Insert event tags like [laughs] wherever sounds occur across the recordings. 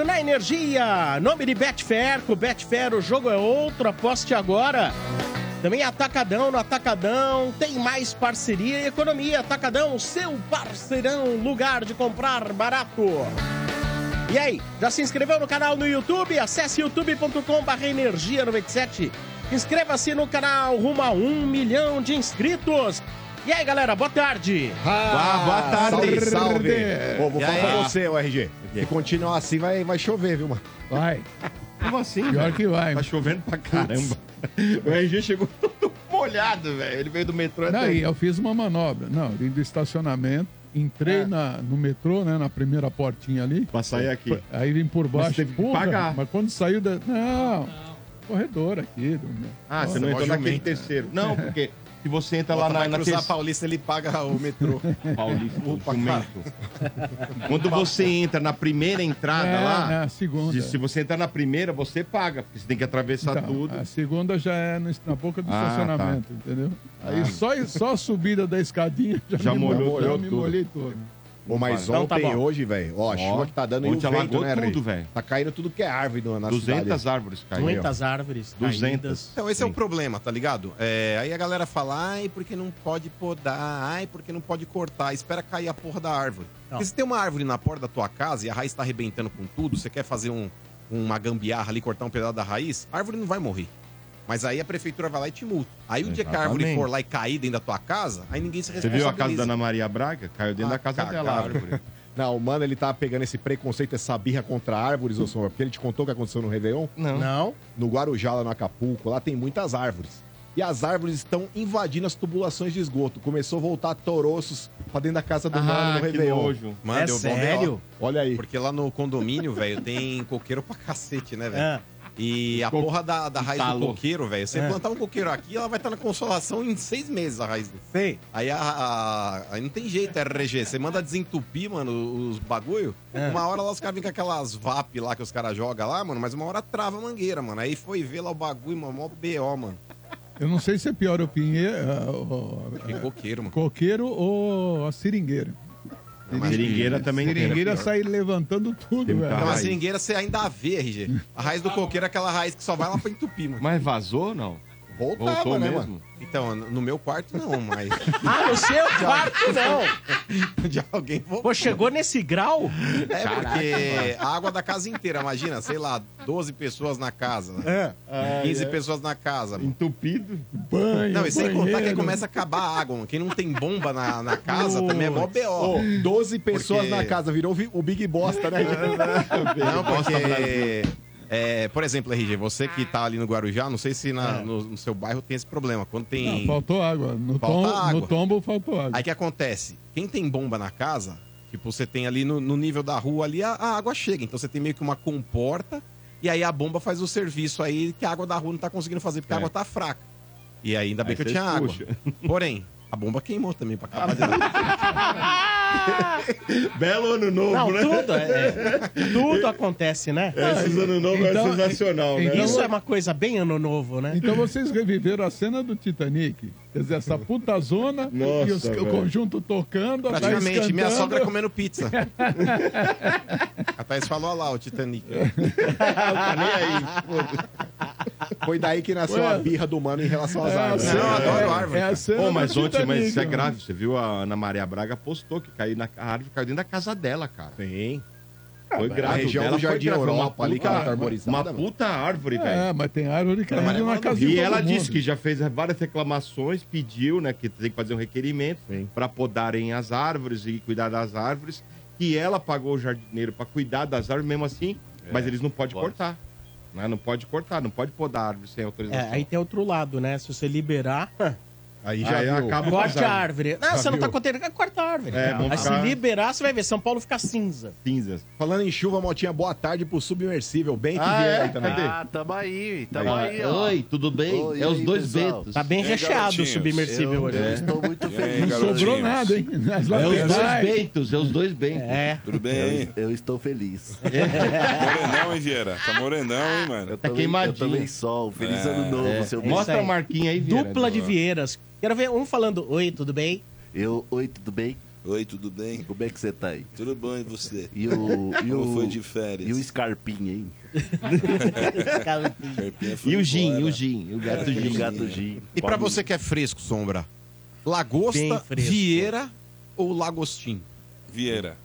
Começando o estádio na Energia. Nome de Betfair. Com Betfair o jogo é outro. Aposte agora. Também Atacadão no Atacadão. Tem mais parceria e economia. Atacadão, seu parceirão. Lugar de comprar barato. E aí, já se inscreveu no canal no YouTube? Acesse youtube.com.br Energia 97. Inscreva-se no canal rumo a um milhão de inscritos. E aí, galera, boa tarde. Ah, boa tarde. Salve, salve. Vou E falar aí? pra você, o RG. Se continuar assim, vai, vai chover, viu, mano? Vai. Como assim? Pior velho? que vai. Tá chovendo pra caramba. O RG chegou todo molhado, velho. Ele veio do metrô. Não, até- e eu fiz uma manobra. Não, vim do estacionamento, entrei na, no metrô, né, na primeira portinha ali. Pra sair aqui. Aí vim por baixo. teve que Puta, pagar. Mas quando saiu da. Não, corredor aqui. Do... Ah, você Nossa, não entrou naquele jumento. terceiro. Não, porque se você entra lá Bota, na, vai na cruzar. Paulista, ele paga o metrô. [laughs] Paulista, Opa, jumento. Quando você entra na primeira entrada É, lá, a segunda. se, se você entrar na primeira, você paga, porque você tem que atravessar Então, tudo. A segunda já é no- na boca do Ah, estacionamento, entendeu? Aí só, só a subida da escadinha já, Já me molhou, molhou, molhou me molhei todo. Ô, mas Então tá ontem, bom. hoje, velho, ó, a chuva que tá dando e o Ontem vento, alagou né, tudo, velho. Tá caindo tudo que é árvore na, na 200 cidade. árvores caíram. Muitas árvores 200. caídas. Então, esse é o problema, tá ligado? É, aí a galera fala, ai, porque não pode podar, ai, porque não pode cortar, espera cair a porra da árvore. Porque se tem uma árvore na porta da tua casa e a raiz tá arrebentando com tudo, você quer fazer um- uma gambiarra ali, cortar um pedaço da raiz, a árvore não vai morrer. Mas aí a prefeitura vai lá e te multa. Aí o dia que a árvore Exatamente. for lá e cair dentro da tua casa, aí ninguém se Você responsabiliza. viu a casa da Ana Maria Braga? Caiu dentro Ah, da casa dela a árvore. [laughs] Não, o mano, ele tá pegando esse preconceito, essa birra contra árvores, ô Sombra, porque ele te contou o que aconteceu no Réveillon? Não. No Guarujá, lá no Acapulco, lá tem muitas árvores. E as árvores estão invadindo as tubulações de esgoto. Começou a voltar toroços pra dentro da casa do mano Ah, no que Réveillon. nojo. Mano, é deu bom sério? Olha aí. Porque lá no condomínio, velho, tem coqueiro pra [laughs] cacete, né, velho? E a porra da, da raiz do Talou. coqueiro, velho. Você É. plantar um coqueiro aqui, ela vai estar na consolação em seis meses, a raiz dele. sei. Aí, a, a- aí não tem jeito, RG. Você manda desentupir, mano, os bagulho. É. Uma hora lá os caras vêm com aquelas VAP lá que os caras jogam lá, mano, mas uma hora trava a mangueira, mano. Aí foi ver lá o bagulho, mano, mó BO, mano. Eu não sei se é pior o pinheiro, ah, o- Que coqueiro, mano. coqueiro ou a seringueira. Mas- Seringueira também. Seringueira sai levantando tudo, velho. Não, a raiz. seringueira você ainda vê, RG. A raiz do coqueiro é aquela raiz que só vai lá pra entupir, mano. Mas vazou, não? Voltava, Voltou né, mesmo? mano? Então, no meu quarto não, mas [laughs] Ah, no seu quarto não. de alguém vou. [laughs] Pô, chegou nesse grau? É, porque a água da casa inteira, imagina, sei lá, 12 pessoas na casa, né? É. 15 pessoas na casa, mano. Entupido. Banho, Não, e sem contar que começa a acabar a água, mano. Quem não tem bomba na, na casa também é mó BO. 12 pessoas Porque- na casa, virou vi- o Big Bosta, né? [laughs] Não, porque. É, por exemplo, RG, você que tá ali no Guarujá, não sei se na- no, no seu bairro tem esse problema. Quando Não, tem. faltou água. No, Falta tom- água. no tombo faltou água. Aí que acontece? Quem tem bomba na casa, tipo, você tem ali no, no nível da rua ali, a, a água chega. Então você tem meio que uma comporta, e aí a bomba faz o serviço aí que a água da rua não tá conseguindo fazer, porque a É. água tá fraca. E aí ainda bem Aí que eu tinha água. puxam. Porém, a bomba queimou também pra [laughs] acabar de [laughs] Belo ano novo, Não, né? tudo, é, é. tudo acontece, né? Esses ano novo Então, é sensacional, né? então- Isso é uma coisa bem ano novo, né? Então vocês reviveram a cena do Titanic. Quer dizer, essa puta zona Nossa, e os- o velho. conjunto tocando. a Thaís Praticamente, minha cantando. sogra comendo pizza. [laughs] a Thaís falou, olha lá, o Titanic. Tá nem aí. Foi daí que nasceu Ué. a birra do mano em relação às É árvores. Não, eu adoro é- árvore, É a cara. cena Pô, mas ontem, mas isso é mano. grave. Você viu a Ana Maria Braga postou que caiu na a árvore caiu dentro da casa dela, cara. Sim. Foi A grave. região dela do foi Jardim grave, uma Europa ali, que ela tá puta- arborizada, Uma mano. puta árvore, velho. É, mas tem árvore caindo Mas na casa E ela mundo. disse que já fez várias reclamações, pediu, né, que tem que fazer um requerimento para podarem as árvores e cuidar das árvores, que ela pagou o jardineiro para cuidar das árvores mesmo assim, mas eles não podem pode. cortar. Né? Não pode cortar, não pode podar a árvore sem autorização. É, aí tem outro lado, né? Se você liberar, Aí já Aí viu. acaba corte a árvore. Não, você não tá viu? contando, corta a árvore. É, aí se ficar- liberar, você vai ver, São Paulo fica cinza. cinzas. Falando em chuva, Motinha, boa tarde pro submersível. Bem que Ah, vier é? aí também. Ah, tamo aí, tamo aí, ó. Oi, tudo bem? Oi, é os aí, dois pessoal? Bentos. Tá bem aí, recheado o submersível hoje. eu estou muito aí, feliz. Não sobrou nada, hein? [laughs] Nas É os dois Bentos, é os dois Bentos. É. Tudo bem aí? Eu, eu estou feliz. [laughs] Morenão, hein, Vieira? Tá morenão, hein, mano? Eu Tá queimadinho. Eu tomei sol. Feliz É. ano novo, É. seu Mostra aí. a marquinha aí, Vieira. Dupla de Vieiras. Quero ver um falando, oi, tudo bem? Eu, oi, tudo bem? Oi, tudo bem? Como é que você tá aí? Tudo bom e você? E o. [laughs] E Como o foi de férias? E o [laughs] Scarpinha, hein? Carpinha foi E o Gin, embora. e o Gin, o gato E Gin. o gato Gin. E pra você que é fresco, Sombra? Lagosta. Vieira ou Lagostim? Vieira.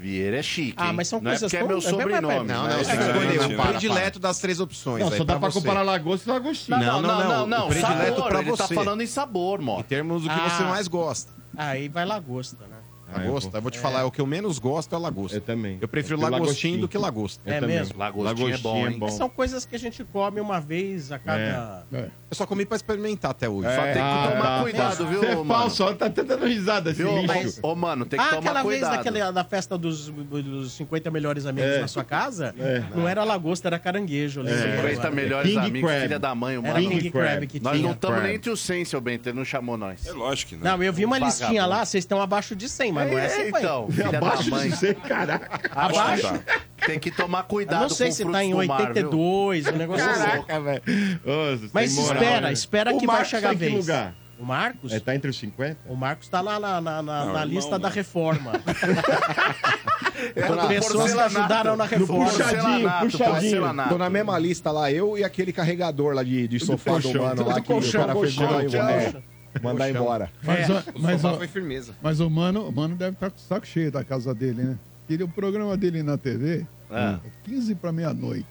Vieira é chique. Ah, mas são não coisas é porque é tão- meu é, vai, sobrenome. Não, mas não, é você não, escolheu não, o predileto das três opções. Não, aí só dá pra você. comparar lagosta e lagostinho. Não, não, não, não. o predileto sabor, pra ele tá você. falando em sabor, Em mano. termos do que Ah. você mais gosta. Aí vai lagosta, né? Ah, eu Lagosta, vou- eu vou te falar, é o que eu menos gosto é Eu lagosta. também. Eu prefiro lagostim lagostim. do que lagosta. Eu É também. mesmo? Lagostinho é bom, hein? Mas são coisas que a gente come uma vez a cada. É. Eu só comi pra experimentar até hoje. Só tem que Ah, tomar tá. cuidado, viu, Você é mano? falso, ó, tá até dando risada esse Viu, lixo. mas, ô, mano, tem que ah, tomar aquela vez cuidado. daquela, da festa dos, dos 50 melhores amigos É. na sua casa, É. não era lagosta, era caranguejo. eu agora. 50 melhores King amigos, Crab. filha da mãe, o mano. King Crab que Nós não estamos nem entre os 100, seu Bento, ele não chamou nós. É lógico que não. Não, eu vi uma listinha lá, vocês estão abaixo de 100, mas não é essa, pai. então, filha da Abaixo mãe. de você, caraca. Abaixo? Tem que tomar Eu cuidado não sei se tá em do mar, viu? 82, o negócio é louco. Caraca, velho. Ô, você Mas moral, espera, né? espera O que vai Marcos chegar tá a em que vez. lugar? O Marcos? É, tá entre os 50? O Marcos tá lá na, na, na- Não, na lista da não. reforma. [laughs] É do Pessoas que ajudaram na reforma. porcelanato, Puxadinho, puxadinho. Tô na mesma lista lá, eu e aquele carregador lá de, de sofá do, colchão, mano lá do que colchão, o cara fez colchão, mandar embora. colchão. É, mandar embora. Mas, É, o- O mas, o- foi firmeza. mas o mano, o mano deve estar com o saco cheio da casa dele, né? Ele, o programa dele na TV é 15 para meia-noite.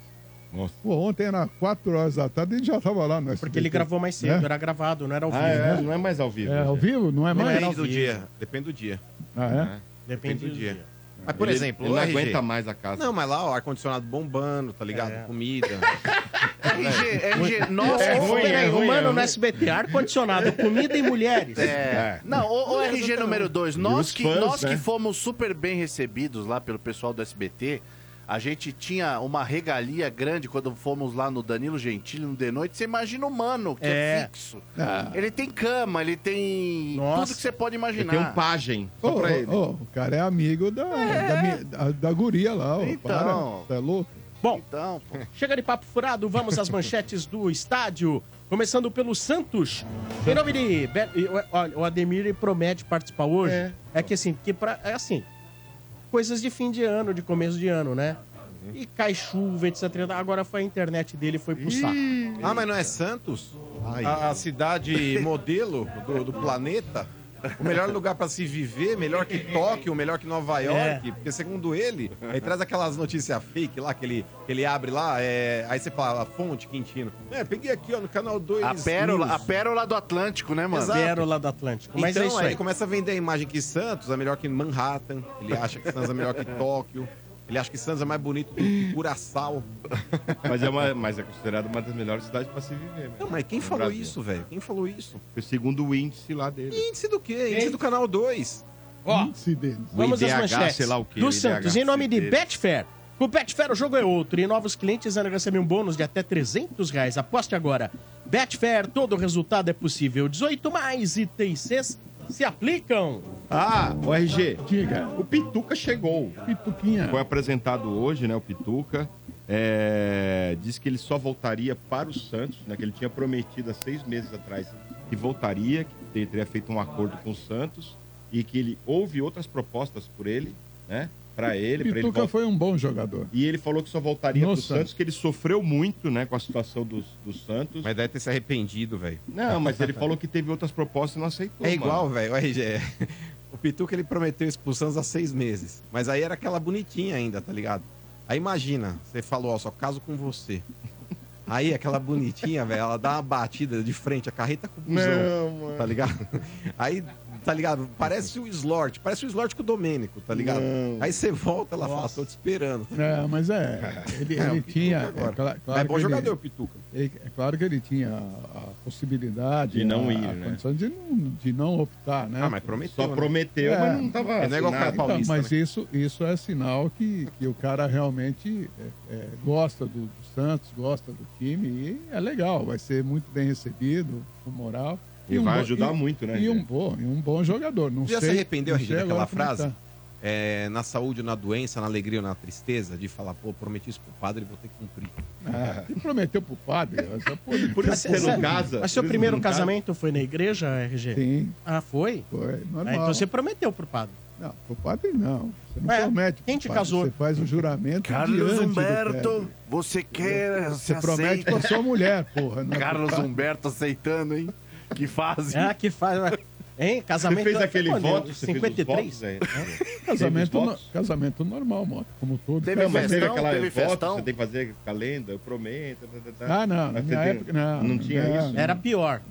Nossa. Pô, ontem era 4 horas da tarde, ele já tava lá no Porque ele gravou mais cedo, É? era gravado, não era ao vivo. Ah, é, né? não é mais ao vivo. É, ao né? vivo? Não é mais? Depende do vivo. dia. Depende do dia. Ah, é? Depende do do dia. dia. Mas, por Ele- exemplo, ele o não RG. aguenta mais a casa. Não, mas lá, ó, ar-condicionado bombando, tá ligado? É. Comida. RG, RG, nós É que ruim, é Peraí, o ruim, mano é no. SBT, ar-condicionado, comida e mulheres. É. Não, o, o RG número 2, nós, que, fãs, nós né? que fomos super bem recebidos lá pelo pessoal do SBT, a gente tinha uma regalia grande quando fomos lá no Danilo Gentili no The Noite. Você imagina o mano, que é, É. fixo. Ah. Ele tem cama, ele tem Nossa. tudo que você pode Ele imaginar. tem um pajem só Ô, pra ô, ele. ô, o cara é amigo da, da, mi- da, da guria lá, ó. Então. Para, tá louco? Bom, Então, pô. [laughs] chega de papo furado, vamos às manchetes do estádio. Começando pelo Santos. Em nome de. E, Olha, o Ademir ele promete participar hoje. É. É, que assim, porque pra, é assim. Coisas de fim de ano, de começo de ano, né? E cai chuva, etc. Agora foi a internet dele, foi pro saco. Ah, mas não é Santos? A, a cidade modelo do, do planeta? O melhor lugar pra se viver, melhor que [laughs] Tóquio, melhor que Nova York, porque segundo ele, ele traz aquelas notícias fake lá que ele, que ele abre lá, é, aí você fala, a fonte, Quintino. É, peguei aqui, ó, no canal 2. A pérola, a pérola do Atlântico, né, mano? Exato. Pérola do Atlântico. Mas então, é isso aí aí. ele começa a vender a imagem que Santos é melhor que Manhattan, ele acha que Santos é melhor que Tóquio, ele acha que Santos é mais bonito do que Curaçao. [laughs] Mas, é uma, mas é considerado uma das melhores cidades pra se viver. Não, Mesmo. mas quem No falou Brasil. isso, velho? Quem falou isso? Foi segundo o índice lá dele. Índice do quê? Índice do canal 2. Ó. O Vamos às manchetes. sei lá o quê, do Santos, em nome de. Betfair. Com Betfair o jogo é outro e novos clientes ainda recebem um bônus de até 300 reais. Aposte agora. Betfair, todo resultado é possível. 18 mais ITCs se aplicam. Ah, o RG. Diga, O Pituca chegou. Pituquinha. Foi apresentado hoje, né, o Pituca. É, disse que ele só voltaria para o Santos, né, que ele tinha prometido há seis meses atrás que voltaria, que ele teria feito um acordo com o Santos e que ele houve outras propostas por ele, né, para ele, ele Pituca voltar. foi um bom jogador. E ele falou que só voltaria No para o Santos, Santos. que ele sofreu muito, né, com a situação do, do Santos. Mas deve ter se arrependido, velho. Não, mas ele falou que teve outras propostas e não aceitou. É mano. igual, velho. o RG. [laughs] O Pituca ele prometeu expulsão há seis meses. Mas aí era aquela bonitinha ainda, tá ligado? Aí imagina, você falou, ó, só caso com você. Aí aquela bonitinha, velho, ela dá uma batida de frente, a carreta com o busão. Não, mano. Tá ligado? Aí, tá ligado? Parece o Slort, parece o Slort com o Domênico, tá ligado? Não. Aí você volta, ela fala, tô te esperando. É, mas é, ele, É, ele Pituca tinha. agora. É, cla- claro é bom jogador, Ele, Pituca. ele- é claro que ele tinha a, a possibilidade. De não a, ir, a né? condição de não, de não optar, né? Ah, mas prometeu. Só né? prometeu, É. mas não tava É, não é igual o cara assinado. Então, paulista, mas né? isso, isso é sinal que, que o cara realmente é, é, gosta do, do Santos, gosta do time e é legal, vai ser muito bem recebido, com moral. E um vai bo- ajudar e- muito, né, E um, bom, e um bom jogador. Não Você já sei, se arrependeu, sei daquela como frase? tá. é, na saúde na doença, na alegria ou na tristeza, de falar, pô, prometi isso pro padre, vou ter que cumprir. Ah, e prometeu pro padre. Essa, pô, Por isso você não casa. Mas seu primeiro casa. casamento foi na igreja, RG? Sim, Ah, foi? foi. Ah, Normal. então você prometeu pro padre. Não, pro padre não. Você não Ué, promete. quem te padre, casou? Você faz o juramento. Carlos Humberto, você quer. Você promete pra sua mulher, porra. não é pro Carlos. Humberto aceitando, hein? Que fase. Ah, que faz. Hein? Você Casamento. fez aquele Quando? voto? Você 53? fez os votos, é? Casamento, no- casamento normal, moto, como todo. Teve Não, mas teve aquela festão? você tem que fazer calenda, eu prometo. tá, tá, tá. Ah, não. Na Mas minha você tem- época, não. Não tinha não, isso? Era pior.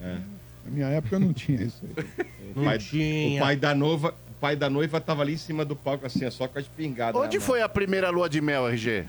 Na minha época não tinha isso aí. Não pai- tinha. O pai da noiva, o pai da noiva tava ali em cima do palco, assim, ó, só com a espingarda. Onde mão. foi a primeira lua de mel, RG?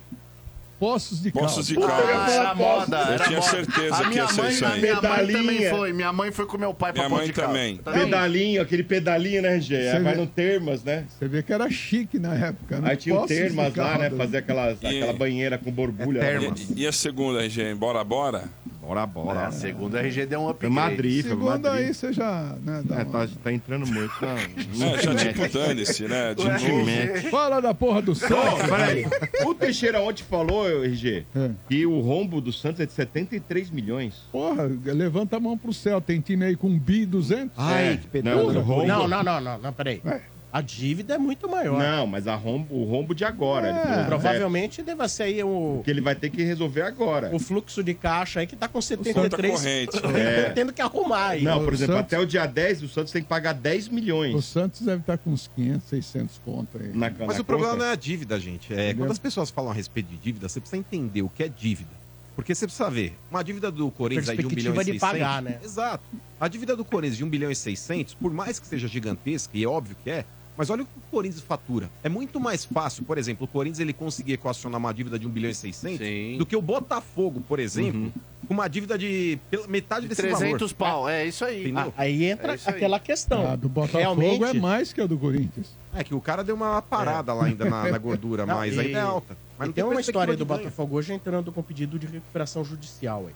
Poços de Poços de calma. calma. Ah, era moda. Eu tinha moda. certeza a que ia ser isso aí. minha mãe também foi. Minha mãe foi com meu pai pra Minha mãe também. Pedalinho, aquele pedalinho, né? Você Aí vai vê- no Termas, né? Você vê que era chique na época. né? Aí tinha o Termas lá, né? Caldas. Fazer aquelas, E- aquela banheira com borbulha. É lá. Termas. E, e a segunda, RG? Bora, bora? Bora, bora. É, a segunda RG deu um upgrade. Madrid, Madrid. aí você já. Né, É, tá, tá entrando muito. É, [laughs] já tipo dane-se, né? De novo. RG. Fala da porra do Santos. peraí. O Teixeira ontem falou, RG, É. que o rombo do Santos é de 73 milhões. Porra, levanta a mão pro céu. Tem time aí com um bi 200? Ai, É. que pedreiro. Não. Não, não, não, não, não, peraí. Ué. A dívida é muito maior. Não, mas a rombo, o rombo de agora. ele É, falou, Provavelmente deva ser aí o, Que ele vai ter que resolver agora. o fluxo de caixa aí que tá com Conta 73. corrente. [laughs] É. Tendo que arrumar aí. Não, por o exemplo, Santos- até o dia 10, o Santos tem que pagar 10 O milhões Santos deve estar com uns 500, 600 conto aí. na, Mas na o problema conta. não é a dívida, gente. É, quando as pessoas falam a respeito de dívida, você precisa entender o que é dívida. Porque você precisa ver, uma dívida do Corinthians aí de 1 bilhão e Perspectiva 600... de pagar, né? Exato. A dívida do Corinthians de 1 bilhão e 600, por mais que seja gigantesca, e é óbvio que é, mas olha o que o Corinthians fatura. É muito mais fácil, por exemplo, o Corinthians ele conseguir equacionar uma dívida de 1 bilhão e 600 Sim. do que o Botafogo, por exemplo, com uma dívida de pela- metade desse 300 valor. pau, é isso aí. Ah, aí entra É isso aí. aquela questão. A do Botafogo Realmente, é mais que a do Corinthians. É que o cara deu uma parada lá ainda na, na gordura, [laughs] Não, mas e- ainda é alta. Mas não tem uma história de do. Botafogo hoje entrando com pedido de recuperação judicial aí.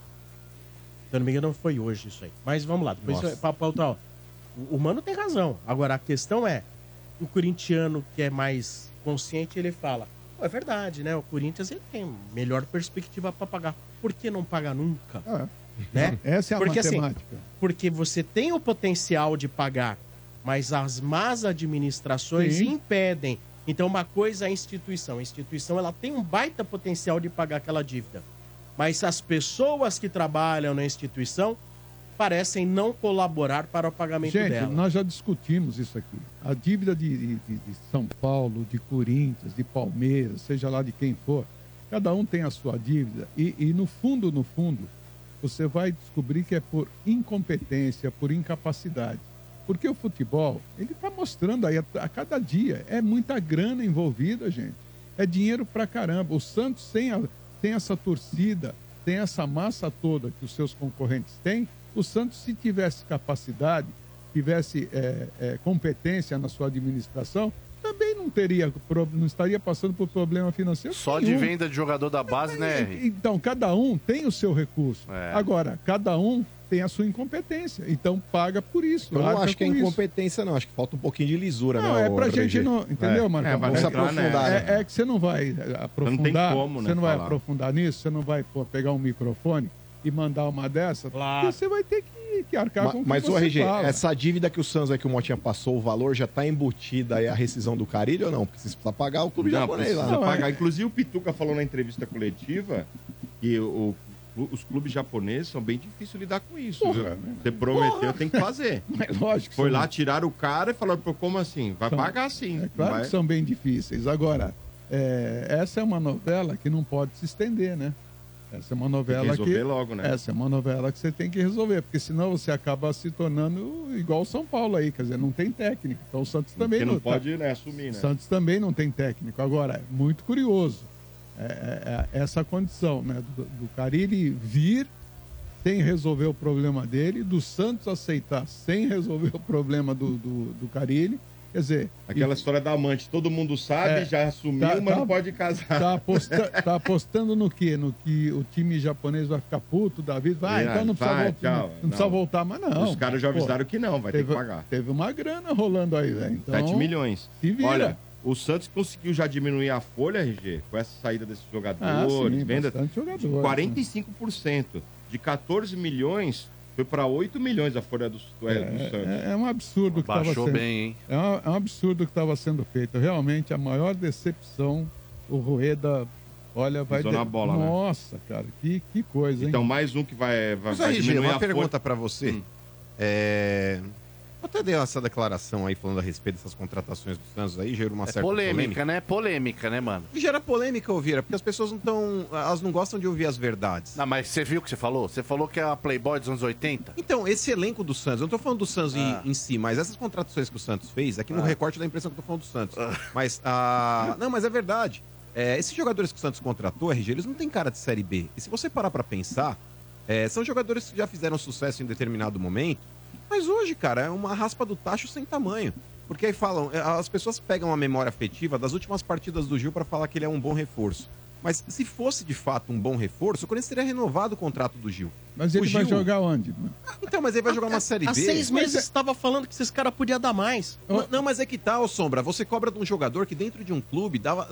Se eu não me engano, foi hoje isso aí. Mas vamos lá, depois Nossa. pra, pra outra. ó. O, o Mano tem razão. Agora, a questão é: o corintiano que é mais consciente, ele fala. "Pô, é verdade, né? O Corinthians ele tem melhor perspectiva pra pagar. Por que não paga nunca? É. Né? Essa é a Porque, assim, matemática. Porque você tem o potencial de pagar, mas as más administrações Sim. impedem. Então, uma coisa é a instituição. A instituição ela tem um baita potencial de pagar aquela dívida. Mas as pessoas que trabalham na instituição parecem não colaborar para o pagamento Gente, dela. nós já discutimos isso aqui. A dívida de, de- de- São Paulo, de Corinthians, de Palmeiras, seja lá de quem for, cada um tem a sua dívida. E, e no fundo, no fundo, você vai descobrir que é por incompetência, por incapacidade. Porque o futebol, ele está mostrando aí a, a cada dia. É muita grana envolvida, gente. É dinheiro pra caramba. O Santos sem, a- sem essa torcida, tem essa massa toda que os seus concorrentes têm. O Santos, se tivesse capacidade, tivesse é, é, competência na sua administração, também não teria, não estaria passando por problema financeiro. Só de nenhum. venda de jogador da base, né? Então, cada um tem o seu recurso. É. Agora, cada um tem a sua incompetência. Então, paga por isso. Eu não acho que é com isso. incompetência, não. Acho que falta um pouquinho de lisura, Não, né? é pra RG? gente não. Entendeu, É, Marcão? é, Vamos né? aprofundar, né? É, é que você não vai aprofundar. como, né, você não vai falar. aprofundar nisso, você não vai pô, pegar um microfone e mandar uma dessa. Claro. Você vai ter que, que arcar Ma- com o que Mas, você o RG, fala. essa dívida que o Santos aí que o Motinha passou, o valor já tá embutida aí a rescisão do Carilho ou não? Porque você precisa pagar o clube Não, japonês lá. precisa né? pagar. Inclusive, o Pituca falou na entrevista coletiva que o- os clubes japoneses são bem difíceis de lidar com isso. Porra, viu? Você prometeu, tem que fazer. [laughs] É lógico Foi lá, tiraram o cara e falaram, pô, como assim? Vai São- pagar sim. É claro Vai- que são bem difíceis. Agora, é, essa é uma novela que não pode se estender, né? Essa é uma Tem que novela resolver que. logo, né? Essa é uma novela que você tem que resolver, porque senão você acaba se tornando igual o São Paulo aí, quer dizer, não tem técnico. Então o Santos também Porque não tá- pode né, assumir, O né? Santos também não tem técnico. Agora, é muito curioso é, é, é essa condição, né? Do, do Carilli vir sem resolver o problema dele, do Santos aceitar sem resolver o problema do, do, do Carilli. Quer dizer, Aquela história da amante, todo mundo sabe, É. já assumiu, Tá- mas tá- não pode casar. Tá, aposta- [laughs] tá apostando no quê? No que o time japonês vai ficar puto da vida? Vai, então não precisa, vai, voltar, tchau. não, não precisa Não. voltar, mas não. Os caras já Pô, avisaram que não, vai ter teve, que pagar. Teve uma grana rolando aí, velho. Então, 7 milhões. Se vira. Olha, o Santos conseguiu já diminuir a folha, RG, com essa saída desses ah, jogadores, sim, venda jogador. 45%. De 14 milhões, foi para 8 milhões a folha do, do, é, do Santos. É, é um absurdo que estava Baixou sendo. bem, hein? É um, é um absurdo que estava sendo feito. Realmente, a maior decepção, o Rueda, olha, vai... Pisou na bola, né? Nossa, cara, que, que coisa, hein? Então, mais um que vai, vai, Mas vai aí, Gê, diminuir uma a pergunta pra você. Hum. É... Até dei essa declaração aí falando a respeito dessas contratações do Santos aí, gerou uma É certa polêmica, né? Polêmica, né, mano? Gera polêmica, Ouvira, porque as pessoas não estão. Elas não gostam de ouvir as verdades. Não, mas você viu o que você falou? Você falou que é a Playboy dos anos 80? Então, esse elenco do Santos, eu não tô falando do Santos em- Ah. em, si, mas essas contratações que o Santos fez, aqui no Ah. recorte dá a impressão que eu tô falando do Santos. Mas, ah, não, mas é verdade. É, esses jogadores que o Santos contratou, RG, eles não têm cara de Série B. E se você parar pra pensar, é, são jogadores que já fizeram sucesso em determinado momento, mas hoje, cara, é uma raspa do tacho sem tamanho. Porque aí falam, é, as pessoas pegam a memória afetiva das últimas partidas do Gil pra falar que ele é um bom reforço. Mas se fosse de fato um bom reforço, o Corinthians teria renovado o contrato do Gil. Mas ele o vai Gil- jogar onde? mano? Então, mas ele vai jogar uma Série Há B. seis Mas meses você estava falando que esses caras podiam dar mais. Não, Não, mas é que tal, Sombra. Você cobra de um jogador que dentro de um clube dava.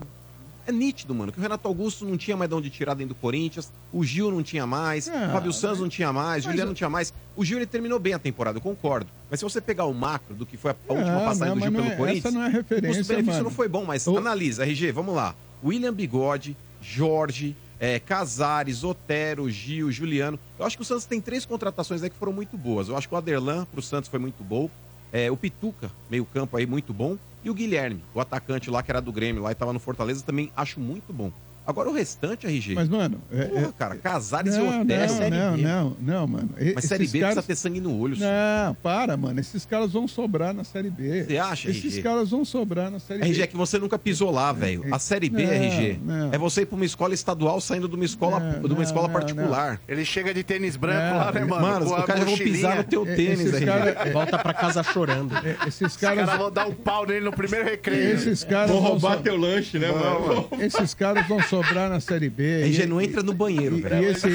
É nítido, mano, que o Renato Augusto não tinha mais de onde tirar dentro do Corinthians, o Gil não tinha mais, Ah, o Fábio Santos não tinha mais, o mas- Juliano não tinha mais. O Gil ele terminou bem a temporada, eu concordo. Mas se você pegar o macro do que foi a, a última passagem não, do Gil mas pelo é- Corinthians, essa não é o referência, custo-benefício mano. não foi bom, mas O- analisa, RG, vamos lá. William Bigode, Jorge, é, Casares, Otero, Gil, Juliano. Eu acho que o Santos tem três contratações aí que foram muito boas. Eu acho que o Aderlan pro Santos foi muito bom. É, o Pituca, meio campo aí, muito bom. E o Guilherme, o atacante lá que era do Grêmio lá e tava no Fortaleza, também acho muito bom. Agora o restante, RG. Mas, mano... É, Porra, é- cara, Casares e não, Otero. não, não, não, não, mano. Mas Série B caras- precisa ter sangue no olho. senhor. Não, para, mano. Esses caras vão sobrar na Série B. Você acha, Esses RG? caras vão sobrar na Série RG, é B. que você nunca pisou lá, velho. A Série B, Não, RG, não. é você ir pra uma escola estadual saindo de uma escola, Não, de uma não, escola não, particular. Ele chega de tênis branco É, lá, né, mano? Mano, os caras vão pisar no teu É, tênis, esses RG. caras- [laughs] Volta pra casa chorando. é, Esses Os caras vão dar um pau nele no primeiro recreio. Esses caras vão roubar teu lanche, né, mano? Esses caras vão sobrar na Série B. E- não entra no banheiro, E, velho. e esse,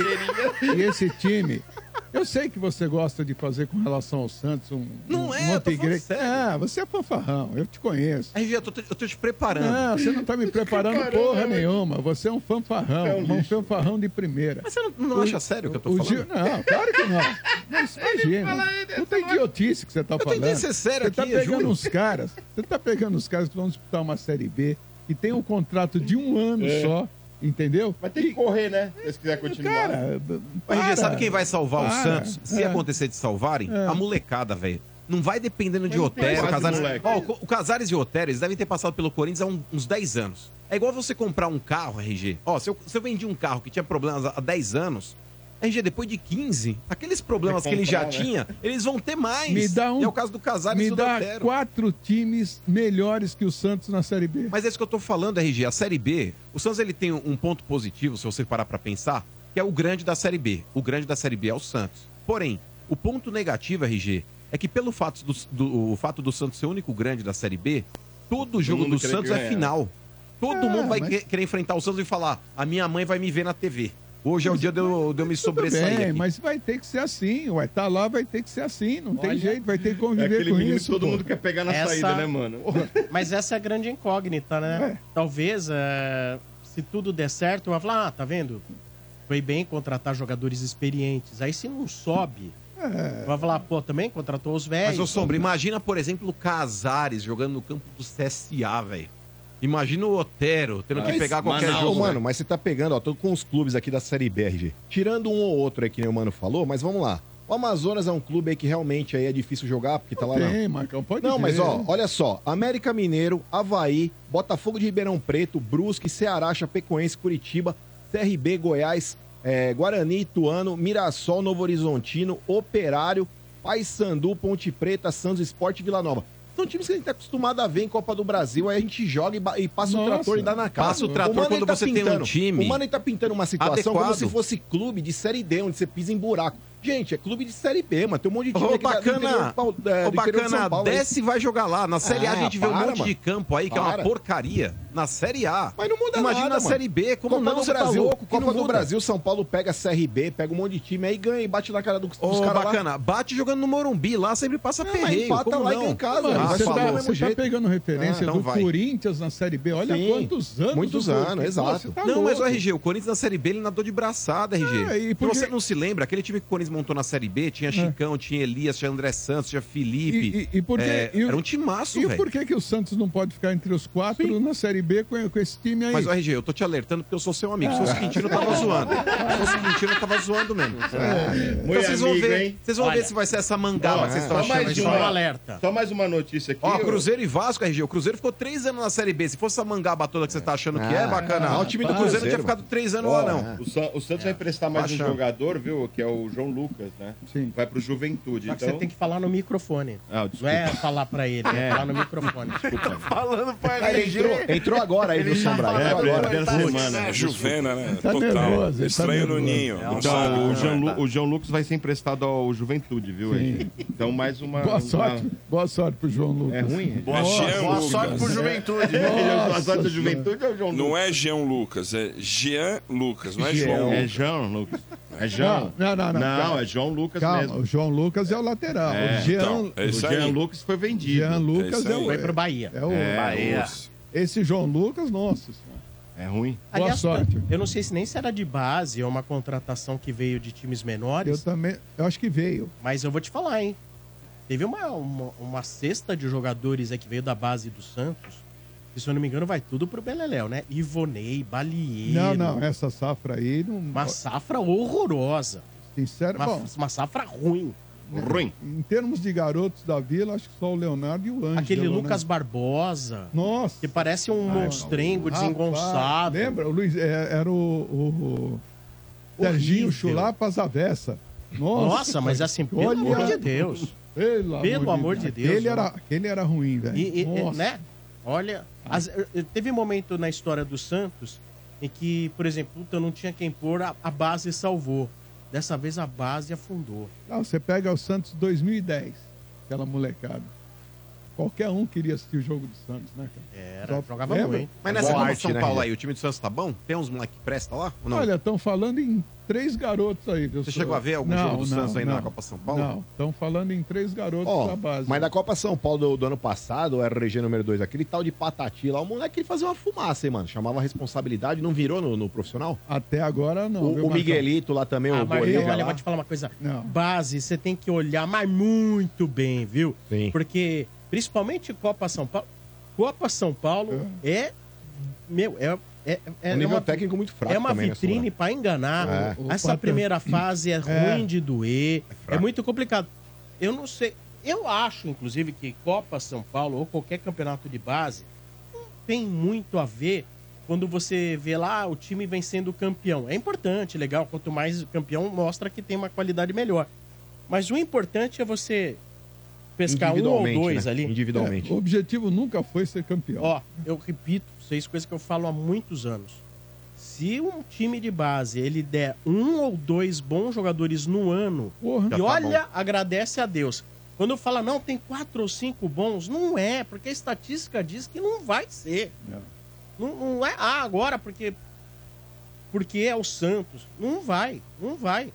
e esse time, eu sei que você gosta de fazer com relação ao Santos um. Não um, é, um eu. É, você é fanfarrão, eu te conheço. RG, eu tô, te- eu tô te preparando. Não, você não tá me preparando porra nenhuma. Você é um fanfarrão, É um um, fanfarrão de primeira. Mas você não, não acha sério o que eu tô O falando? Gil- não, claro que não. Mas [laughs] imagina. Puta idiotice que você tá falando. tentei ser sério Você tá aqui, pegando juro. uns caras. Você tá pegando os caras que vão disputar uma Série B e tem um contrato de um ano É. só. Entendeu? Vai ter que correr, né? Se quiser continuar. Cara, Mas, RG, para. sabe quem vai salvar o Para. Santos? Se É. acontecer de salvarem? É. A molecada, velho. Não vai dependendo de Mas tem Otero, Casares. Ó, o, o Casares e o Otero, eles devem ter passado pelo Corinthians há um- uns 10 anos. É igual você comprar um carro, RG. Ó, se eu, se eu vendi um carro que tinha problemas há há 10 anos, RG, depois de 15, aqueles problemas que ele já né? tinha, eles vão ter mais. Me dá um- E é o caso do Casares e Me dá Otero. quatro times melhores que o Santos na Série B. Mas é isso que eu tô falando, RG. A Série B, o Santos ele tem um ponto positivo, se você parar pra pensar, que é o grande da Série B. O grande da Série B é o Santos. Porém, o ponto negativo, RG, é que pelo fato do, do- o fato do Santos ser o único grande da Série B, todo jogo mundo do Santos é final. Todo Ah, mundo vai mas- que- querer enfrentar o Santos e falar: a minha mãe vai me ver na TV. Hoje é o dia de eu, de eu me Tudo sobressair. bem, aqui. mas vai ter que ser assim. Vai estar lá, vai ter que ser assim. Não tem Olha, jeito, vai ter que É conviver aquele com isso. que todo pô. mundo quer pegar na Essa- saída, né, mano? [laughs] Mas essa é a grande incógnita, né? Talvez, é, se tudo der certo, vai falar, ah, tá vendo? Foi bem contratar jogadores experientes. Aí se não sobe, vai falar, pô, também contratou os velhos. Mas, ô Sombra, imagina, por exemplo, o Casares jogando no campo do CSA, velho. Imagina o Otero tendo que Mas- pegar qualquer Manaus, jogo. Ô, velho. mano, mas você tá pegando, ó, tô com os clubes aqui da Série B, RG. Tirando um ou outro aí que nem o Mano falou, mas vamos lá. O Amazonas é um clube aí que realmente aí é difícil jogar, porque tá lá na... Tem, Marcão, pode Não, mas ver. ó, olha só. América Mineiro, Havaí, Botafogo de Ribeirão Preto, Brusque, Ceará, Chapecoense, Curitiba, CRB, Goiás, eh, Guarani, Ituano, Mirassol, Novo Horizontino, Operário, Paysandu, Ponte Preta, Santos Esporte e Vila Nova. São times que a gente tá acostumado a ver em Copa do Brasil, aí a gente joga e, e passa o Nossa. trator e dá na cara. Passa o trator Mano, quando ele você tem um time O Mano tá pintando uma situação adequado. como se fosse clube de Série D, onde você pisa em buraco. Gente, é clube de Série B, mano. Tem um monte de time Ô, aqui da- interior bacana, de é, de São bacana, Paulo desce e vai jogar lá. Na Série A a Ah, gente vê um para, monte de mano. campo aí que é uma Para. porcaria. Na Série A. Mas não muda Imagina nada, na mano. Série B, como Copa não, do você tá Brasil, louco, que Copa não do muda. Brasil, São Paulo pega CRB, pega um monte de time aí ganha e bate na cara do- dos Ô, caras lá. bacana, bate jogando no Morumbi, lá sempre passa Não, perreio. empata como lá e não? ganha em casa, Mano, Ah, você, falou tá, do mesmo você tá jeito. pegando referência Ah, então do vai. Corinthians na Série B. Olha Sim, quantos anos. muitos anos, exato. Tá Não, mas o louco. RG, o Corinthians na Série B ele nadou de braçada, RG. É, e E porque- Você não se lembra? Aquele time que o Corinthians montou na Série B tinha Chicão, tinha Elias, tinha André Santos, tinha Felipe. E, e, e por que- É, e era um timaço, E velho. por que, que o Santos não pode ficar entre os quatro na Série B com, com esse time aí? Mas, o RG, eu tô te alertando porque eu sou seu amigo. Se fosse o Quintino, eu tava zoando. Se fosse o Quintino, eu tava zoando mesmo. Então Muito vocês vão amigo, ver. hein? Vocês vão Olha. ver se vai ser essa mangaba que vocês estão só achando. mais. Só uma- um alerta. Só mais uma notícia aqui. Ó, ó. Cruzeiro e Vasco, RG. O Cruzeiro ficou três anos na Série B. Se fosse essa mangaba toda que você tá achando que é, Ah, bacana. ah, o time do Cruzeiro não tinha ficado três anos lá, não. O, o Santos vai emprestar mais um jogador, viu? Que é o João Lucas, né? Sim. Vai pro Juventude. Só que então... você tem que falar no microfone. Ah, Não desculpa. é falar pra ele, é falar no microfone. Falando pra Ah, ele entrou, entrou agora aí, viu, Sombra? É, Entrou agora. primeira Tá semana. É Juvena, né? Tá Total. nervoso, tá Estranho no nervoso. ninho. não Então, o né? João, Lu- o João Lucas vai ser emprestado ao Juventude, viu? aí? Então, mais uma. Boa uma- sorte. Boa sorte pro João Lucas. É ruim? Boa, Jean boa Lucas. sorte pro Juventude. A sorte da Juventude é o João Não Lucas. é Jean Lucas, é Jean Lucas, não é Jean. João. É João Lucas. É João. Não, não, não. Não, é João Lucas Calma, mesmo. o João Lucas é o lateral. É, o Jean, Então, é O Jean. Lucas foi vendido. Jean Lucas é, aí. o. Foi pro Bahia. É o Bahia. Esse João Lucas, nossa senhora. É ruim. Boa sorte. Eu não sei se nem se era de base ou uma contratação que veio de times Eu menores, também. Eu acho que veio. mas eu vou te falar, hein? Teve uma, uma, uma cesta de jogadores aí que veio da base do Santos, que se eu não me engano vai tudo pro Beleléu, né? Ivonei, Balieiro. Não, não, essa safra aí não. Uma safra horrorosa. Sincero, Uma, bom, uma safra ruim. Ruim. em termos de garotos da vila, acho que só o Leonardo e o Ângelo. Aquele né? Lucas Barbosa, Nossa. que parece um monstrengo Rapaz, desengonçado. Lembra? O Luiz, é, era o, o, o Serginho Horrível. Chulapas Avessa. Nossa, Nossa, mas assim, pelo Olha- amor de Deus. Pelo, Pelo amor de Deus, Aquele mano. era, aquele era ruim, velho. E, e- Nossa. né? Olha, as- eh, teve um momento na história do Santos em que, por exemplo, puta, não tinha quem pôr, a, a base salvou. Dessa vez a base afundou. Não, você pega o Santos 2010, aquela molecada. Qualquer um queria assistir o jogo do Santos, né, cara? Era, Só- jogava lembra? muito. Mas nessa Copa São né, Paulo aí, o time do Santos tá bom? Tem uns moleque que presta lá? Ou não? Olha, estão falando em três garotos aí. Você senhor? chegou a ver algum jogo do Santos ainda na Copa São Paulo? Não, estão falando em três garotos Ó, da base. mas da Copa São Paulo do, do ano passado, o RG número 2, aquele tal de Patati lá, o moleque ele fazia uma fumaça, hein, mano. Chamava a responsabilidade, não virou no, no profissional? Até agora não. o viu, o Marcão? Miguelito lá também, Ah, o mas Bolívia olha, lá. vou te falar uma coisa. Não. Base, você tem que olhar, mas muito bem, viu? Sim. Porque, principalmente Copa São Paulo, Copa São Paulo é. Meu, é. É, é um nível uma, técnico muito fraco é uma também, né, vitrine pra enganar. É. Essa primeira fase é ruim É. de doer. É, fraco. muito complicado. Eu não sei. Eu acho, inclusive, que Copa São Paulo ou qualquer campeonato de base não tem muito a ver quando você vê lá o time vencendo o campeão. É importante, legal. Quanto mais o campeão, mostra que tem uma qualidade melhor. Mas o importante é você pescar um ou Individualmente, dois né? ali. Individualmente. É, o objetivo nunca foi ser campeão. Ó, eu repito, seis coisas que eu falo há muitos anos. Se um time de base ele der um ou dois bons jogadores no ano, Porra. e tá olha, agradece a Deus. Quando fala, não, tem quatro ou cinco bons, não é, porque a estatística diz que não vai ser. Não. Não, não é, ah, agora porque, porque é o Santos. Não vai, não vai.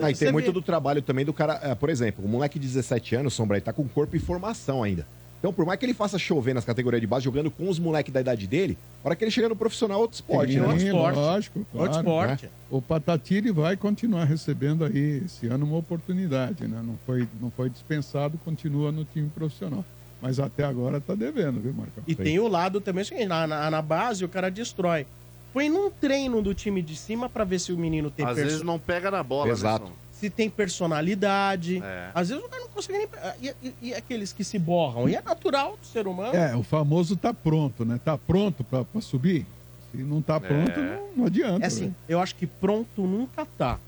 Ah, e tem muito do trabalho também do cara. é, por exemplo, o moleque de 17 anos, Sombra, ele tá com corpo em formação ainda. Então, por mais que ele faça chover nas categorias de base, jogando com os moleques da idade dele, a hora que ele chega no profissional, é outro esporte, Sim, né? outro esporte. Lógico, claro. Outro esporte. O Patatiri vai continuar recebendo aí esse ano uma oportunidade, né? Não foi, não foi dispensado, continua no time profissional. Mas até agora tá devendo, viu, Marcão? E tem o lado também, assim, na, na, na base o cara destrói. Põe num treino do time de cima pra ver se o menino tem Às perso- vezes não pega na bola, Exato. né? São? se tem personalidade. É. Às vezes o cara não consegue nem. E, e- e aqueles que se borram? E é natural do ser humano. É, o famoso tá pronto, né? Tá pronto pra, pra subir? Se não tá pronto, não, não adianta. É assim, velho. eu acho que pronto nunca tá.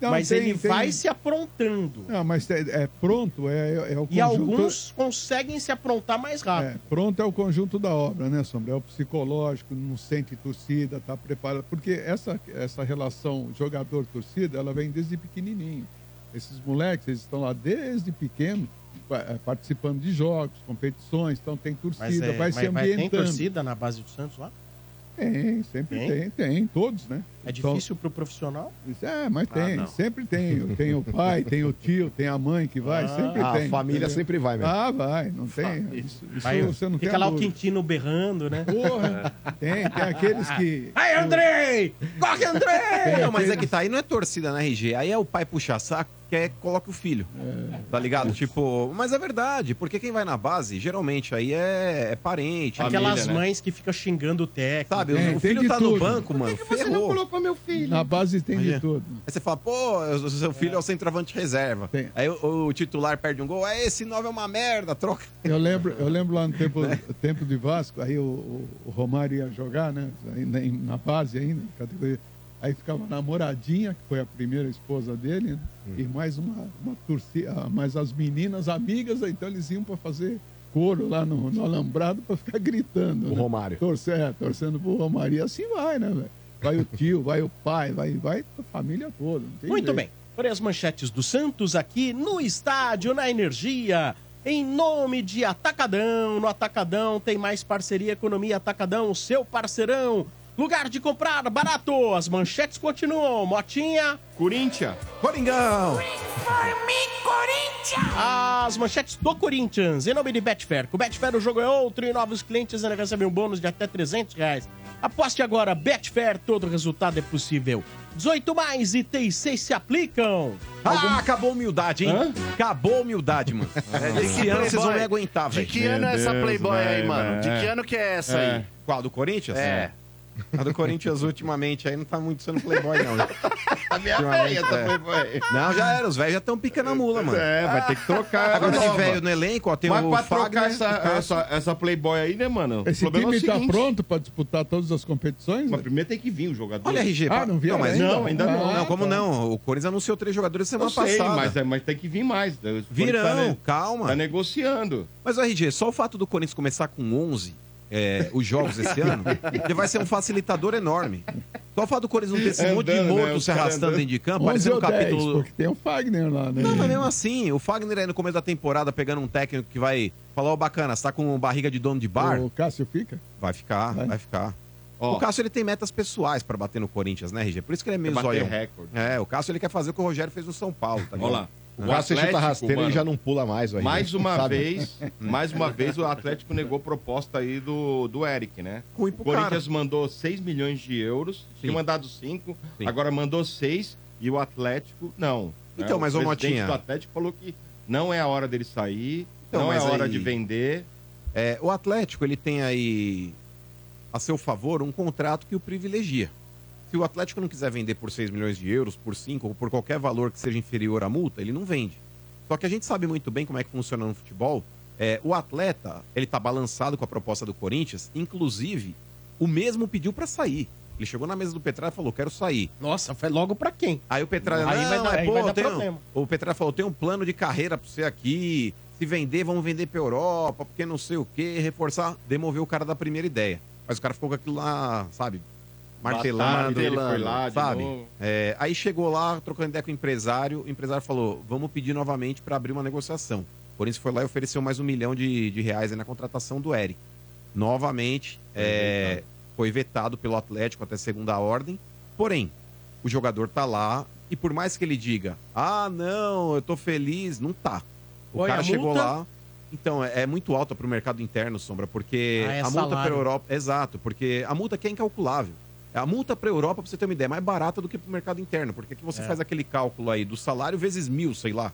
Não, mas tem- ele tem- vai se aprontando. Não, mas é, é pronto, é, é o E alguns conseguem se aprontar mais rápido. É, pronto é o conjunto da obra, né, Sombra? É o psicológico, não sente torcida, tá preparado. Porque essa, essa relação jogador-torcida, ela vem desde pequenininho. Esses moleques, eles estão lá desde pequeno, eh, participando de jogos, competições, então tem torcida, Mas, é, vai se mas, mas tem ambientando. torcida na base do Santos lá? Tem, sempre Tem? tem, tem, todos, né? É Então, difícil pro profissional? é, mas Ah, tem, não. sempre tem. Tem o pai, tem o tio, tem a mãe que vai, Ah. sempre Ah, a tem. família entendeu? sempre vai mesmo. Ah, vai, não tem. Isso, isso Aí, você não fica tem lá o dúvida. Quintino berrando, né? Porra, tem, tem aqueles que. [laughs] Aí, Andrei! Corre, Andrei! Não, mas é que tá aí, não é torcida na RG. Aí é o pai puxar saco, quer que coloque o filho. Tá ligado? Tipo, mas é verdade, porque quem vai na base, geralmente aí é, é parente. Aquelas família, né? mães que ficam xingando o técnico. Sabe, É, o tem filho tá no tudo. banco, mano, ferrou. Meu filho? Na base tem de tudo. Aí você fala, pô, o seu filho é o centroavante reserva. Tem. Aí o, o titular perde um gol, é, esse 9 é uma merda, troca. Eu lembro, eu lembro lá no tempo, [laughs] tempo de Vasco, aí o, o- o Romário ia jogar, né? Na base ainda, categoria. Aí ficava a namoradinha, que foi a primeira esposa dele, né? e mais uma, uma torcida, mais as meninas amigas, então eles iam para fazer coro lá no, no alambrado para ficar gritando. O né? Romário. Torcer, é, torcendo pro Romário. E assim vai, né, velho? Vai o tio, vai o pai, vai, vai a família toda. não tem Muito jeito. bem. Olha as manchetes do Santos aqui no estádio, na Energia. Em nome de Atacadão. No Atacadão tem mais parceria Economia Atacadão, seu parceirão. Lugar de comprar barato. As manchetes continuam. Motinha. Corinthians. Coringão! As manchetes do Corinthians. Em nome de Betfair. Com Betfair o jogo é outro e novos clientes ainda recebem um bônus de até 300 reais. Aposte agora. Betfair. Todo resultado é possível. 18 mais e T6 se aplicam. Ah, acabou a humildade, hein? Hã? Acabou a humildade, mano. É, Esse ano vocês vão me aguentar, De velho. que ano é essa Deus, Playboy aí, mano? De velho. que ano que é essa aí? Qual, do Corinthians? É. A do Corinthians ultimamente aí não tá muito sendo playboy, não. [laughs] A minha velha tá é. playboy. Não, já era. Os velhos já estão picando a mula, mano. É, vai ter que trocar. Agora esse nova. velho no elenco, ó, tem Mas o pra Fagner, trocar essa, o essa, essa Playboy aí, né, mano? Esse o problema time é o tá pronto para disputar todas as competições? Mas velho? primeiro tem que vir o jogador. Olha, RG. Ah, não vieram mas ainda? Não, ainda não. Não, como tá. não? O Corinthians anunciou três jogadores Eu semana sei, passada. mas, é- mas tem que vir mais. O Corinthians Virão, Tá, calma. tá negociando. Mas, o RG, só o fato do Corinthians começar com 11 é, os jogos esse [laughs] ano, ele vai ser um facilitador enorme. Só o fato do Corinthians não ter esse monte de né? morto Os se arrastando andando. dentro de campo, 11 parecendo um ou 10, capítulo... porque tem o Fagner lá, né? Não, mas mesmo assim, o Fagner aí no começo da temporada pegando um técnico que vai falar, ô bacana, você tá com barriga de dono de bar? O Cássio fica? Vai ficar, Vai. vai, ficar. Ó. O Cássio ele tem metas pessoais pra bater no Corinthians, né, RG? Por isso que ele é meio recorde. É, o Cássio ele quer fazer o que o Rogério fez no São Paulo, tá Olha ligado? lá. O Cássio chuta rasteiro, ele já não pula mais. o Mais uma sabe? vez, [laughs] mais uma vez o Atlético negou proposta aí do, do Eric, né? Ruim O Corinthians mandou 6 milhões de euros, Sim. tinha mandado 5, Sim. agora mandou 6 e o Atlético não. Então, né? mas, o Motinha- do Atlético falou que não é a hora dele sair, Então, não é a hora aí- de vender. É, o Atlético ele tem aí a seu favor um contrato que o privilegia. Se o Atlético não quiser vender por 6 milhões de euros, por 5 ou por qualquer valor que seja inferior à multa, ele não vende. Só que a gente sabe muito bem como é que funciona no futebol. É, o atleta, ele tá balançado com a proposta do Corinthians, inclusive, o mesmo pediu pra sair. Ele chegou na mesa do Petralha e falou: quero sair. Nossa, foi logo pra quem? Aí o Petralha, Aí vai dar- é, pô, vai dar tem um- problema. O Petralha falou, tem um plano de carreira pra você aqui, se vender, vamos vender pra Europa, porque não sei o quê, reforçar, demoveu o cara da primeira ideia. Mas o cara ficou com aquilo lá, sabe, martelando, Batata, ele foi lá sabe? É, aí chegou lá, trocando ideia com o empresário, o empresário falou, vamos pedir novamente pra abrir uma negociação. O Corinthians foi lá e ofereceu mais um milhão de, de reais aí na contratação do Eric. Novamente, é, foi vetado pelo Atlético até segunda ordem. Porém, o jogador tá lá e por mais que ele diga, ah, não, eu tô feliz, não tá. O Oi, cara a chegou multa? lá. Então, é, é muito alta pro mercado interno, Sombra, porque Ah, é a multa para Europa. Exato, porque a multa aqui é incalculável. A multa para Europa, pra você ter uma ideia, é mais barata do que pro mercado interno, porque aqui você É. faz aquele cálculo aí do salário vezes mil, sei lá.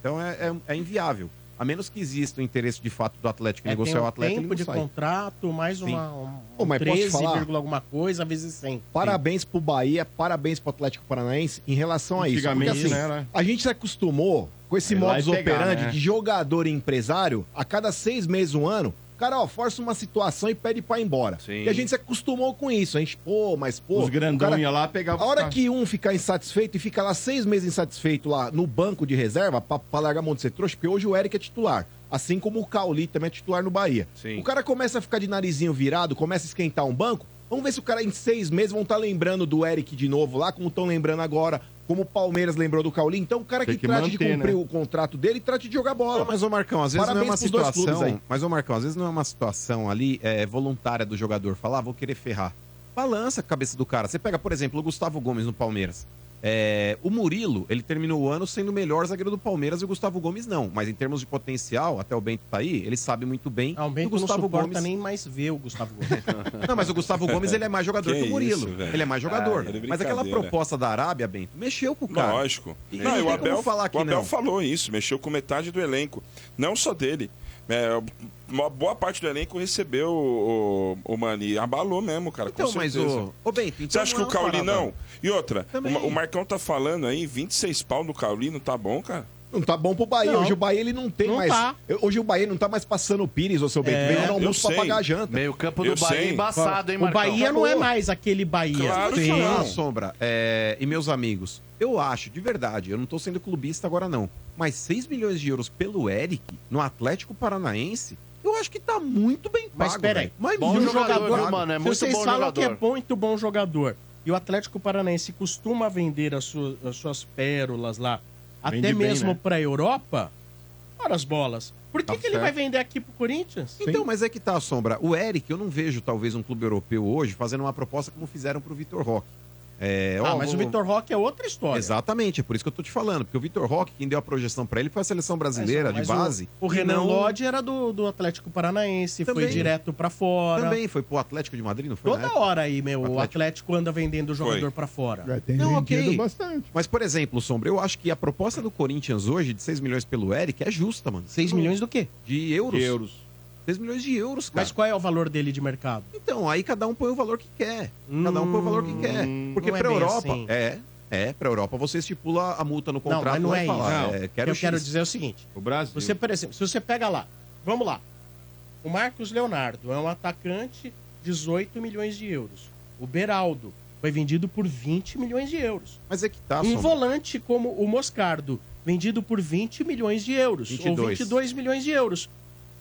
Então é, é- é inviável. A menos que exista o interesse de fato do Atlético em É, tem negociar um o atleta, ele tempo não de sai. contrato, mais uma, um, Ô, mas posso 13, falar? vírgula alguma coisa, vezes 100. Parabéns pro Bahia, parabéns pro Atlético Paranaense em relação a isso. Porque assim, né, né? a gente se acostumou com esse Aí modus pegar, operandi né? de jogador e empresário, a cada seis meses, um ano, o cara, ó, força uma situação e pede pra ir embora. Sim. E a gente se acostumou com isso. A gente, pô, mas pô. Os grandão cara- ia lá pegar A hora que um ficar insatisfeito e fica lá seis meses insatisfeito lá no banco de reserva pra, pra largar a mão de ser trouxa, porque hoje o Eric é titular. Assim como o Cauli também é titular no Bahia. Sim. O cara começa a ficar de narizinho virado, começa a esquentar um banco. Vamos ver se o cara em seis meses vão estar lembrando do Eric de novo lá, como estão lembrando agora. Como o Palmeiras lembrou do Cauli. Então, o cara que, Tem que trate de manter, cumprir né? o contrato dele, trate de jogar bola. Mas, ô Marcão, às vezes Parabéns não é uma situação. Mas, ô Marcão, às vezes não é uma situação ali é, voluntária do jogador falar, ah, vou querer ferrar. Balança a cabeça do cara. Você pega, por exemplo, o Gustavo Gomes no Palmeiras. É, o Murilo, ele terminou o ano sendo o melhor zagueiro do Palmeiras e o Gustavo Gomes não. Mas em termos de potencial, até o Bento tá aí, ele sabe muito bem Ah, o que Bento o não Gustavo suporta Gomes. nem mais ver o Gustavo Gomes. [laughs] Não, mas o Gustavo Gomes ele é mais jogador Que que, o Murilo. isso, ele é mais jogador. Ah, é mas aquela proposta da Arábia, Bento, mexeu com o cara. Lógico. E Não, não e o Abel, falar que o Abel não. falou isso, mexeu com metade do elenco. Não só dele. É, uma boa parte do elenco recebeu o, o, o Mani. Abalou mesmo, cara. Então, com mas certeza. o. Ô, Bento, então Você acha que o é Cauli não? E outra, o, o Marcão tá falando aí, 26 pau no Cauli, não tá bom, cara? Não tá bom pro Bahia. Não. Hoje o Bahia ele não tem Não mais. tá. Hoje o Bahia não tá mais passando o Pires, ô seu Bento. É, Veio no eu almoço pra pagar a janta. Meio campo Eu do Bahia sei. embaçado, hein, o Marcão? Bahia não é mais aquele Bahia. Claro que Sim. não. Ah, Sombra, é, e meus amigos, eu acho, de verdade, eu não tô sendo clubista agora não, mas 6 milhões de euros pelo Eric no Atlético Paranaense, eu acho que tá muito bem pago. Mas peraí. Mas bom muito jogador, bem viu, mano? É Se muito vocês bom falam que é jogador. muito bom jogador e o Atlético Paranaense costuma vender as, su- as suas pérolas lá, Vende até bem, mesmo né? pra Europa, ora as bolas. Por que, Tá que ele vai vender aqui pro Corinthians? Então, mas é que tá, Sombra. O Eric, eu não vejo talvez um clube europeu hoje fazendo uma proposta como fizeram pro Vitor Roque. É, Ah, ó, mas o Vitor Roque é outra história. Exatamente, é por isso que eu tô te falando. Porque o Vitor Roque, quem deu a projeção pra ele foi a seleção brasileira Mas de base. O, o Renan não- Lodge era do, do Atlético Paranaense, foi Também. direto pra fora. Também foi pro Atlético de Madrid, não foi? Toda época? hora aí, meu, o Atlético. Atlético anda vendendo jogador Foi. pra fora. Já tem Não, ok. bastante. Mas, por exemplo, Sombra, eu acho que a proposta do Corinthians hoje, de 6 milhões pelo Eric, é justa, mano. 6 milhões do quê? de euros. De euros. 6 milhões de euros, cara. Mas qual é o valor dele de mercado? Então, aí cada um põe o valor que quer. Cada um põe o valor que quer. Porque não é pra Europa. assim. É, é, pra Europa você estipula a multa no contrato. não, mas não é falar, isso. É, O que quero eu quero X. dizer é o seguinte. O Brasil. Você, por exemplo, se você pega lá, vamos lá. O Marcos Leonardo é um atacante, 18 milhões de euros. O Beraldo foi vendido por 20 milhões de euros. Mas é que tá, um Sombra. volante como o Moscardo, vendido por 20 milhões de euros. 22. Ou 22 milhões de euros.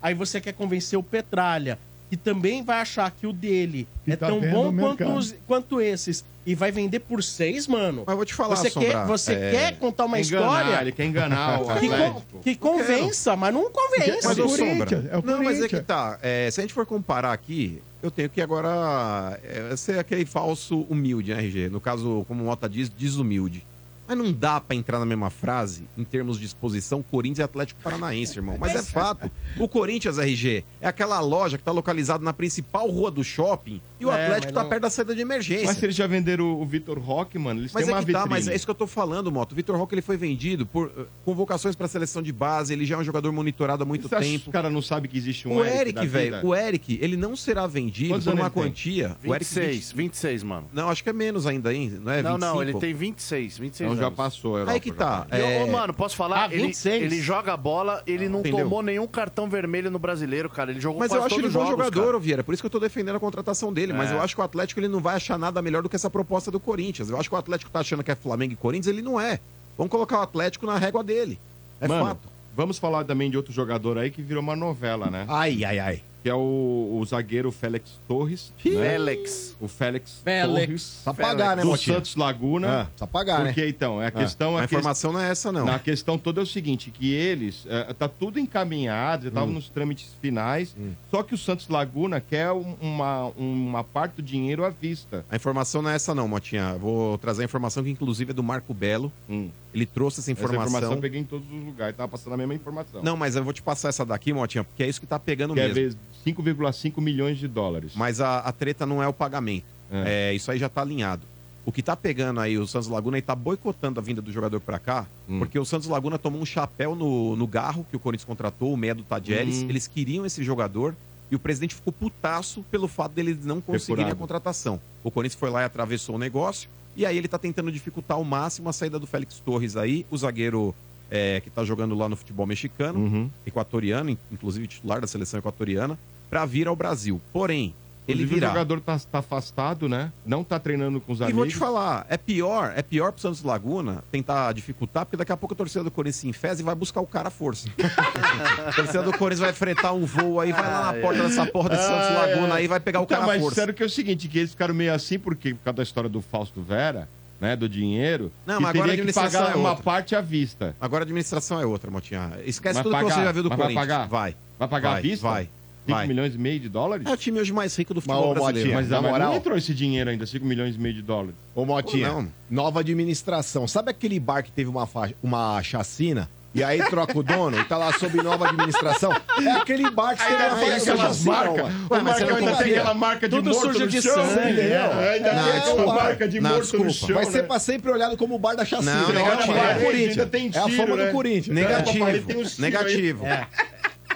Aí você quer convencer o Petralha, que também vai achar que o dele Que é tá tão bom quanto, os- quanto esses, e vai vender por 6, mano. Mas eu vou te falar, Você, Sombra, quer, você é, quer contar uma enganar, história Ele quer enganar o [laughs] que, con- que convença, mas não convence. Mas o o Sombra. É o não, mas é que tá. é, se a gente for comparar aqui, eu tenho que agora é, ser aquele falso humilde, né, RG? No caso, como o Mota diz, desumilde. Mas não dá pra entrar na mesma frase em termos de exposição Corinthians e Atlético Paranaense, irmão. Mas é fato. O Corinthians, RG, é aquela loja que tá localizada na principal rua do shopping e o É, Atlético tá não- perto da saída de emergência. Mas se eles já venderam o, o Vitor Roque, mano, eles Mas têm é uma que tá, vitrine. mas é isso que eu tô falando, Moto. O Vitor Roque ele foi vendido por uh, convocações pra seleção de base, ele já é um jogador monitorado há muito Você acha que tempo. os caras não sabem que existe um O da Eric, velho, o Eric, ele não será vendido Quantos por uma quantia. O Eric 26, 26, mano. Não, acho que é menos ainda, hein? Não é 25? Não, não, ele tem 26, 26 Então já anos. passou a Europa. Aí que tá. Ô, é, ô, mano, posso falar? Ah, ele, 26. ele joga bola, ele não Entendeu? tomou nenhum cartão vermelho no brasileiro, cara. Ele jogou Mas eu acho ele todos bom jogador, cara. ô Vieira. Por isso que eu tô defendendo a contratação dele. Mas É. eu acho que o Atlético ele não vai achar nada melhor do que essa proposta do Corinthians. Eu acho que o Atlético tá achando que é Flamengo e Corinthians, ele não é. Vamos colocar o Atlético na régua dele. É Mano, fato. vamos falar também de outro jogador aí que virou uma novela, né? Ai, ai, ai. Que é o, o zagueiro Félix Torres. né? Félix. O Félix, Félix. Torres. Precisa pagar, né, do Motinha? Santos Laguna. Ah, precisa pagar, né? Porque então, a questão A é que informação não é essa, não. Na questão toda é o seguinte, que eles, eh, tá tudo encaminhado, já Hum. estavam nos trâmites finais, só que o Santos Laguna quer um- uma, uma parte do dinheiro à vista. A informação não é essa, não, Motinha. Vou trazer a informação que, inclusive, é do Marco Belo. Hum. Ele trouxe essa Essa informação. informação eu peguei em todos os lugares, tava passando a mesma informação. Não, mas eu vou te passar essa daqui, Motinha, porque é isso que tá pegando Quer mesmo. ver 5,5 milhões de dólares. Mas a, a treta não é o pagamento. É. isso aí já tá alinhado. O que tá pegando aí o Santos Laguna e tá boicotando a vinda do jogador pra cá, Hum. porque o Santos Laguna tomou um chapéu no, no garro que o Corinthians contratou, o meia do Tadjeres. Hum. Eles queriam esse jogador e o presidente ficou putaço pelo fato deles não conseguirem Depurado. a contratação. O Corinthians foi lá e atravessou o negócio e aí ele tá tentando dificultar ao máximo a saída do Félix Torres aí, o zagueiro é, que tá jogando lá no futebol mexicano Uhum. equatoriano, in- inclusive titular da seleção equatoriana, para vir ao Brasil. Porém, ele Inclusive, virá. O jogador tá, tá afastado, né? Não tá treinando com os E amigos. vou te falar, é pior, é pior pro Santos Laguna tentar dificultar, porque daqui a pouco a torcida do Corinthians se enfesa e vai buscar o cara à força. [laughs] a torcida do Corinthians vai fretar um voo aí, vai lá na porta dessa porra desse Santos Laguna aí, vai pegar o Então, cara à mas força. sério que é o seguinte, que eles ficaram meio assim, porque por causa da história do Fausto Vera, né, do dinheiro, Não, mas agora a administração pagar é uma parte à vista. Agora a administração é outra, Motinha. Esquece Vai tudo pagar? que você já viu do Mas vai Corinthians. pagar? Vai. Vai pagar Vai, à vista? vai, 5 vai. milhões e meio de dólares? É o time hoje mais rico do Mas, futebol ô, brasileiro. Motinha, Mas, na mas moral- não entrou esse dinheiro ainda, 5 milhões e meio de dólares. Ô, Motinha, Não. nova administração. Sabe aquele bar que teve uma, fa- uma chacina? E aí troca o dono e tá lá sob nova administração? É aquele bar que teve uma Tem fa- aquelas chacina, marcas. O mas você Marcão não ainda tem confia? aquela marca de Tudo morto sujo no de chão. sangue, entendeu? é. Ainda Não, tem aquela desculpa. marca de Não, morto no chão, Vai né? ser pra sempre olhado como o bar da chacina. Não, negativo. bar do Ainda Corinthians. tem É a tiro, fama né? do Corinthians. Negativo. Papai, tem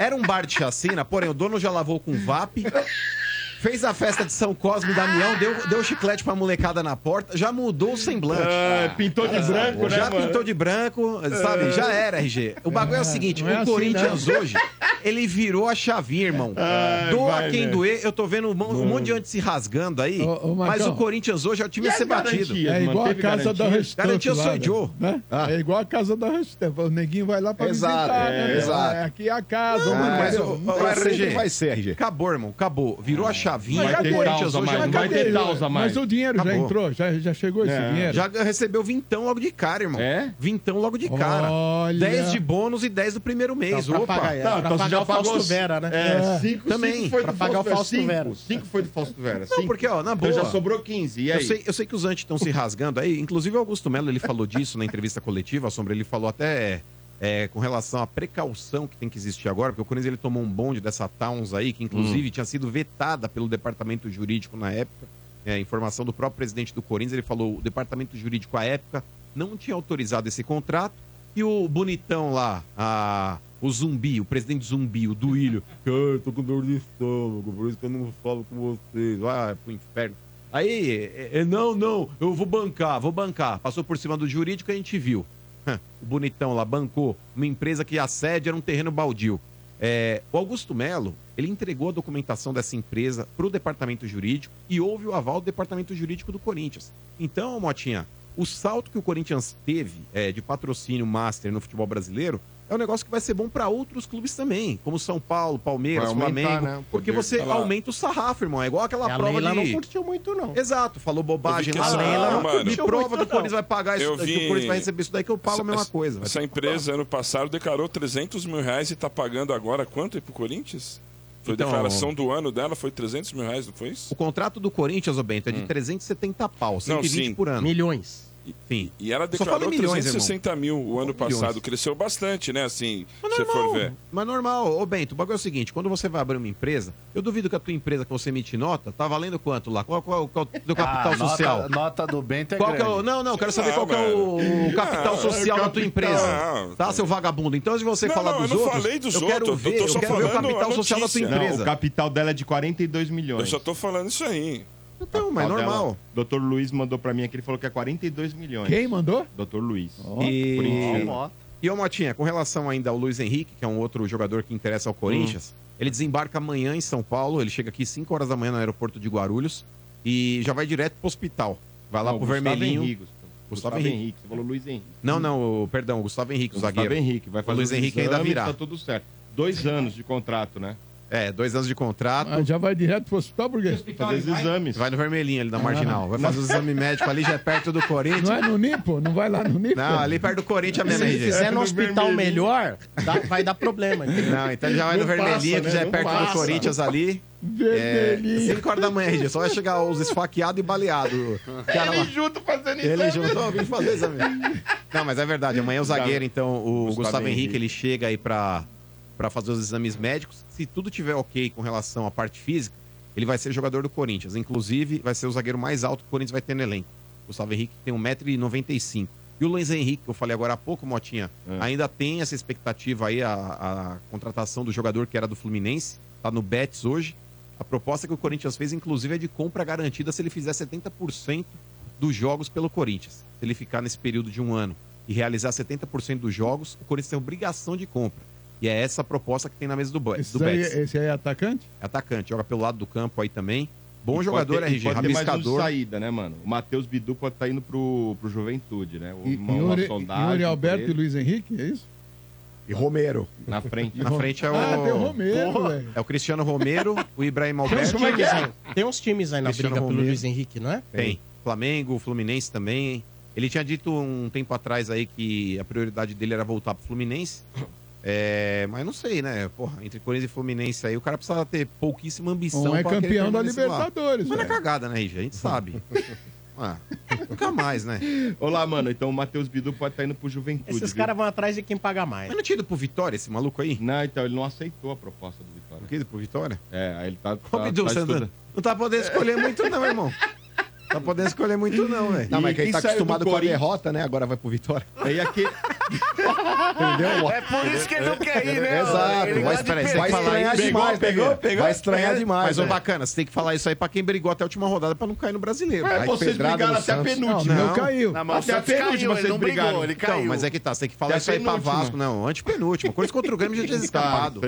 Era um bar de chacina, porém o dono já lavou com VAP. Fez a festa de São Cosme e Damião, deu, deu chiclete pra molecada na porta, já mudou o semblante. Ah, pintou de branco, né, já mano? pintou de branco, sabe? Já era, RG. O bagulho é, o seguinte: é o assim, Corinthians hoje, ele virou a chavinha, irmão. Ai, Doa vai, quem né? doer. Eu tô vendo um, um monte de gente se rasgando aí, Ô, ô, mas o Corinthians hoje é o time a ser batido. garantias, É mano? igual a casa da? Restante. Garantia sou né? Joe. Né? É igual a casa da Restante. O neguinho vai lá pra Exato, visitar. é, né? exato. É, aqui é a casa. Não, mano, mas o- RG. vai ser, RG. Acabou, irmão, acabou. Virou a chavinha. Mas? Corinthians Causa hoje mais, é não vai ter causa mais. Mas o dinheiro já Acabou. entrou? Já, já chegou esse É. dinheiro? Já recebeu vintão logo de cara, irmão. É? Vintão logo de cara. Olha. 10 de bônus e 10 do primeiro mês. Pra Opa. pagar, é, Tá, pra então você pagar já o Fausto pagou- Vera, né? É, cinco, Também, cinco foi pra do pagar o Fausto cinco. Vera. Cinco foi do Fausto Vera. Não, cinco. porque, ó, na Então boa. já sobrou 15. E Eu aí? sei, eu sei que os antes estão se rasgando aí. Inclusive, o Augusto Melo ele falou disso na entrevista coletiva. A Sombra ele falou até é, com relação à precaução que tem que existir agora, porque o Corinthians ele tomou um bonde dessa Towns aí, que inclusive Hum. tinha sido vetada pelo departamento jurídico na época. É, informação do próprio presidente do Corinthians, ele falou: o departamento jurídico à época não tinha autorizado esse contrato. E o bonitão lá, a- o zumbi, o presidente zumbi, o Duílio, cara, eu tô com dor de estômago, por isso que eu não falo com vocês, vai pro inferno. Aí, é, é, não, não, eu vou bancar, vou bancar. Passou por cima do jurídico e a gente viu. O bonitão lá bancou uma empresa que a sede era um terreno baldio. É, o Augusto Melo, ele entregou a documentação dessa empresa para o departamento jurídico e houve o aval do departamento jurídico do Corinthians. Então, Motinha, o salto que o Corinthians teve é, de patrocínio master no futebol brasileiro é um negócio que vai ser bom para outros clubes também, como São Paulo, Palmeiras, aumentar, Flamengo, né, porque você lá. aumenta o sarrafo, irmão. É igual aquela A prova Leila de... não curtiu muito, não. Exato, falou bobagem vi lá. Leila, Ah, mano. me prova que o Corinthians vai pagar isso, Eu que vi- o Corinthians vai receber isso daí que eu pago a mesma coisa. Essa empresa, ano passado, declarou 300 mil reais e tá pagando agora quanto aí pro Corinthians? Foi Então- a declaração do ano dela, foi 300 mil reais, não foi isso? O contrato do Corinthians, ô Bento, é de 370 pau, 120 sim. por ano. Milhões. Sim. E ela Só fala declarou em milhões, 360 mil o ano Milhões. passado. Cresceu bastante, né? Assim, Mas se você for normal, ver. mas normal. Ô Bento, o bagulho é o seguinte, quando você vai abrir uma empresa, eu duvido que a tua empresa que você emite nota, tá valendo quanto lá? Qual, qual, qual é o teu capital Ah, nota- social? Nota, do Bento é Qual que é o, grande. não, não, quero saber Não, qual que é o, o capital Não, social é da tua empresa. Tá, seu vagabundo? Então, se você Não, falar não, dos eu não outros, falei dos eu quero outros, eu ver, tô eu só quero ver o capital social da tua empresa. o capital dela é de 42 milhões. Eu só tô falando isso aí. Então, mas normal. Doutor Luiz mandou pra mim aqui, ele falou que é 42 milhões. Quem mandou? Doutor Luiz. E... Corintiano. E ô Motinha, com relação ainda ao Luiz Henrique, que é um outro jogador que interessa ao Corinthians, ele desembarca amanhã em São Paulo, ele chega aqui 5 horas da manhã no aeroporto de Guarulhos e já vai direto pro hospital. Vai lá Não, pro Gustavo Vermelhinho. Henrique. Gustavo Gustavo Henrique. Henrique. Você falou Luiz Henrique. Não, não, o, perdão, o Gustavo Henrique, o Gustavo zagueiro. Henrique. Vai fazer O Luiz os Henrique ainda exames, virá. Tá tudo certo. Dois anos de contrato, né? É, dois anos de contrato. Ah, já vai direto pro hospital, por quê? Fazer os exames. Vai no Vermelhinho ali na Marginal. Vai fazer os exames [laughs] médicos ali, já é perto do Corinthians. Não é no Nipo? Não vai lá no Nipo? Não, ali perto do Corinthians mesmo, Se RG. fizer no no hospital vermelhinho. melhor, dá- vai dar problema. entendeu? Não, então já vai no Não passa, Vermelhinho, que né? já é Não perto do passa. Corinthians ali. Vermelhinho. 5 horas da manhã, RG. Só vai chegar os esfaqueados e baleados. Cara, lá. junto fazendo Ele junto, ó, vim fazer exame. Não, mas é verdade. Amanhã o zagueiro, então, o Gustavo, Gustavo Henrique, Henrique. ele chega aí pra, pra fazer os exames médicos. Se tudo tiver ok com relação à parte física, ele vai ser jogador do Corinthians. Inclusive, vai ser o zagueiro mais alto que o Corinthians vai ter no elenco. Gustavo Henrique tem 1,95m. E o Luiz Henrique, que eu falei agora há pouco, Motinha, É. ainda tem essa expectativa aí, a, a contratação do jogador que era do Fluminense, tá no Betis hoje. A proposta que o Corinthians fez, inclusive, é de compra garantida se ele fizer 70% dos jogos pelo Corinthians. Se ele ficar nesse período de um ano e realizar 70% dos jogos, o Corinthians tem obrigação de compra. E é essa a proposta que tem na mesa do, Be- Esse, do aí, Betis. esse aí é atacante? Atacante, joga pelo lado do campo aí também. Bom E jogador, pode ter- e RG, pode ter mais um rabiscador. saída, né, mano? O Matheus Bidu pode estar indo pro, pro Juventude, né? E, Uma, uma Yuri, sondagem Alberto e. Luiz Henrique, é isso? E Romero. Na frente. Na frente é o. Ah, tem o Romero, velho. É o Cristiano Romero, o Ibrahim Tem uns, Alberto. times aí, tem uns times aí na Cristiano briga pelo Romero. Luiz Henrique, não é? Tem. Flamengo, Fluminense também. Ele tinha dito um tempo atrás aí que a prioridade dele era voltar pro Fluminense. É, mas não sei, né? Porra, entre Corinthians e Fluminense aí, o cara precisa ter pouquíssima ambição. Um é pra querer campeão da permanecer lá. Libertadores, Mas na velho. cagada, né, Ige? A gente sabe. [laughs] Ah, nunca mais, né? Olá, mano. Então o Matheus Bidu pode estar indo pro Juventude. Esses caras vão atrás de quem paga mais. Mas não tinha ido pro Vitória esse maluco aí? Não, então ele não aceitou a proposta do Vitória. Não quis ir pro Vitória? É, aí ele tá. Ô, tá, Bidu, tá você não, não tá podendo escolher muito, não, irmão. Tá podendo escolher muito, não, velho. Não, mas que ele quem tá acostumado com a derrota, né? Agora vai pro Vitória. Aí aqui. Entendeu? É por isso que ele não quer ir, né? Exato, Ele vai, peraí, vai estranhar isso. demais. Pegou, né? pegou? Vai estranhar É, demais. Mas, ô, bacana, você tem que falar isso aí pra quem brigou até a última rodada pra não cair no brasileiro. É, vocês pedrada brigaram até a penúltima. Não, Não. caiu. Até a penúltima vocês brigaram. brigou, ele caiu. Então, mas é que tá, você tem que falar isso aí pra. Vasco, não. Antepenúltimo. Coisa contra o Grêmio já tinha escapado.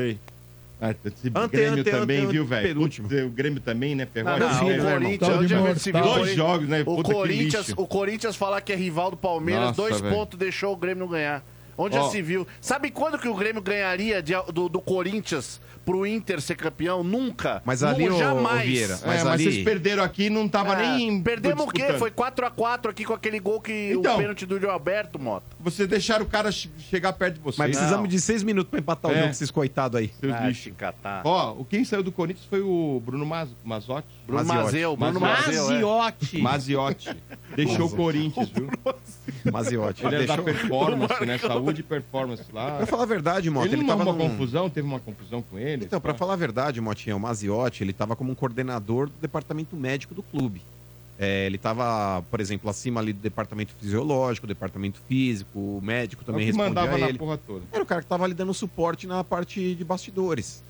Ah, esse Ante, Grêmio ante, também, ante, viu, velho? O Grêmio também, né? Ferrou Não, não, o né? Corinthians, onde a se viu, Dois jogos, né? O Puta Corinthians, lixo. o Corinthians falar que é rival do Palmeiras, Nossa, dois pontos deixou o Grêmio não ganhar. Onde já Ó. se viu. Sabe quando que o Grêmio ganharia de- do, do Corinthians pro Inter ser campeão? Nunca. Mas ali, ô, jamais. ô, Vieira, É, Mas mas ali- vocês perderam aqui não tava Ah, nem. Perdemos o quê? Foi 4x4 aqui com aquele gol que Então. o pênalti do Alberto, Mota. Vocês deixaram o cara che- chegar perto de vocês. Mas precisamos Não. de seis minutos pra empatar o É. jogo, esses coitados aí. Seus Ah, lixos. te catar. Ó, o quem saiu do Corinthians foi o Bruno Maz, Mazotti. Bruno Maziotti. Mazeu, Bruno Maziotti. É. Maziotti. Maziotti. Deixou o Corinthians, viu? Maziotti. Ele era da Deixou... performance, né? Saúde e performance lá. Pra falar a verdade, Mota, Ele ele, não tava num... confusão, teve uma confusão com ele. Então, pra falar a verdade, Motinha, o Maziotti, ele tava como um coordenador do departamento médico do clube. É, ele tava, por exemplo, acima ali do departamento fisiológico, departamento físico, o médico também É o que respondia mandava a na ele. porra toda. Era o cara que tava ali dando suporte na parte de bastidores.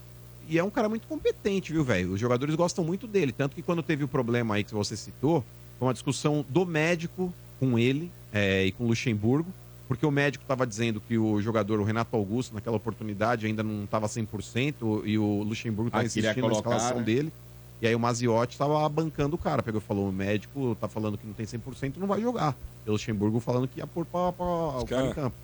E é um cara muito competente, viu, velho? Os jogadores gostam muito dele. Tanto que quando teve o problema aí que você citou, foi uma discussão do médico com ele é, e com o Luxemburgo. Porque o médico estava dizendo que o jogador, o Renato Augusto, naquela oportunidade ainda não estava 100% e o Luxemburgo estava Ah, queria insistindo na colocar, escalação né? dele. E aí o Maziotti estava bancando o cara. Pegou e falou: o médico tá falando que não tem 100% não vai jogar. E o Luxemburgo falando que ia pôr pra, pra, o cara em campo.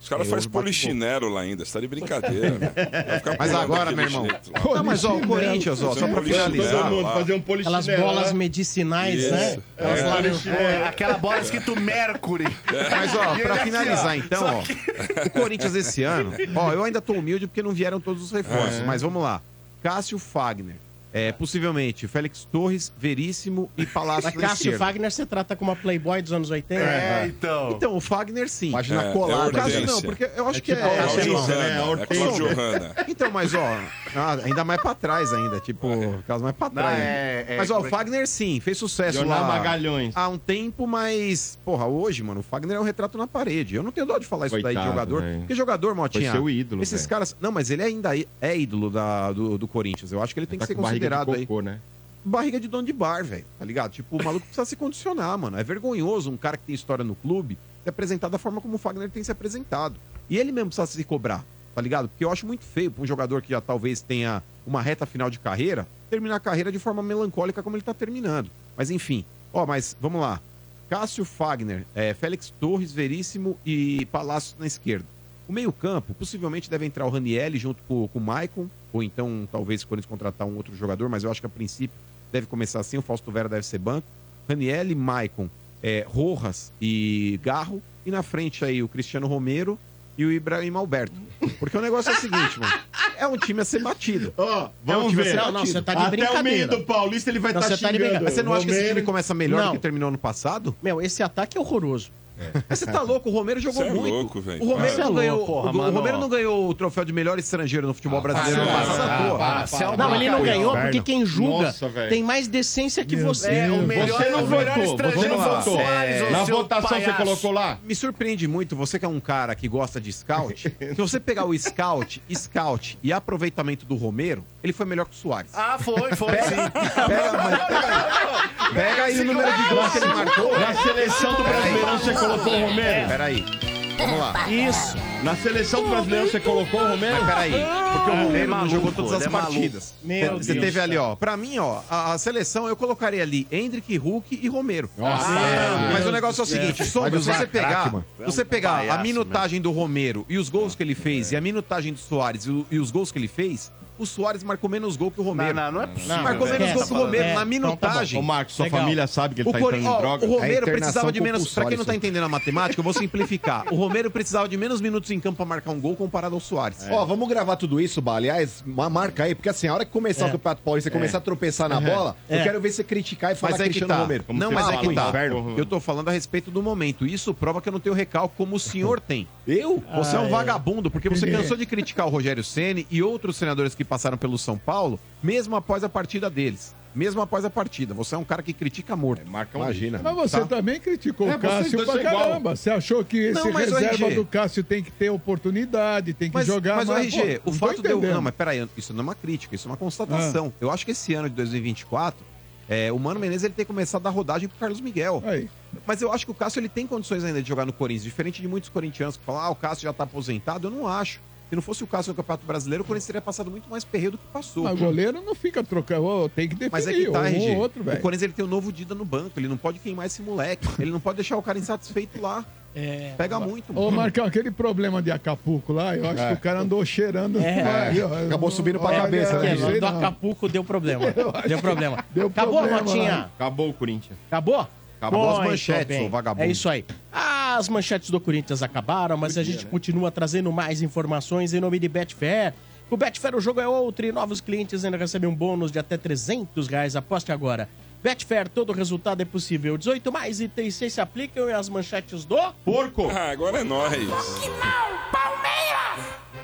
Os caras fazem polichinelo lá ainda, você tá de brincadeira. velho. Vai ficar Mas agora, meu irmão. jeito. Não, mas ó, o Corinthians, ó, só pra finalizar. Todo mundo fazer um Aquelas polichinelo. bolas né? medicinais, Isso. né? Elas É, lá no- polichinelo. É, aquela bola escrito Mercury. Mas, ó, pra finalizar, assim, ó, então, ó, o Corinthians esse ano, ó, eu ainda tô humilde porque não vieram todos os reforços, É. mas vamos lá. Cássio Fagner, é, possivelmente Félix Torres, Veríssimo e Palácio Mas na Cássio esquerda. Fagner você trata como uma Playboy dos anos 80? É, então. Então, o Fagner sim. Página É, colada. é o Cássio não, porque eu acho É que tipo é... a É Hortência, o Johanna, né? é. Cláudio Johanna. Então, mas ó, ah, ainda mais pra trás ainda, tipo, caso mais pra Não, trás. é- é- mas ó, o é Fagner sim, fez sucesso Jornal lá Magalhães. há um tempo, mas, porra, hoje, mano, o Fagner é um retrato na parede. Eu não tenho dó de falar isso daí de Coitado, jogador, velho. porque jogador, Foi Motinha, seu ídolo, esses velho. caras, não, mas ele ainda é ídolo da, do, do Corinthians. Eu acho que ele tem Tá que ser com barriga de considerado aí né? barriga de dono de bar, velho. Tá ligado? Tipo, o maluco precisa se condicionar, mano. É vergonhoso um cara que tem história no clube se apresentar da forma como o Fagner tem se apresentado. E ele mesmo precisa se cobrar, tá ligado? Porque eu acho muito feio pra um jogador que já talvez tenha uma reta final de carreira, terminar a carreira de forma melancólica como ele tá terminando. Mas enfim, ó, mas vamos lá. Cássio Fagner, é, Félix Torres, Veríssimo e Palácio na esquerda. O meio-campo, possivelmente deve entrar o Ranielli junto com, com o Maicon, ou então talvez quando eles contratar um outro jogador, mas eu acho que a princípio deve começar assim. O Fausto Vera deve ser banco. Ranielli, Maicon, é, Rojas e Garro. E na frente aí o Cristiano Romero e o Ibrahim Alberto. Porque o negócio é o seguinte, mano. É um time a ser batido. Ó, É um vamos time a ver. ser Não, não, batido. você tá de Até o meio brincadeira. do Paulista ele vai estar tá de xingando. brincadeira. Mas você não acha que esse Romero. time começa melhor Não. do que terminou ano passado? Meu, esse ataque é horroroso. Mas você tá louco, o Romero jogou é muito. louco, velho. O Romero, Para. não Você é ganhou, louco, porra, o, o mano. Romero não ganhou o troféu de melhor estrangeiro no futebol brasileiro ano para, passado, para, porra. para, para. Não, ele não ganhou inferno. porque quem julga Nossa, velho. tem mais decência que você. É, o melhor, Você não o melhor votou, estrangeiro você não foi o votou. Soares, ô Na seu votação você palhaço. colocou lá? Me surpreende muito, você que é um cara que gosta de scout, [laughs] se você pegar o scout, scout e aproveitamento do Romero, ele foi melhor que o Soares. Ah, foi, foi sim. Pega, mas pega aí. Pega aí o número de gols que ele marcou. Na seleção do Brasileirão você colocou o Romero? Pera aí. Vamos lá. Isso. Na seleção do Brasileirão você colocou o Romero? Mas peraí, porque o Romero é não maluco, jogou todas as é partidas. Meu Você Deus, teve ali, ó. Pra mim, ó, a, a seleção eu colocaria ali Hendrick, Hulk e Romero. Nossa, É, mas o negócio é o seguinte, Sombra, Pode se você pegar, craque, você pegar a palhaço, minutagem do Romero e os gols que ele fez e a minutagem do Soares e, e os gols que ele fez, O Soares marcou menos gol que o Romero. Não, não, não é possível, Marcou velho. menos gol que o Romero É, na então tá minutagem. Ô, Marcos, sua Legal. família sabe que ele O, tá entrando ó, em droga? o Romero É precisava de menos. Pra quem não tá entendendo a matemática, eu vou simplificar. O Romero precisava de menos minutos em campo pra marcar um gol comparado ao Soares. Ó, vamos gravar tudo isso, Bala. Aliás, uma marca aí, porque assim, a hora que começar É. o Campeonato Paulista e começar a tropeçar na bola, É. eu quero ver você criticar e falar Mas é que Cristiano tá. Romero. Não, você mas é que tá. Eu tô falando a respeito do momento. Isso prova que eu não tenho recalque como o senhor tem. Eu? Você é Ah, um é. vagabundo, porque você [laughs] cansou de criticar o Rogério Ceni e outros treinadores que passaram pelo São Paulo, mesmo após a partida deles. Mesmo após a partida. Você é um cara que critica morto. Marca um Imagina. Mas você Tá. também criticou É, o vocês Cássio dois pra são igual. caramba. Você achou que esse Não, mas o reserva RG do Cássio tem que ter oportunidade, tem que Mas, jogar mas o mais. RG, Pô, o não tô fato de eu. entendendo. Não, mas peraí, isso não é uma crítica, isso é uma constatação. Eu acho que esse ano de 2024, é, o Mano Menezes ele tem começado a dar rodagem pro Carlos Miguel. Aí. Mas eu acho que o Cássio ele tem condições ainda de jogar no Corinthians, diferente de muitos corintianos que falam, ah, o Cássio já tá aposentado. Eu não acho. Se não fosse o Cássio no Campeonato Brasileiro, o Corinthians teria passado muito mais perreio do que passou. Mas o goleiro não fica trocando, tem que definir Mas é que tá, um ou outro, o velho. Corinthians ele tem o novo Dida no banco, ele não pode queimar esse moleque. [laughs] Ele não pode deixar o cara insatisfeito lá. É, Pega muito. Ô, Marcão, aquele problema de Acapulco lá, eu acho que o cara andou cheirando. É. Aí, ó, Acabou subindo pra olha, cabeça, né, do não. Acapulco deu problema. [laughs] Deu que problema. deu Acabou, problema Motinha? lá. Acabou o Corinthians. Acabou? Acabou as Muito manchetes, bem. ô vagabundo. É isso aí. As manchetes do Corinthians acabaram, mas a gente continua trazendo mais informações em nome de Betfair. Com o Betfair o jogo é outro e novos clientes ainda recebem um bônus de até 300 reais. Aposte agora. Betfair, todo resultado é possível. 18 mais itens se se aplicam e as manchetes do... Porco! Ah, agora é nós.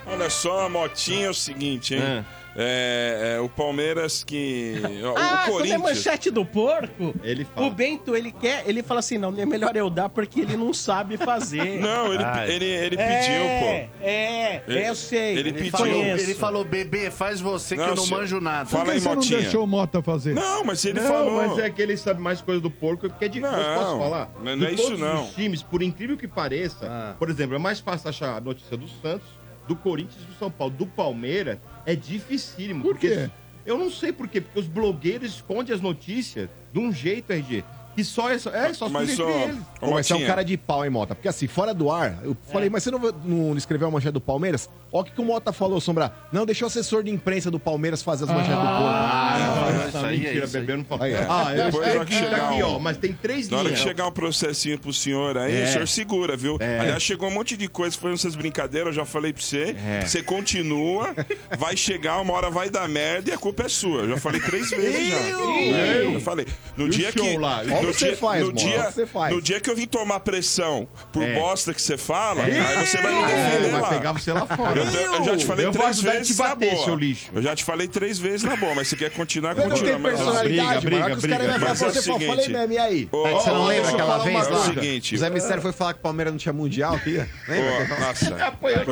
Olha só, a motinha é o seguinte, hein? É, é, o Palmeiras que. Ah, o quando é Corinthians. manchete do porco, Ele fala. o Bento, ele quer, ele fala assim, não, é melhor eu dar porque ele não sabe fazer. [laughs] Não, ele, ele, ele pediu, é, pô. É, Ele- eu sei. ele eu pediu. Falou, conheço. ele falou, bebê, faz você que Não, eu não manjo nada. Fala que aí, você não deixou o Mota fazer? Não, mas ele não, falou. mas é que ele sabe mais coisa do porco que é de Não, posso falar? não De é isso não. Os times, por incrível que pareça, Ah. por exemplo, é mais fácil achar a notícia do Santos, do Corinthians, do São Paulo, do Palmeiras, é dificílimo. Por porque- quê? Eu não sei por quê, porque os blogueiros escondem as notícias de um jeito, RG, que só é só, é, só Mas, fica ó, entre eles. ô, mas você é um cara de pau, hein, Mota? Porque assim, fora do ar, eu falei, mas você não, não escreveu a manchete do Palmeiras? Ó o que, que o Mota falou, Sombra. Não, deixa o assessor de imprensa do Palmeiras fazer as manchetes do. Ah, isso aí, é mentira, isso aí. bebê, eu não falo. Aí, ó. Ah, eu Depois hora que chegar aqui, um- ó, mas tem três Na hora que linhas. chegar um processinho pro senhor aí, É. o senhor segura, viu? É. Aliás, chegou um monte de coisa, foram essas brincadeiras, eu já falei pra você. É. Você continua, vai chegar, uma hora vai dar merda e a culpa é sua. Eu já falei três vezes já. É, Eu falei. No E dia que. lá? No que você dia, faz, no mano, dia, você faz. no dia que eu vim tomar pressão por É. bosta que você fala, aí você vai me defender É, vai lá. pegar você lá fora. Eu, eu já te falei Eu três vezes bater, na boa. seu lixo. Eu já te falei três vezes na boa, mas você quer continuar, Você não continua. tem mas- personalidade, briga, mano. os briga, caras briga. vão Mas é o você, seguinte- falei mesmo, e aí? Ô, Você não lembra aquela vez lá? É o seguinte. O Zé Mistério foi falar que o Palmeiras não tinha mundial, tia. Lembra? [laughs] Nossa,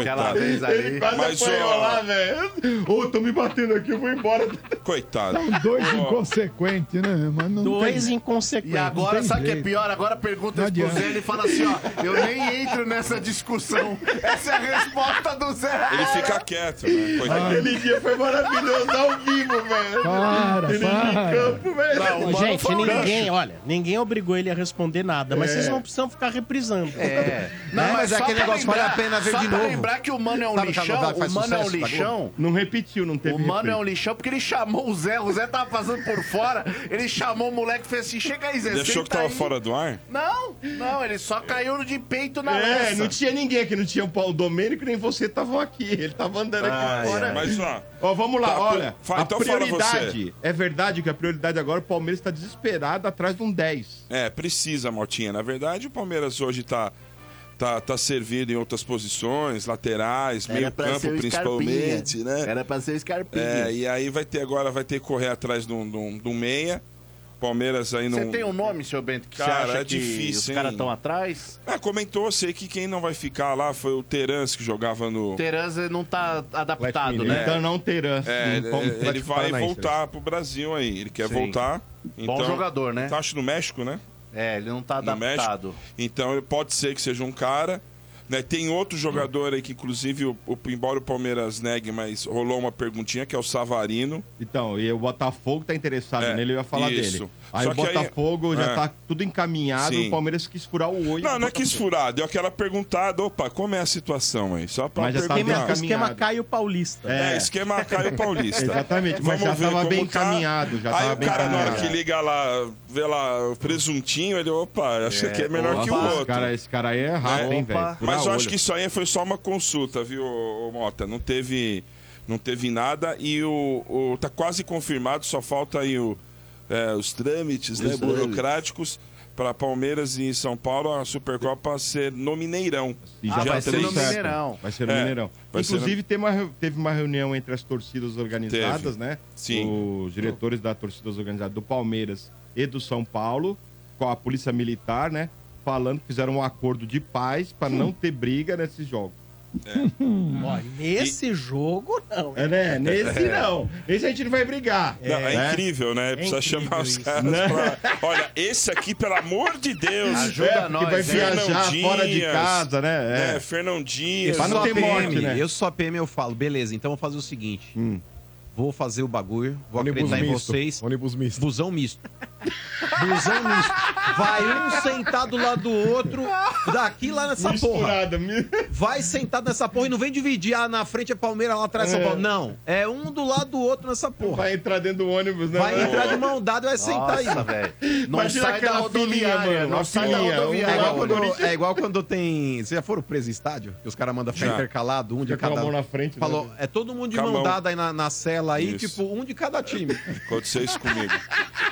Aquela vez ali. Quase Mas, apanhou lá, velho. Ô, tô me batendo aqui, eu vou embora. Coitado. São dois inconsequentes, né? Mas não Dois inconsequentes. Agora, sabe o que é pior? Agora pergunta Não isso pro. Zé, ele fala assim, ó, eu nem entro nessa discussão. Essa é a resposta do Zé. Ele fica quieto, né? Coitado. Aquele dia foi maravilhoso, ao vivo, velho. Para, Ele para. campo, velho. Não, Mano Gente, ninguém, olha, ninguém obrigou ele a responder nada, mas vocês não precisam ficar reprisando. É. Não, mas só aquele negócio vale a pena ver só de pra novo. lembrar que o Mano é um Sabe aquela lixão, o Mano é um sucesso lixão. Não repetiu, não teve O mano é um lixão porque ele chamou o Zé. O Zé tava passando por fora. Ele chamou o moleque e fez assim: chega aí, Zé. Ele achou que tava aí." fora do ar? Não, não, ele só caiu de peito na É, lança. não tinha ninguém aqui, não tinha o Paulo Domênico, nem você estavam aqui. Ele tava andando aqui fora. Mas, ó, Ó, vamos lá, Tá, olha. fala, a então fala prioridade, é verdade que a prioridade agora, o Palmeiras está desesperado atrás de um 10. é, precisa, Maltinha. Na verdade, o Palmeiras hoje tá, tá, tá servido em outras posições, laterais, meio campo principalmente, né? Era pra ser o Scarpinha. É, e aí vai ter agora, vai ter que correr atrás de um, de um- de um meia. Palmeiras aí não. Você tem um nome, seu Bento, que Cara, você acha é que difícil, os caras estão atrás? Ah, comentou, sei que quem não vai ficar lá foi o Terans, que jogava no. O Teranza não tá adaptado, né? Então não terá. É, Não, ele, ele vai Paranaense, voltar pro Brasil aí. Ele quer Sim. voltar. Bom Então, jogador, né? Tá, acho no México, né? É, ele não tá adaptado. México. Então ele pode ser que seja um cara. Né, tem outro jogador aí que, inclusive, o, o- embora o Palmeiras negue, mas rolou uma perguntinha, que é o Savarino. Então, e o Botafogo tá interessado É, nele, eu ia falar isso. dele. Aí Só o que aí- Botafogo já é. tá tudo encaminhado, Sim. o Palmeiras quis furar o olho. Não, não é que Botafogo. esfurar, deu aquela perguntada, opa, como é a situação aí? Só pra Mas já tá perguntar. bem Esquema, Caio Paulista. É, esquema Caio [laughs] Paulista. Exatamente, mas já tava bem tá. encaminhado, já Aí tava o bem cara, na hora que liga lá, vê lá o presuntinho, ele, opa, acho que aqui é melhor que o Opa, outro. Esse cara, esse cara aí é rápido, hein, Opa. velho? Mas eu Furar acho que isso aí foi só uma consulta, viu, Mota? Não teve, não teve nada e o, o- tá quase confirmado, só falta aí o, é, os trâmites né, Os burocráticos para Palmeiras e São Paulo a Supercopa ser no Mineirão. E Ah, já vai tá ser no. Mineirão. Vai ser no É, Mineirão. vai ser Inclusive, tem uma teve uma reunião entre as torcidas organizadas, Teve. né? Sim. Os diretores da torcidas organizadas do Palmeiras e do São Paulo, com a Polícia Militar, né? Falando que fizeram um acordo de paz para não ter briga nesses jogos. Ó, nesse jogo, não. É, né? Nesse não. Nesse a gente não vai brigar. Não, é, né? incrível, né? Precisa incrível chamar os caras pra... Olha, esse aqui, pelo amor de Deus. Ajuda É, nós, vai viajar fora de casa, né? É, É. Fernandinhas. Pra não ter morte, né? Eu sou a PM, eu falo, beleza, então vou fazer o seguinte. Hum. Vou fazer o bagulho, vou Ônibus acreditar em misto. vocês. Ônibus misto. Busão misto. Busão misto. Vai um sentar do lado do outro, daqui lá nessa porra. Misturada, mi- Vai sentado nessa porra e não vem dividir. Ah, na frente é Palmeiras, lá atrás é São É. Paulo. Não. É um do lado do outro nessa porra. Vai entrar dentro do ônibus, né? Vai entrar de mão dada e vai sentar aí. Nossa, velho. Não Imagina sai da aquela filinha, rodoviária, mano, não uma sai da filinha, É igual, olha. quando, é igual quando tem. Vocês já foram preso em estádio? Que os caras mandam ficar Já. intercalado, um de Fica com a cada. mão na frente, né? Falou, é todo mundo de Com a mão mão. dada aí na, na cela aí, Isso. tipo, um de cada time. Aconteceu isso comigo.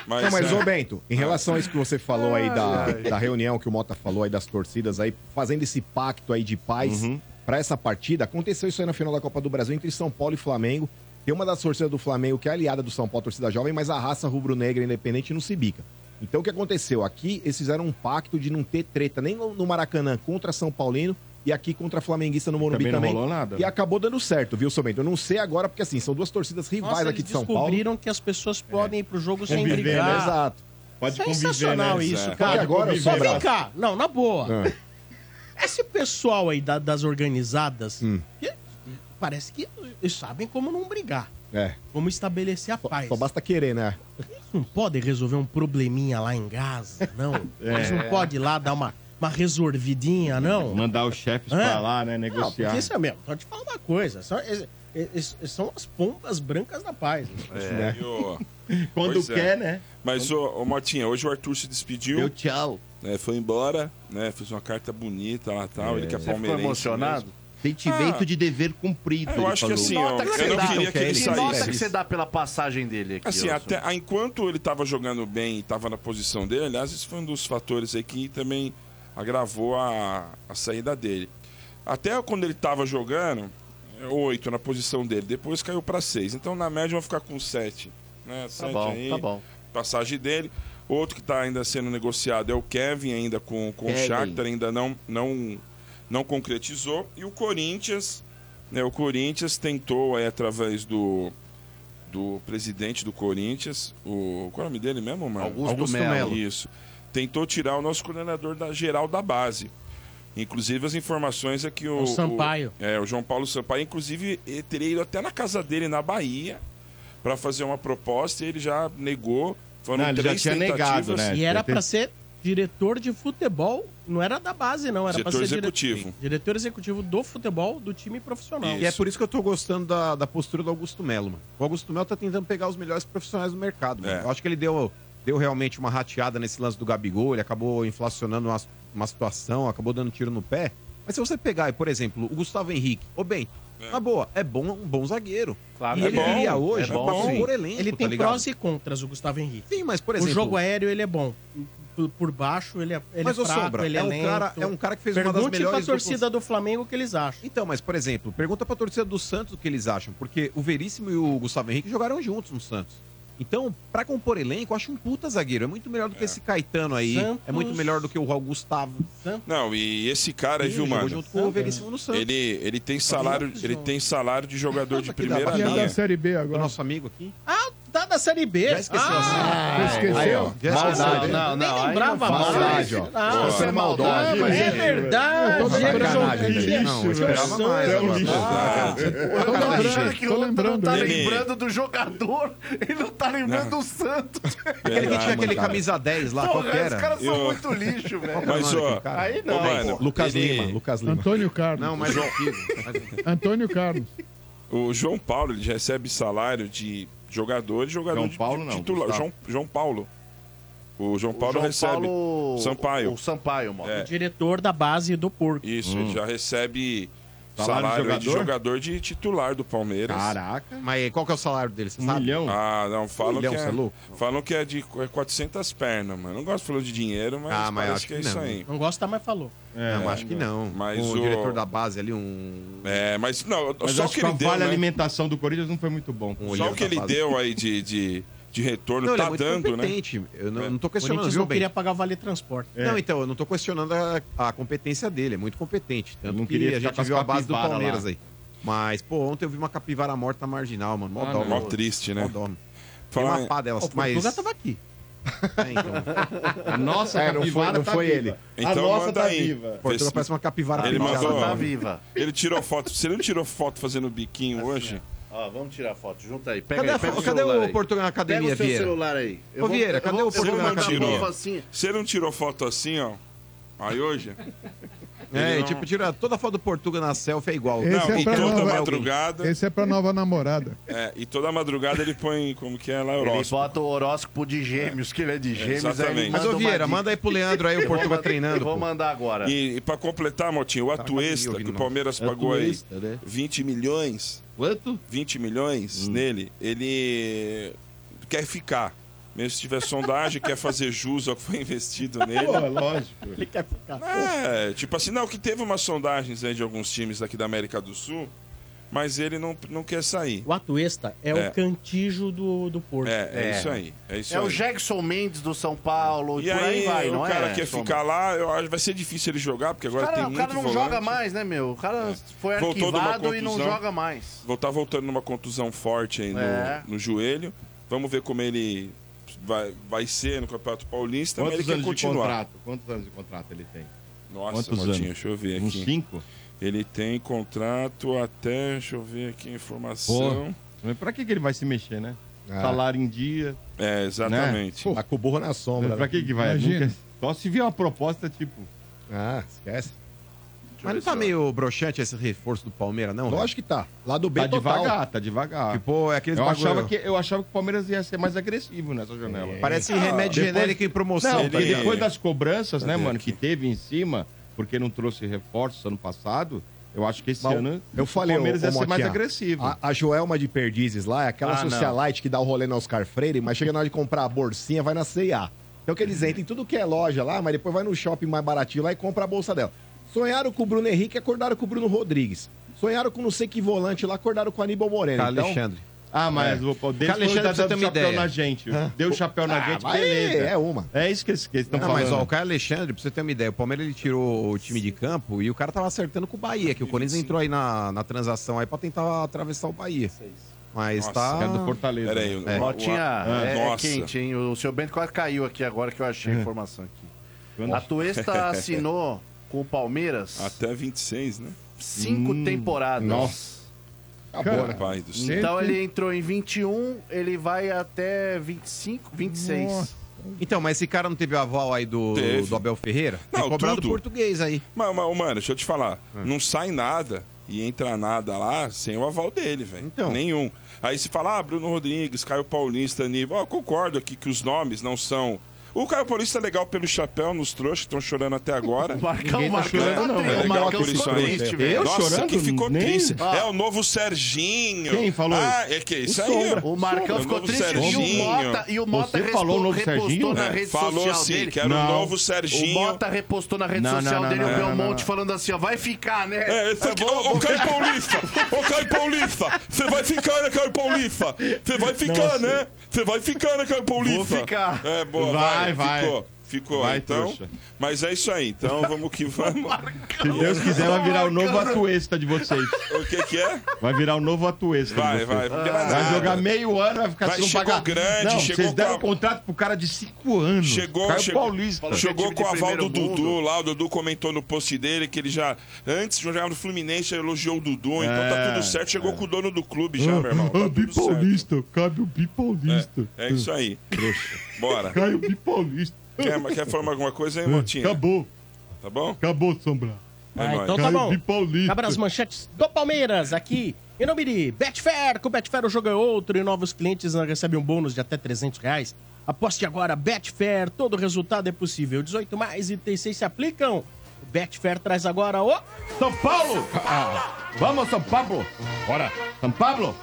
Mas, Não, mas, é, ô Bento, em relação a isso que você falou aí da, da reunião que o Mota falou aí das torcidas aí, fazendo esse pacto aí de paz Uhum. pra essa partida, aconteceu isso aí na final da Copa do Brasil entre São Paulo e Flamengo. Tem uma das torcidas do Flamengo que é aliada do São Paulo, torcida jovem, mas a raça rubro-negra independente não se bica. Então o que aconteceu? Aqui eles fizeram um pacto de não ter treta nem no Maracanã contra São Paulino e aqui contra Flamenguista no Morumbi Também não também. rolou nada, E né? acabou dando certo, viu, seu Bento? Eu não sei agora, porque assim, são duas torcidas rivais Nossa, aqui de São Paulo. descobriram que as pessoas podem ir pro jogo sem Conviver, brigar. né? Exato. Pode conviver, Sensacional né? isso, É. cara. Agora, conviver, Só vem cá. Não, na boa. Ah. Esse pessoal aí da- das organizadas, Hum. que- parece que eles sabem como não brigar. É. Como estabelecer a Só, paz. só basta querer, né? Eles não podem resolver um probleminha lá em Gaza, não. Eles não podem ir lá dar uma, uma resolvidinha, não. Mandar os chefes Hã? pra lá, né? Não, Negociar. porque isso é mesmo. Então, te falar uma coisa. São, eles- eles- são as pombas brancas da paz. né? e o- [laughs] Quando Pois é. quer, né? Mas, ô, ô Motinha, hoje o Arthur se despediu. Deu tchau. né, foi embora, né? Fez uma carta bonita lá e tal. Ele que é Você ficou palmeirense. emocionado? mesmo. Sentimento Ah. de dever cumprido. Eu acho que assim, Nota ó, que eu você não dá, queria que ele nota que você dá pela passagem dele aqui? Assim, ô, até, a- enquanto ele estava jogando bem e estava na posição dele, aliás, isso foi um dos fatores aí que também agravou a, a saída dele. Até quando ele estava jogando, é, oito na posição dele, depois caiu para seis. Então, na média, vai ficar com sete. Né? Tá bom, aí, tá bom. passagem dele. Outro que está ainda sendo negociado é o Kevin, ainda com, com o Kevin. Shakhtar, ainda não, não, não concretizou. E o Corinthians, né, o Corinthians tentou aí através do, do presidente do Corinthians, o qual é o nome dele mesmo, mano? Augusto, Augusto Melo. Melo. Isso. Tentou tirar o nosso coordenador da geral da base. Inclusive as informações é que o, O Sampaio. o- é, o João Paulo Sampaio, inclusive, ele teria ido até na casa dele na Bahia para fazer uma proposta e ele já negou. Foram Não, ele já três tinha negado, né? E era pra ser diretor de futebol, não era da base, não. Era pra Setor ser dire- executivo. diretor executivo do futebol do time profissional. Isso. E é por isso que eu tô gostando da, da postura do Augusto Melo, mano. O Augusto Melo tá tentando pegar os melhores profissionais do mercado, mano. É. Eu acho que ele deu, deu realmente uma rateada nesse lance do Gabigol, ele acabou inflacionando uma, uma situação, acabou dando tiro no pé. Mas se você pegar, por exemplo, o Gustavo Henrique, ô bem, na boa, é bom, um bom zagueiro. Claro e que ele é bom, iria hoje é bom. compor elenco, Ele tá tem ligado? prós e contras, o Gustavo Henrique. Sim, mas por O exemplo... jogo aéreo, ele é bom. Por, por baixo, ele é, ele Mas, é fraco, Sombra, ele é, é um lento. cara- é um cara que fez uma das Pergunte melhores pra torcida duplas- do Flamengo o que eles acham. Então, mas, por exemplo, pergunta pra torcida do Santos o que eles acham, porque o Veríssimo e o Gustavo Henrique jogaram juntos no Santos. Então, pra compor elenco, eu acho um puta zagueiro. É muito melhor do que esse Caetano aí. Santos. É muito melhor do que o Raul Gustavo. Não, e esse cara Sim, jogou mano? junto com o Veríssimo no Santos. Ele, ele tem salário, ele tem salário de jogador de primeira é linha. da Série B O agora. nosso amigo aqui. Ah, tá da da Série B. Já esqueceu ah, assim? Você esqueceu? Aí, esqueceu. Não, não, nem não. lembrava não mais. Maldade, ó. Não, Você é maldoso. mas é é- verdade. Eu tô sacanagem. Não, eu esperava mais. É um lixo. Ah, Tô lembrando, não tá lembrando do jogador, ele não tá lembrando do Santos. Aquele que tinha aquele camisa 10 lá, qual Porra, os era? caras são Eu- muito lixo, velho. Mas, ó, Aí não. Lucas Lima, Lucas Lima. Antônio Carlos. Não, mas antigo. Antônio Carlos. O João Paulo ele recebe salário de jogador e jogador João de- Paulo de não, titular. Gustavo. João, João Paulo. O João Paulo João recebe. Paulo- Sampaio. O Sampaio, mano. É. Diretor da base do Porco. Isso, ele já recebe Salário de salário, de, jogador? jogador? de titular do Palmeiras. Caraca. Mas qual que é o salário dele? Você Um sabe? milhão? Ah, não, falam milhão, que é é, falam que é de é 400 pernas, mano. Não gosto de falar de dinheiro, mas, Ah, mas acho que é que isso não. aí. Não gosta, mas falou. É, Não, acho que não. Mas o, o- diretor da base ali, um. É, mas não, Mas só o acho que que a ele deu, vale né? alimentação do Corinthians não foi muito bom. um Só o que ele deu aí de, de, de retorno Não, ele é tá muito dando, né? competente. Eu não, não tô O questionando, viu, não queria pagar o vale transporte. Não, então, eu não tô questionando a, a competência dele, é muito competente. Tanto não que queria a ficar gente viu a base do capivara Palmeiras lá. aí. Mas, pô, ontem eu vi uma capivara morta na marginal, mano. Mó Ah, dó. Mó triste, Mó né? dó. Tem uma pá delas, O mas... Portugal tava aqui. [laughs] É, então, A nossa É, não foi- capivara não tá foi viva. ele. A Então nossa manda tá aí. viva. Portugal parece uma capivara Ele mandou-? Tá viva. Ele tirou foto. Se ele não tirou foto fazendo biquinho hoje, Ó, vamos tirar foto. Junta aí. Pega Cadê, aí, pega o cadê celular o. Portugal na Pega academia, o seu Vieira? celular aí. Ô, Vieira, cadê o eu vou Portugal na academia? se ele não tirou foto assim, ó. Aí hoje. [laughs] É, Ele não- tipo, tira toda a foto do Portugal na selfie é igual. Esse Não, é e toda nova- madrugada. Esse é pra nova namorada. é, e toda madrugada ele põe como que é lá Ele horóscopo. bota o horóscopo de gêmeos, que ele é de gêmeos. Exatamente. aí ele Mas, ô Vieira, manda aí pro Leandro aí, o Eu vou Portugal treinando. Vou mandar agora. E, e pra completar, Motinho, o Tá Atuesta, que o. Palmeiras pagou aí Atuesta, né? 20 milhões, Quanto? 20 milhões nele, ele quer ficar. Mesmo se tiver sondagem, quer fazer jus ao que foi investido [laughs] nele. Pô, lógico. Ele quer ficar. É, tipo assim, não, que teve umas sondagens aí de alguns times daqui da América do Sul, mas ele não, não quer sair. O Atuesta é, É. o cantijo do, do Porto. É, é, É. isso aí. É isso É aí. o Jackson Mendes do São Paulo, E por aí, aí, vai, o não cara é? quer ficar lá, eu acho que vai ser difícil ele jogar, porque O agora cara, tem o muito cara não volante. joga mais, né, meu? O cara foi Voltou de uma arquivado e não joga mais. Vou tá voltando numa contusão forte aí no, É. no joelho. Vamos ver como ele vai, vai ser no Campeonato Paulista, mas ele Quantos quer anos de continuar. contrato? Quantos anos de contrato ele tem? Nossa, Quantos Motinho, anos? deixa eu ver Uns aqui. cinco? Ele tem contrato até, deixa eu ver aqui a informação. Mas pra que, que ele vai se mexer, né? Ah. Salário em dia. É, exatamente. Tá com o burro na sombra. pra né? que, que vai? Imagina. Nunca- Só se vier uma proposta tipo. Ah, esquece. Mas não tá meio broxante esse reforço do Palmeiras, não? Lógico que tá. Lá do B Tá total. devagar, tá devagar. Tipo, é aqueles eu, bagulho- achava que, eu achava que o Palmeiras ia ser mais agressivo nessa janela. Parece Ah, remédio depois- genérico em promoção. Não, tá e depois das cobranças, né, mano, aqui? que teve em cima, porque não trouxe reforços ano passado, eu acho que esse Mas ano eu falei, o Palmeiras ia ser mais agressivo. A, a Joelma de Perdizes lá é aquela Ah, não. socialite que dá o rolê no Oscar Freire, mas chega na hora de comprar a bolsinha, vai na C&A. Então que eles entram em tudo que é loja lá, mas depois vai no shopping mais baratinho lá e compra a bolsa dela. Sonharam com o Bruno Henrique, acordaram com o Bruno Rodrigues. Sonharam com não sei que volante lá, acordaram com o Aníbal Moreno. Então, Alexandre. Ah, mas É. o Cara, Alexandre, pra você uma chapéu ideia. na gente. Deu o chapéu na Ah, gente, beleza. é uma. É isso que eles estão falando. mas ó, o Caio Alexandre, pra você ter uma ideia, o Palmeiras ele tirou o time de campo e o cara tava acertando com o Bahia, que o Corinthians entrou aí na, na transação aí pra tentar atravessar o Bahia. Mas Nossa, tá. Cara do Fortaleza. Pera aí, né? o- Motinha, o- é, é Nossa. quente, hein? O seu Bento quase caiu aqui agora que eu achei a informação aqui. Quando- A Tuesta [laughs] assinou com o Palmeiras Até 26, né? cinco Hum, temporadas. nossa. Cara, Pai do céu. Então ele entrou em 21, ele vai até 25, 26. Nossa. Então, mas esse cara não teve o aval aí do, Teve. do Abel Ferreira? Tem Não, cobrado tudo. português aí. Mas, mas, mano, deixa eu te falar. Ah. Não sai nada e entra nada lá sem o aval dele, velho. Então. Nenhum. Aí se fala, ah, Bruno Rodrigues, Caio Paulista, Aníbal. Ó, concordo aqui que os nomes não são. O Caio Paulista é legal pelo chapéu nos trouxas que estão chorando até agora. [laughs] O Marcão, Ninguém tá Marcão chorando, não, o Legal Marcão por isso ficou aí. triste, Eu. Nossa, chorando? que ficou Nem- triste. Ah. É o novo Serginho. Quem falou Ah, é que isso aí. Sombra. ó. O Marcão O ficou novo triste e o Serginho. Mota, e o Mota Você falou o novo repostou Serginho? na É, rede falou social sim, dele. que era o novo O Serginho. Mota repostou na rede Não, social não, dele o Belmonte falando assim, ó, vai ficar, né? É, esse aqui, vou- ô, ô Caio Paulista! Ô Caio Paulista! Você vai ficar, né, Caio Paulista? Você vai ficar, né? Você vai ficar, né, Caio Paulista? Vou ficar. É, boa, Vai, vai, vai. Ficou. Ficou, Vai, então. trouxa. Mas é isso aí, então vamos que vamos. [laughs] Se Deus quiser, vai virar o novo atuesta de vocês. O que que é? Vai virar o novo atuesta Vai, de vocês. vai, Vai jogar meio ano, vai ficar Vai, sem chegou pagar. grande, Não, chegou vocês deram com a- um contrato pro cara de cinco anos. Chegou, Caio chegou, Paulista. chegou com o aval do Dudu lá, o Dudu comentou no post dele que ele já, antes de jogar no Fluminense, elogiou o Dudu, então tá É, tudo certo, chegou com o dono do clube já, meu irmão. Tá certo. Bipaulista, cabe o Bipaulista. É isso aí. Bora. Caio Bipaulista. Quer, quer falar alguma coisa aí, Motinha? Acabou, Tá bom? acabou, Sombra. É Ah, nóis. então tá bom. Cabra as manchetes do Palmeiras aqui em nome de Betfair. Com Betfair o jogo é outro e novos clientes né, recebem um bônus de até 300 reais. Aposte agora, Betfair, todo resultado é possível. 18 mais e 36 se aplicam. O Betfair traz agora o... São Paulo! Ah, vamos, São Paulo! Bora! São Paulo!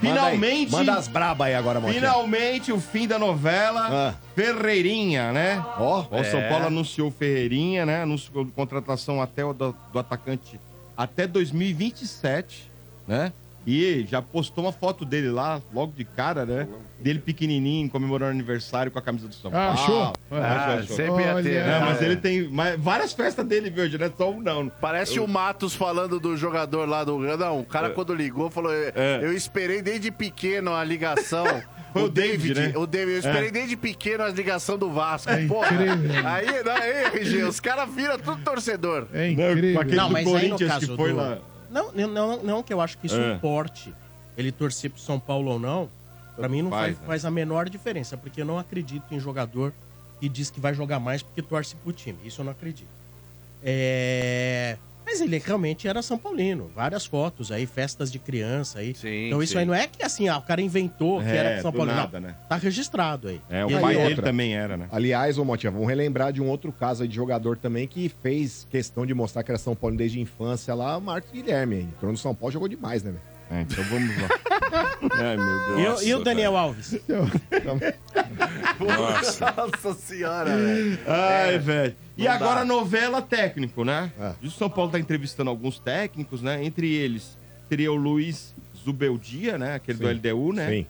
Manda aí, Finalmente, Manda as braba aí agora, Motinha. finalmente o fim da novela Ah. Ferreirinha, né? Ó, O São é. Paulo anunciou Ferreirinha, né? Anunciou contratação até o do, do atacante até 2027, né? E já postou uma foto dele lá, logo de cara, né? Dele pequenininho, comemorando aniversário com a camisa do São Ah, Paulo. achou? Ah, achou. sempre ia ter. Né? É, mas ele tem mais- várias festas dele, viu? Não é só um, não. Parece o Matos falando do jogador lá do. Não, o cara quando ligou falou: É. Eu esperei desde pequeno a ligação. [laughs] Foi o David, né? O David, eu esperei desde pequeno a ligação do Vasco. É Porra. incrível. Aí, não, aí, RG, os caras viram tudo torcedor. É Não, incrível. Não, mas aí no Corinthians caso que foi do- lá. Não, não, não, não que eu acho que isso É. importe ele torcer pro São Paulo ou não. Pra mim não faz, faz, né? faz a menor diferença, porque eu não acredito em jogador que diz que vai jogar mais porque torce pro time. Isso eu não acredito. É... Mas ele realmente era São Paulino. Várias fotos aí, festas de criança aí. Sim, então isso sim. aí não é que assim, ah, o cara inventou que É, era São Paulino. nada, não, né? Tá registrado aí. É, o E pai aí, dele outra. também era, né? Aliás, ô Motinha, vamos relembrar de um outro caso aí de jogador também que fez questão de mostrar que era São Paulo desde a infância lá, o Marcos Guilherme. aí. Entrou no São Paulo, jogou demais, né, velho? É, então vamos lá. [laughs] Ai, meu Deus. E, o- Nossa, e o Daniel Alves? [laughs] Nossa. Nossa senhora, velho. Ai, velho. E não agora dá. novela técnico, né? É. O São Paulo tá entrevistando alguns técnicos, né? Entre eles seria o Luiz Zubeldia, né? Aquele do. LDU, né? Sim.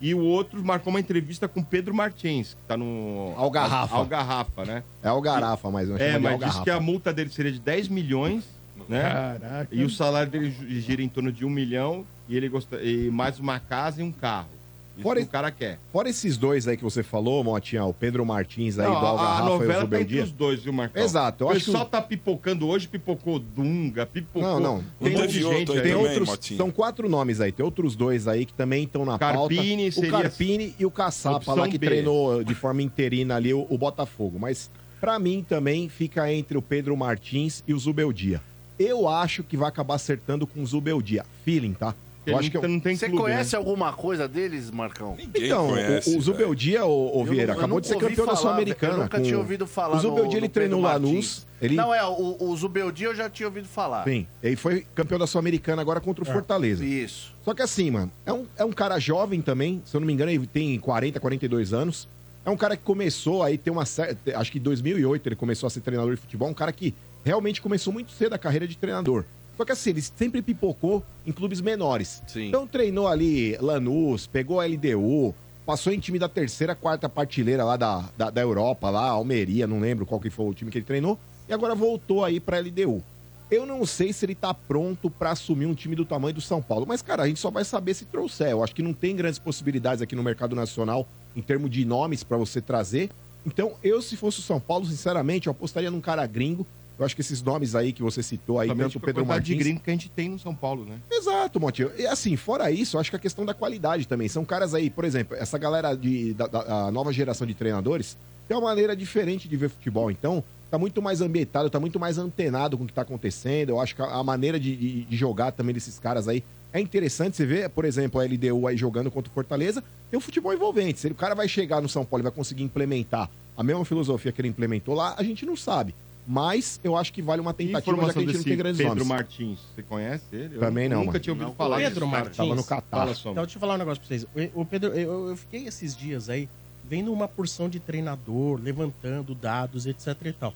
E o outro marcou uma entrevista com Pedro Martins, que tá no... Algarrafa. Algarrafa, né? É o Garrafa, mas não É, chama de mas Algarrafa. disse que a multa dele seria de 10 milhões, né? Caraca. E o salário dele gi- gira em torno de um milhão e ele gosta e mais uma casa e um carro. Isso Fora que o cara quer. Fora esses dois aí que você falou, Motinha, o Pedro Martins aí Não, do Algarrafa e o novela tá entre os dois, viu, Marcão? Exato, eu o acho que pessoal o- tá pipocando hoje, pipocou Dunga, pipocou... Não, não. um Tem monte teve de outro gente aí. Tem também, outros, Motinha. são quatro nomes aí. Tem outros dois aí que também estão na Carpini pauta. seria O Carpini e o Caçapa lá que B. treinou de forma interina ali o, o Botafogo. Mas pra mim também fica entre o Pedro Martins e o Zubeldia. Eu acho que vai acabar acertando com o Zubeldia. Feeling, tá? Eu acho que não, eu... não tem Você clube, conhece né? alguma coisa deles, Marcão? Ninguém Então, conhece, o, o. Zubeldia, o, Eu Vieira, não- acabou de ser campeão da falar, Sul-Americana. eu nunca com- tinha ouvido falar O Zubeldia, no- ele no treinou Lanús. Martins. Ele... Não, é, o, o Zubeldia eu já tinha ouvido falar. Sim, ele foi campeão da Sul-Americana agora contra o Fortaleza. Isso. Só que assim, mano, é um, é um cara jovem também, se eu não me engano, ele tem 40, 42 anos. É um cara que começou aí, tem uma certa. Acho que em 2008 ele começou a ser treinador de futebol. Um cara que realmente começou muito cedo a carreira de treinador. Só que assim, ele sempre pipocou em clubes menores. Sim. Então treinou ali Lanús, pegou a LDU, passou em time da terceira, quarta partilheira lá da, da, da Europa, lá, Almeria, não lembro qual que foi o time que ele treinou. E agora voltou aí pra LDU. Eu não sei se ele tá pronto pra assumir um time do tamanho do São Paulo. Mas, cara, a gente só vai saber se trouxer. Eu acho que não tem grandes possibilidades aqui no mercado nacional em termos de nomes pra você trazer. Então, eu, se fosse o São Paulo, sinceramente, eu apostaria num cara gringo. Eu acho que esses nomes aí que você citou aí, Somente tanto o a Pedro quantidade de Martins... gringo que a gente tem no São Paulo, né? Exato, Montinho. E assim, fora isso, eu acho que a questão da qualidade também. São caras aí, por exemplo, essa galera de, da, da- nova geração de treinadores tem uma maneira diferente de ver futebol. Então, tá muito mais ambientado, tá muito mais antenado com o que tá acontecendo. Eu acho que a, maneira de, de- de jogar também desses caras aí é interessante. Você vê, por exemplo, a LDU aí jogando contra o Fortaleza, tem um futebol envolvente. Se o cara vai chegar no São Paulo e vai conseguir implementar a mesma filosofia que ele implementou lá, a gente não sabe. Mas eu acho que vale uma tentativa, já que a gente não tem grandes Pedro nomes. Martins, você conhece ele? Eu Também não, Nunca mano. tinha ouvido Não, falar Pedro desse. Martins. Tava no Catar. Fala. Então, deixa eu falar um negócio pra vocês. O, o Pedro, eu, eu fiquei esses dias aí vendo uma porção de treinador, levantando dados, etc e tal.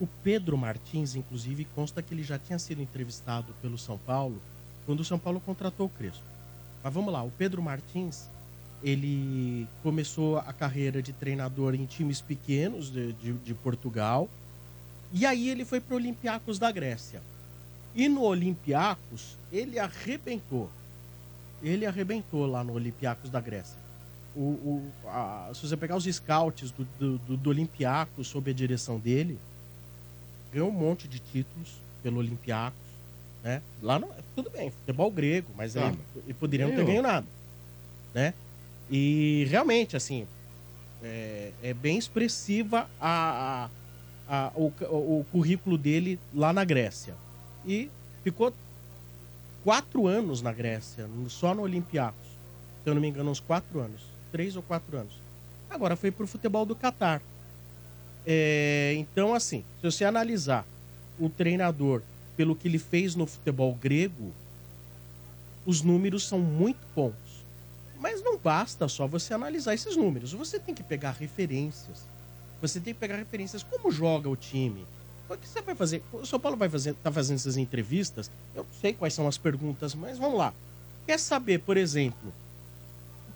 O Pedro Martins, inclusive, consta que ele já tinha sido entrevistado pelo São Paulo quando o São Paulo contratou o Crespo. Mas vamos lá, o Pedro Martins, ele começou a carreira de treinador em times pequenos de, de, de Portugal. E aí ele foi para o Olympiacos da Grécia. E no Olympiacos, ele arrebentou. Ele arrebentou lá no Olympiacos da Grécia. O, o- a- se você pegar os scouts do, do, do, do Olympiacos sob a direção dele, ganhou um monte de títulos pelo Olympiacos. Né? Lá não, tudo bem, futebol grego, mas Ah, ele poderia não ter ganho nada. Né? E realmente, assim, é, é bem expressiva a, a- a- o, o currículo dele lá na Grécia. E ficou quatro anos na Grécia, só no Olympiacos. Se eu não me engano, uns quatro anos. Três ou quatro anos. Agora foi pro futebol do Catar. É, então, assim, se você analisar o treinador pelo que ele fez no futebol grego, os números são muito bons. Mas não basta só você analisar esses números. Você tem que pegar referências. Você tem que pegar referências. Como joga o time? O que você vai fazer? O São Paulo vai fazer, tá fazendo essas entrevistas. Eu não sei quais são as perguntas, mas vamos lá. Quer saber, por exemplo,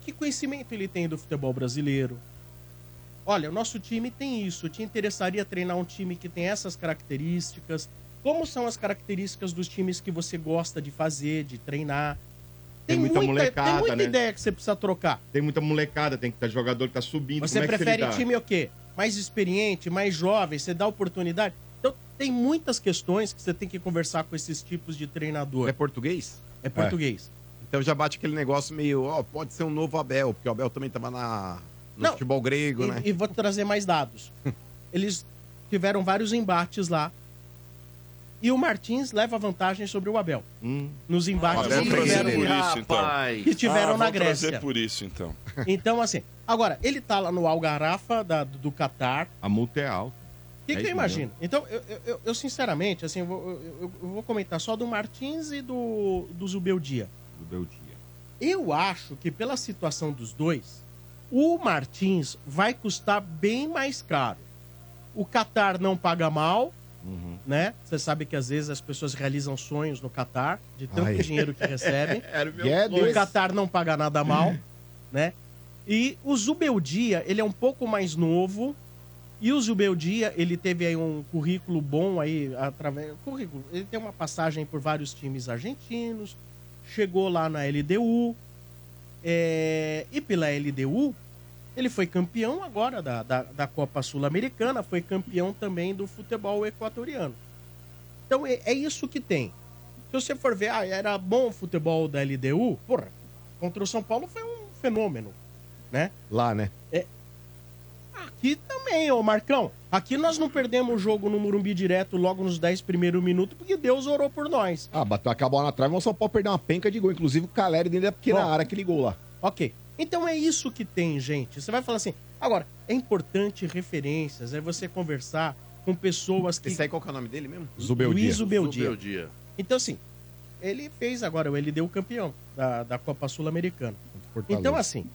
que conhecimento ele tem do futebol brasileiro? Olha, o nosso time tem isso. Te interessaria treinar um time que tem essas características? Como são as características dos times que você gosta de fazer, de treinar? Tem muita molecada, Tem muita né? ideia que você precisa trocar. Tem muita molecada, tem que estar jogador que tá subindo. Você é prefere tá? time o quê? Mais experiente, mais jovem, você dá oportunidade? Então, tem muitas questões que você tem que conversar com esses tipos de treinador. É português? É português. Então já bate aquele negócio meio, ó, pode ser um novo Abel, porque o Abel também tava na, no Não, futebol grego, E, né? e vou trazer mais dados. [laughs] Eles tiveram vários embates lá. E o Martins leva vantagem sobre o Abel. Hum. Nos embates Olha, que tiveram, por isso, então. que tiveram Ah, na Grécia. por isso, então. Então, assim, agora, ele tá lá no Algarrafa da- do Catar. A multa é alta. O que, que É eu isso imagino? Então, eu, eu- eu- eu, sinceramente, assim, eu vou, eu- eu- eu vou comentar só do Martins e do, do Zubeldia. Do Beldia. Eu acho que pela situação dos dois, o Martins vai custar bem mais caro. O Qatar não paga mal, Uhum. né? Você sabe que às vezes as pessoas realizam sonhos no Qatar, de tanto Ai. dinheiro que recebem. [laughs] Era o meu Guedes. o Qatar não paga nada mal, [clears throat] né? E o Zubeldia, ele é um pouco mais novo. E o Zubeldia, ele teve aí um currículo bom aí, através. Currículo, ele tem uma passagem por vários times argentinos, chegou lá na LDU. é, e pela LDU, ele foi campeão agora da, da, da Copa Sul-Americana, foi campeão também do futebol equatoriano. Então é, é isso que tem. Se você for ver, ah, era bom o futebol da LDU, porra, contra o São Paulo foi um fenômeno, né? Lá, né? Aqui também, ô Marcão. Aqui nós não perdemos o jogo no Murumbi direto logo nos 10 primeiros minutos, porque Deus orou por nós. Ah, bateu a bola na trave, mas São Paulo perdeu uma penca de gol. Inclusive o Caleri dentro da pequena Bom. área que ligou lá. Ok. Então é isso que tem, gente. Você vai falar assim. Agora, é importante referências, é você conversar com pessoas que. Esse aí qual que é o nome dele mesmo? Zubeldia. Luiz Zubeldia. Zubeldia. Então, assim, ele fez agora, ele deu o campeão da, da Copa Sul-Americana. Então, assim,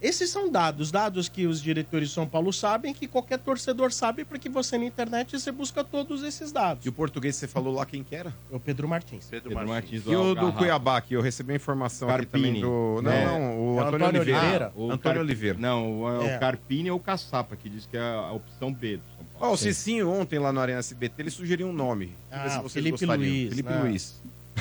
esses são dados, dados que os diretores de São Paulo sabem, que qualquer torcedor sabe, porque você na internet você busca todos esses dados. E o português você falou lá quem que era? É o Pedro Martins. Pedro, Pedro Martins. Martins E o do. Cuiabá, que eu recebi a informação aqui Carpini. também do... Não, É. não, o É o Antônio, Antônio Oliveira. Oliveira. O Antônio Car- Oliveira. Não, o, É. o Carpini ou o Caçapa, que diz que é a opção B do São Paulo. Ó, o Cicinho ontem lá no Arena SBT, ele sugeriu um nome. Ah, se vocês Felipe gostariam. Luiz, Felipe né? Luiz.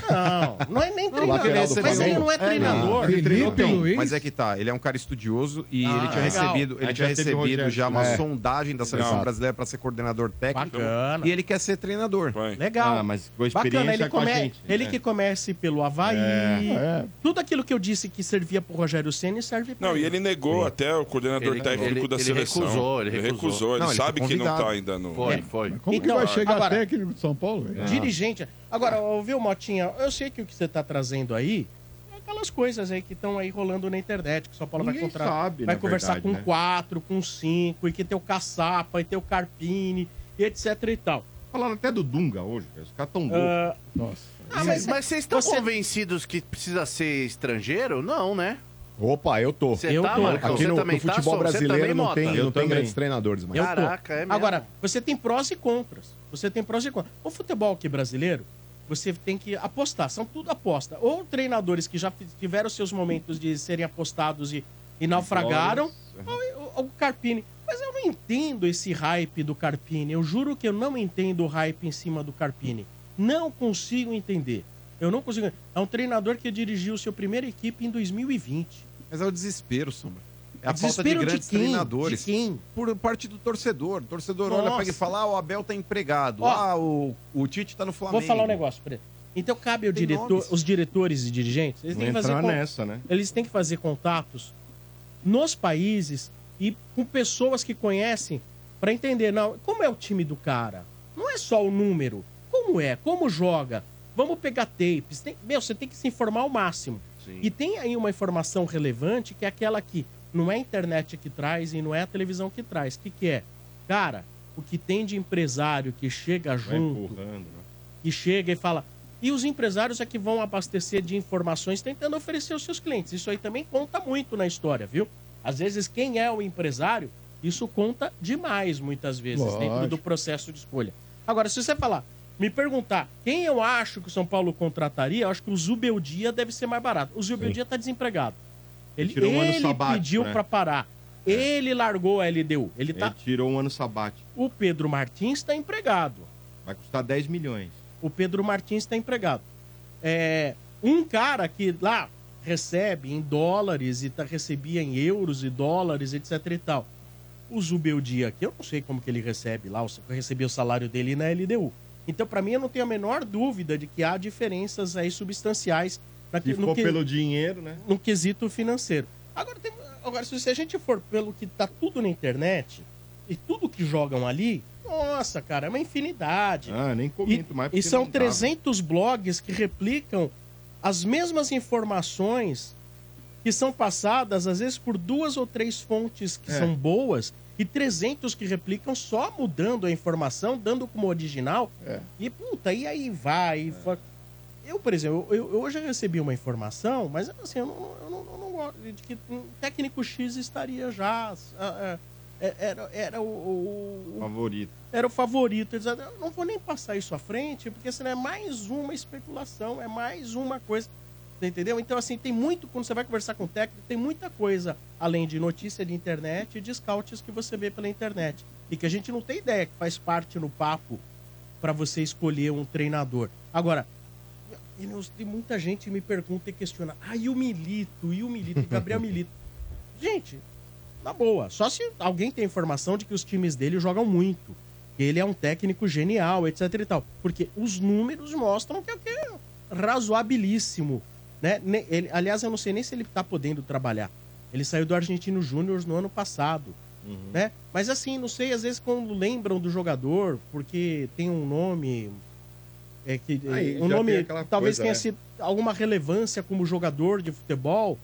Não, não é nem treinador. Mas ele não é treinador. Felipe treinou bem? Mas é que tá, ele é um cara estudioso e Ah, ele tinha legal. recebido, ele tinha recebido já uma É. sondagem da seleção brasileira para ser coordenador técnico. Bacana. E ele quer ser treinador. Põe. Legal. Ah, mas com experiência Bacana, ele, com a come... gente. ele né? que comece pelo Havaí. É. Tudo aquilo que eu disse que servia pro Rogério Senna serve pra Não, e ele negou até o coordenador Ele- técnico ele- da ele seleção. recusou, ele recusou. Ele Não, ele sabe foi que não tá ainda no. Foi, foi. Como que Então, vai chegar agora- técnico de São Paulo? Dirigente. Agora, ouviu, Motinha? Eu sei que o que você tá trazendo aí é aquelas coisas aí que estão aí rolando na internet, que o São Paulo vai Ninguém contratar. sabe, vai conversar verdade, com né? quatro, com cinco, e que tem o Caçapa, e tem o Carpini, e etc e tal. Falaram até do Dunga hoje. Os caras tão loucos. Ah, Nossa. ah, mas, mas vocês estão você- convencidos que precisa ser estrangeiro? Não, né? Opa, eu tô. Você Eu tá, tô. Marcão? Aqui Você no, no tá, futebol? Você brasileiro não tem, não tem grandes treinadores, mas Eu tô. Caraca, é mesmo. Agora, você tem prós e contras. Você tem prós e contras. O futebol aqui brasileiro, você tem que apostar. São tudo aposta. Ou treinadores que já tiveram seus momentos de serem apostados e e naufragaram. O, o- o Carpini. Mas eu não entendo esse hype do Carpini. Eu juro que eu não entendo o hype em cima do Carpini. Não consigo entender. Eu não consigo. É um treinador que dirigiu sua primeira equipe em 2020. Mas é o desespero, Sombra. É a Desespero falta de de grandes quem? treinadores. De quem? Por parte do torcedor. O torcedor olha Nossa. pra ele e fala: ah, o Abel tá empregado. Ó. ah, o, o Tite tá no Flamengo. Vou falar um negócio pra ele. Então cabe diretor, os diretores e dirigentes, eles têm que fazer nessa, né? Eles têm que fazer contatos nos países e com pessoas que conhecem pra entender, não, como é o time do cara? Não é só o número. Como é? Como joga? Vamos pegar tapes. Tem- meu, você tem que se informar ao máximo. E tem aí uma informação relevante que é aquela que não é a internet que traz e não é a televisão que traz. O que, que é? Cara, o que tem de empresário que chega Vai junto, né? que chega e fala. E os empresários é que vão abastecer de informações tentando oferecer aos seus clientes. Isso aí também conta muito na história, viu? Às vezes, quem é o empresário, isso conta demais, muitas vezes, dentro Lógico. do processo de escolha. Agora, se você falar, me perguntar quem eu acho que o São Paulo contrataria, eu acho que o Zubeldia deve ser mais barato. O Zubeldia tá desempregado. Ele, tirou um ano ele sabático, pediu né? pra parar. Ele largou a LDU. Ele tá. Ele tirou um ano sabático. O Pedro Martins está empregado. Vai custar 10 milhões. O Pedro Martins está empregado. É, um cara que lá recebe em dólares e tá, recebia em euros e dólares, etc e tal. O Zubeldia aqui, eu não sei como que ele recebe lá, eu recebi o salário dele na LDU. Então, para mim, eu não tenho a menor dúvida de que há diferenças aí substanciais na, Se for pelo dinheiro, né? no quesito financeiro. Agora, tem- agora, se a gente for pelo que tá tudo na internet e tudo que jogam ali, nossa, cara, é uma infinidade. Ah, nem comento mais. E são não dá, 300 blogs que replicam as mesmas informações que são passadas, às vezes, por duas ou três fontes que É. são boas, e 300 que replicam só mudando a informação, dando como original. É. E, puta, e aí vai. e fa- Eu, por exemplo, eu, eu hoje recebi uma informação, mas assim, eu não, eu não, eu não gosto de que um técnico X estaria já. ah, ah, Era, era o- o, Favorito. era o favorito. Eles Eu não vou nem passar isso à frente, porque senão é mais uma especulação, é mais uma coisa. Entendeu? Então, assim, tem muito, quando você vai conversar com o técnico, tem muita coisa, além de notícia de internet e de scouts que você vê pela internet. E que a gente não tem ideia que faz parte no papo para você escolher um treinador. Agora, e nos- tem muita gente me pergunta e questiona, ah, e o Milito, e o Milito, e Gabriel [laughs] Milito. Gente, na boa, só se alguém tem informação de que os times dele jogam muito. Que ele é um técnico genial, etc e tal. Porque os números mostram que é o que é razoabilíssimo. Né? Ele, aliás, eu não sei nem se ele tá podendo trabalhar. Ele saiu do Argentino Júnior no ano passado. Né? Mas assim, não sei, às vezes quando lembram do jogador, porque tem um nome. É que, Aí, um já nome talvez coisa, tenha né? sido alguma relevância como jogador de futebol.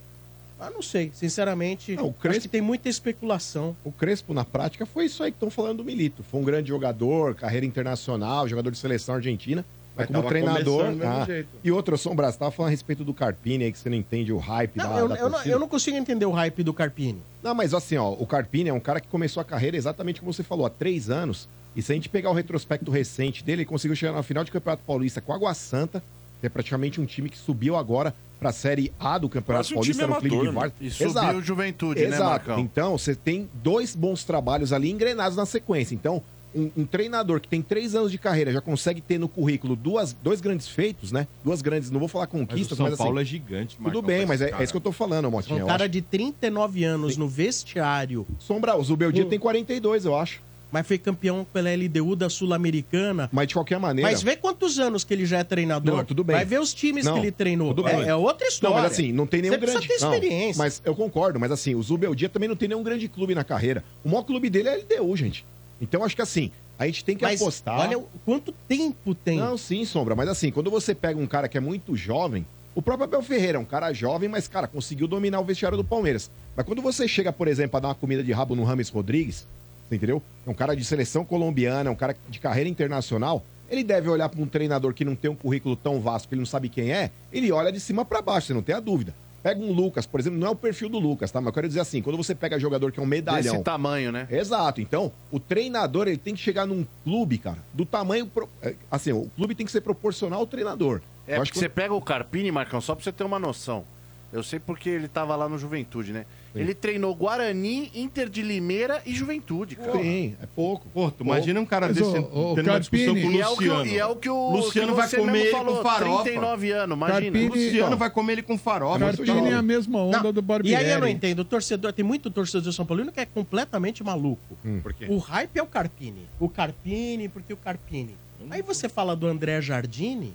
Ah, não sei, sinceramente. Não, o acho Crespo- que tem muita especulação. O Crespo, na prática, foi isso aí que estão falando do Milito. Foi um grande jogador, carreira internacional, jogador de seleção argentina. Mas, Mas como treinador. ah. E outro, Sombra, você tava falando a respeito do Carpini aí, que você não entende o hype Não, da, eu, da eu não, eu não consigo entender o hype do Carpini. Não, mas assim, ó, o Carpini é um cara que começou a carreira exatamente como você falou, há três anos. E se a gente pegar o retrospecto recente dele, ele conseguiu chegar na final de Campeonato Paulista com a Água Santa, que é praticamente um time que subiu agora para a Série A do Campeonato um Paulista, era um clima de amador, várzea. E subiu o Juventude, né, Exato. Marcão? Então, você tem dois bons trabalhos ali engrenados na sequência. Então, um, um treinador que tem três anos de carreira já consegue ter no currículo duas, dois grandes feitos, né? Duas grandes, não vou falar Mas o conquistas, São mas, assim, Paulo é gigante, tudo Marcão, bem, pra mas é, é isso que eu tô falando, Motinha. Um cara acho. de 39 anos no vestiário, Sombra, o Zubeldia Hum. tem 42, eu acho. Mas foi campeão pela LDU da Sul-Americana. Mas de qualquer maneira. Mas vê quantos anos que ele já é treinador. Não, tudo bem. Vai ver os times Não, que ele treinou. tudo É, bem. é outra história. Não, mas assim, não tem nenhum Você grande. ter Não, experiência. mas eu concordo, mas assim, o Zubeldia também não tem nenhum grande clube na carreira. O maior clube dele é a LDU, gente. Então acho que assim, a gente tem que Mas apostar. olha o- quanto tempo tem. Não, sim, Sombra, mas assim, quando você pega um cara que é muito jovem, o próprio Abel Ferreira é um cara jovem, mas, cara, conseguiu dominar o vestiário do Palmeiras. Mas quando você chega, por exemplo, a dar uma comida de rabo no Rames Rodrigues, você entendeu? É um cara de seleção colombiana, é um cara de carreira internacional. Ele deve olhar para um treinador que não tem um currículo tão vasto que ele não sabe quem é, ele olha de cima para baixo, você não tem a dúvida. Pega um Lucas, por exemplo, não é o perfil do Lucas, tá? Mas eu quero dizer assim, quando você pega jogador que é um medalhão. Desse tamanho, né? Exato. Então, o treinador ele tem que chegar num clube, cara, do tamanho. pro- é, Assim, o clube tem que ser proporcional ao treinador. É, Eu porque você pega o Carpini, Marcão, só pra você ter uma noção. Eu sei porque ele tava lá no Juventude, né? Ele treinou Guarani, Inter de Limeira e Juventude, cara. Sim, é pouco. Pô, tu imagina um cara Mas, desse ô, ô, tendo uma discussão com o E é o que, o- Luciano. e é o que o Luciano que vai você comer mesmo ele falou, com farofa. 39 anos, imagina. Carpini- Luciano vai comer ele com farofa. Carpini é a mesma onda Não, do Barbieri. E aí eu não entendo, o torcedor, tem muito torcedor de São Paulino que é completamente maluco. Por quê? O hype é o Carpini. O Carpini, porque o Carpini. Aí você fala do André Jardine,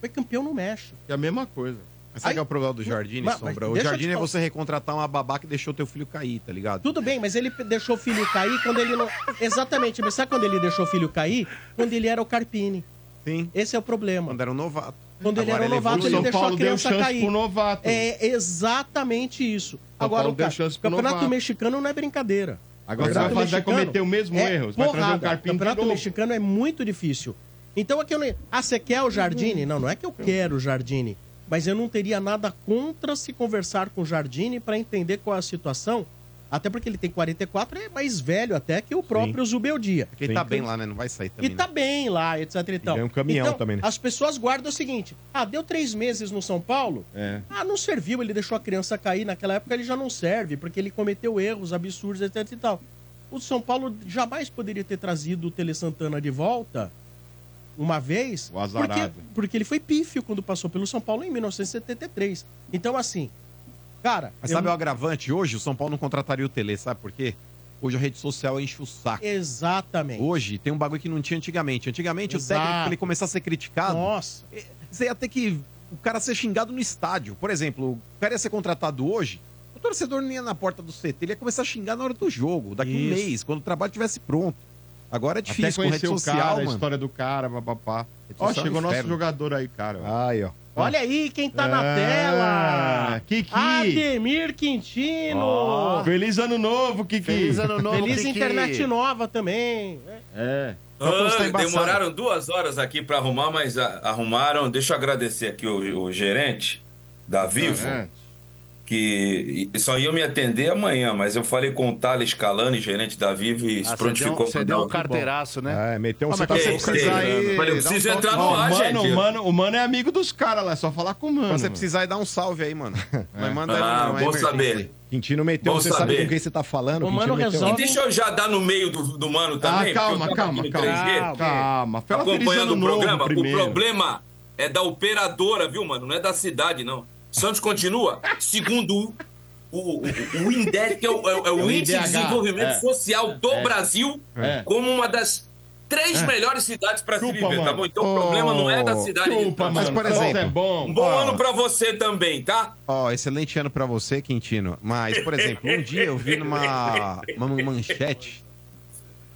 foi campeão no México. É a mesma coisa. Mas sabe Aí- que é o problema do Jardine, Mas- mas Sombra? O eu Jardine te é você recontratar uma babá que deixou teu filho cair, tá ligado? Tudo bem, mas ele deixou o filho cair quando ele não. Exatamente, mas sabe quando ele deixou o filho cair? Quando ele era o Carpini. Sim. Esse é o problema. Quando era um novato. Quando ele Agora era um novato, evoluiu. ele deixou Paulo a criança chance cair. pro novato. É exatamente isso. São Agora, Paulo o deu ca- chance pro campeonato novato. mexicano não é brincadeira. Agora você vai, fazer, vai cometer o mesmo é erro. Você vai trazer um porrada. carpinho de campeonato novo. mexicano é muito difícil. Então aqui eu não... Ah, você quer o Jardine? Não, não é que eu quero o Jardine. Mas eu não teria nada contra se conversar com o Jardine para entender qual é a situação. Até porque ele tem 44 e é mais velho até que o próprio Zubeldia. Porque ele tá bem lá, né? Não vai sair também. E tá bem lá, etc e tal. ganha um caminhão então, também, né? As pessoas guardam o seguinte: ah, deu três meses no São Paulo? É. Ah, não serviu, ele deixou a criança cair. Naquela época ele já não serve, porque ele cometeu erros absurdos, etc e tal. O São Paulo jamais poderia ter trazido o Tele Santana de volta uma vez. O azarado. Porque, porque ele foi pífio quando passou pelo São Paulo em 1973. Então, assim, cara. Mas eu sabe o agravante? Hoje o São Paulo não contrataria o Tele, sabe por quê? Hoje a rede social enche o saco. Exatamente. Hoje tem um bagulho que não tinha antigamente. Antigamente Exato. o técnico, pra ele começar a ser criticado, Nossa. você ia ter que o cara ser xingado no estádio. Por exemplo, o cara ia ser contratado hoje, o torcedor não ia na porta do CT, ele ia começar a xingar na hora do jogo, daqui um Isso. mês, quando o trabalho estivesse pronto. Agora é Até difícil com rede conhecer o social, cara, a mano. história do cara, papapá. Ó, social é chegou nosso inferno. jogador aí, cara. Aí, ó. Olha aí quem tá na Ah, tela. Kiki. Ademir Quintino. Ó. Feliz ano novo, Kiki. Feliz ano novo, Feliz Kiki. internet nova também. É. Ah, demoraram duas horas aqui pra arrumar, mas a- arrumaram. Deixa eu agradecer aqui o, o gerente da Vivo, É. que só ia me atender amanhã, mas eu falei com o Thales Calani, gerente da Vivo, e se Ah, deu, prontificou você deu dar um carteiraço, né? É, meteu um Ah, mas quando você precisar aí, Falei, eu um preciso toque. entrar no ar, mano, gente. o mano, o mano é amigo dos caras lá, é só falar com o mano. Quando você mano. precisar aí, dá um salve aí, mano. [laughs] Mas manda aí, Ah, é bom saber. Quintino meteu, Bom você sabe saber. com quem você tá falando? O Quintino mano meteu- resolve- E deixa eu já dar no meio do, do mano também. Ah, calma, calma, calma. 3G, Calma. Acompanhando o programa. O problema é da operadora, viu, mano? Não é da cidade, não. Santos continua, segundo o, o, o INDEC, que é o, é o- é o É o Índice de Desenvolvimento é. Social do Brasil, É. como uma das três melhores cidades para se viver, tá mano. bom? Então o problema não é da cidade de Chupa. Mas, por exemplo, é bom. Um bom Ó. ano pra você também, tá? Ó, excelente ano pra você, Quintino. Mas, por exemplo, um dia eu vi numa uma manchete.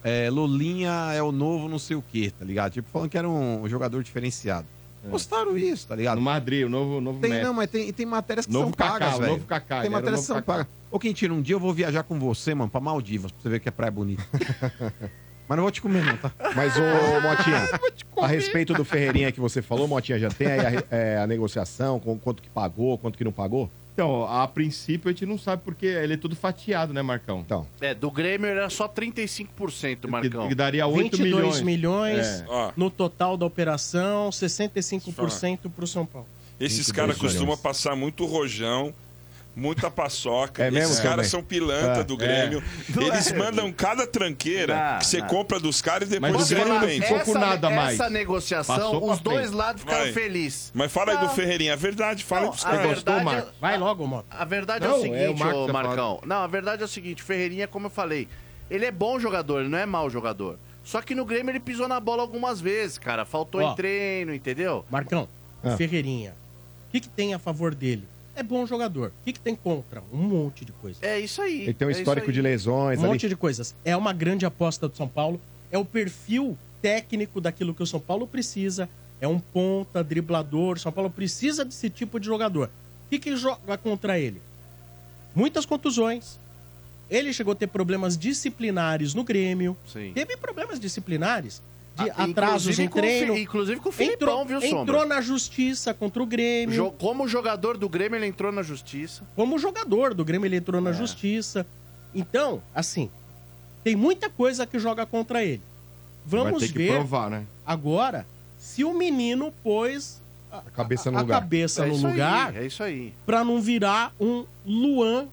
É, Lulinha é o novo não sei o quê, tá ligado? Tipo, falando que era um jogador diferenciado. Postaram isso, tá ligado? No Madrid, o novo, novo Tem, não, mas tem, tem matérias que Novo são Kaká, pagas, velho. novo ele Tem matérias que são pagas. Ô, Quintino, um dia eu vou viajar com você, mano, pra Maldivas, pra você ver que a praia é bonita. [laughs] mas não vou te comer, não, tá? Mas, ô, Motinha, [laughs] a respeito do Ferreirinha que você falou, Motinha, já tem aí a, é, a negociação, com quanto que pagou, quanto que não pagou? Então, a princípio a gente não sabe porque ele é tudo fatiado, né, Marcão? Então, É, do Grêmio era só 35%, Marcão. Que, que daria 8 22 milhões. milhões, É. No total da operação, 65% pro São Paulo. esses 22 caras costumam passar muito rojão, muita paçoca. É mesmo, esses também? caras são pilantra É. do Grêmio. Eles mandam cada tranqueira Não, que você compra dos caras e Mas depois o você não vende. ficou com nada essa, mais. Essa negociação, Passou os dois lados ficaram felizes. Mas fala aí do. Ferreirinha. É verdade, fala aí pros a caras. Marco? é- Vai logo, Moto. A verdade é Não, o é o seguinte, ô que tá Marcão. Não, a verdade é o seguinte, o Ferreirinha, como eu falei, ele é bom jogador, ele não é mau jogador. Só que no Grêmio ele pisou na bola algumas vezes, cara. Faltou Ó. em treino, entendeu? Marcão, Ah. Ferreirinha, o que, que tem a favor dele? É bom jogador. O que, que tem contra? Um monte de coisa. É isso aí. ele tem um é histórico de lesões Um ali. monte de coisas. É uma grande aposta do São Paulo. É o perfil técnico daquilo que o São Paulo precisa. É um ponta, driblador. São Paulo precisa desse tipo de jogador. O que, que joga contra ele? Muitas contusões. Ele chegou a ter problemas disciplinares no Grêmio. Sim. Teve problemas disciplinares de Ah, atrasos inclusive em com o treino. Fi- Inclusive com o Filipão, Entrou, viu, entrou Sombra? na justiça contra o Grêmio. Jo- Como jogador do Grêmio, ele entrou na justiça. Como jogador do Grêmio, ele entrou É. na justiça. Então, assim, tem muita coisa que joga contra ele. Vai Vamos ver provar, né? agora se o menino pôs a, cabeça no a lugar. cabeça É no isso aí, lugar é isso aí. pra não virar um Luan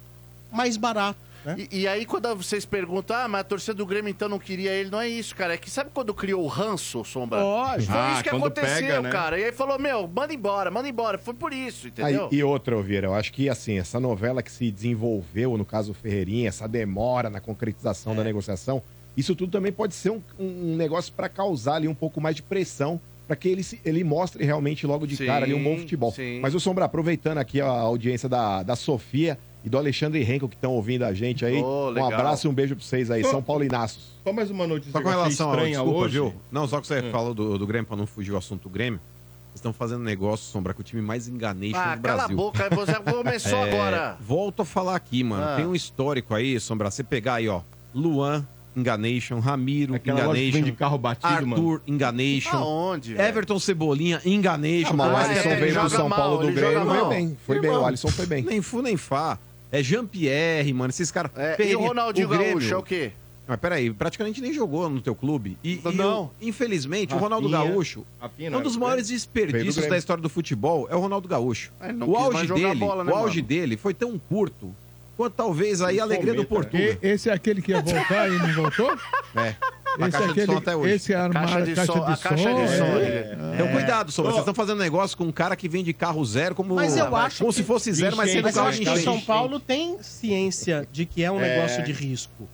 mais barato. Né? E, e aí, quando vocês perguntam, ah, mas a torcida do Grêmio então não queria ele, não é isso, cara. É que sabe quando criou o ranço, Sombra? Lógico. Foi Ah, isso que aconteceu, pega, né? cara. E aí falou, meu, manda embora, manda embora. Foi por isso, Aí, entendeu? e outra, Vieira, eu acho que assim, essa novela que se desenvolveu, no caso Ferreirinha, essa demora na concretização da negociação, isso tudo também pode ser um, um negócio para causar ali um pouco mais de pressão para que ele, se- ele mostre realmente logo de Sim, cara ali um bom futebol. sim. Mas o Sombra, aproveitando aqui a audiência da, da Sofia e do Alexandre Henkel que estão ouvindo a gente aí, Ô, um abraço e um beijo pra vocês aí, São Paulinaços. Só mais uma notícia Só com relação ao estranha desculpa, hoje. viu? Não, só que você falou do, do Grêmio, pra não fugir o assunto do Grêmio. Vocês estão fazendo negócio, Sombra, com o time mais enganation Ah, do cala a Brasil. boca, você começou [laughs] É, agora. Volto a falar aqui, mano. Ah. Tem um histórico aí, Sombra. Você pegar aí, ó. Luan, Enganation. Ramiro, Aquela Enganation. vende carro batido, Arthur, mano. Enganation. Aonde? Everton Cebolinha, Enganation. Ah, mas o Ah, Alisson é, veio pro São mal, Paulo do Grêmio, joga foi bem. Foi bem, o Alisson foi bem. Nem fu, nem fá. É Jean-Pierre, mano. Esses caras. É, e o Ronaldinho Grêmio- Gaúcho é o quê? Mas peraí, praticamente nem jogou no teu clube. E, e Não. o- infelizmente, o Ronaldo Rafinha. Gaúcho, Rafinha um dos era do maiores desperdícios da história do futebol é o Ronaldo Gaúcho. O auge dele, bola, né, o auge mano? dele foi tão curto quanto talvez aí a alegria do Portugal. E- esse é aquele que ia voltar e não voltou? É. Na Esse caixa é de aquele, som até hoje. Esse é armar Caixa de caixa som, de a som. caixa de som, é. ele- Então cuidado, Sombra. Vocês estão fazendo negócio com um cara que vende carro zero como, Mas eu acho como que- se fosse zero, mas sendo carro acho de que o enchente. São Paulo tem ciência de que é um negócio de risco.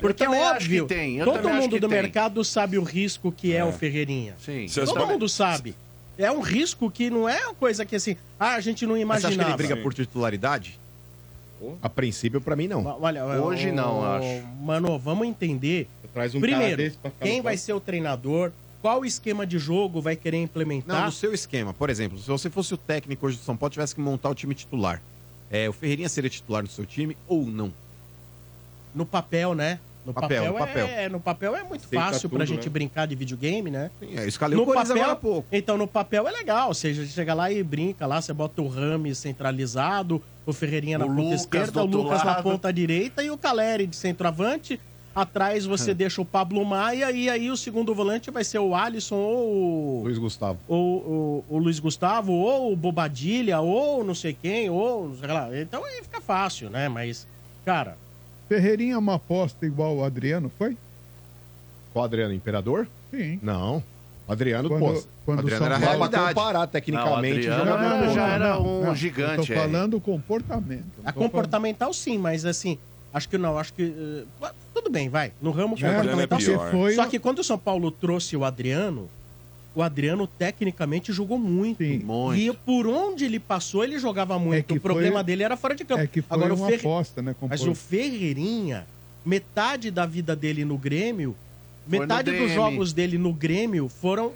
Porque é também acho óbvio, que tem, eu todo mundo que do tem. mercado sabe o risco que é, o Ferreirinha. Sim. Todo mundo sabe. É um risco que não é uma coisa que assim, ah, a gente não Mas você acha que imaginava. ele briga por titularidade? A princípio, pra mim, não. Olha, Hoje ô, não, eu acho. Mano, vamos entender. Traz um cara Primeiro, desse pra ficar quem vai ser o treinador, qual esquema de jogo vai querer Não, implementar. no seu esquema. Por exemplo, se você fosse o técnico hoje do São Paulo tivesse que montar o time titular, é, o Ferreirinha seria titular no seu time ou não? No papel, né? No Papel, papel, no papel. É, no papel é muito Aceita fácil pra tudo, gente né? brincar de videogame, né? Sim, é, escalei No o Corinthians papel, agora há pouco. Então, no papel é legal. Ou seja, você chega lá e brinca lá, você bota o Rames centralizado, o Ferreirinha na O ponta Lucas esquerda, do o Lucas na lado. ponta direita e o Caleri de centroavante. Atrás É. você deixa o Pablo Maia e aí o segundo volante vai ser o Alisson ou o, Luiz Gustavo. ou, o, o Luiz Gustavo, ou o Bobadilha, ou não sei quem, ou sei lá. Então aí fica fácil, né? Mas, cara, Ferreirinha é uma aposta igual o Adriano, foi? Qual Adriano? Imperador? Sim. Não. O Adriano, Quando, pô. quando o Adriano era realidade. comparar tecnicamente. Não, o Adriano já era um não, gigante tô aí. falando o comportamento. A comportamental sim, mas assim, acho que não, acho que. eh, tudo bem, vai. No ramo É, comportamental Adriano é sim. pior. foi Só que quando o São Paulo trouxe o Adriano, o Adriano tecnicamente jogou muito. Sim. Muito. E por onde ele passou, ele jogava muito. que o problema foi- dele era fora de campo. É que foi Agora, uma o Ferre... aposta, né? Mas o Ferreirinha, metade da vida dele no Grêmio, Foi metade no dos DM. jogos dele no Grêmio foram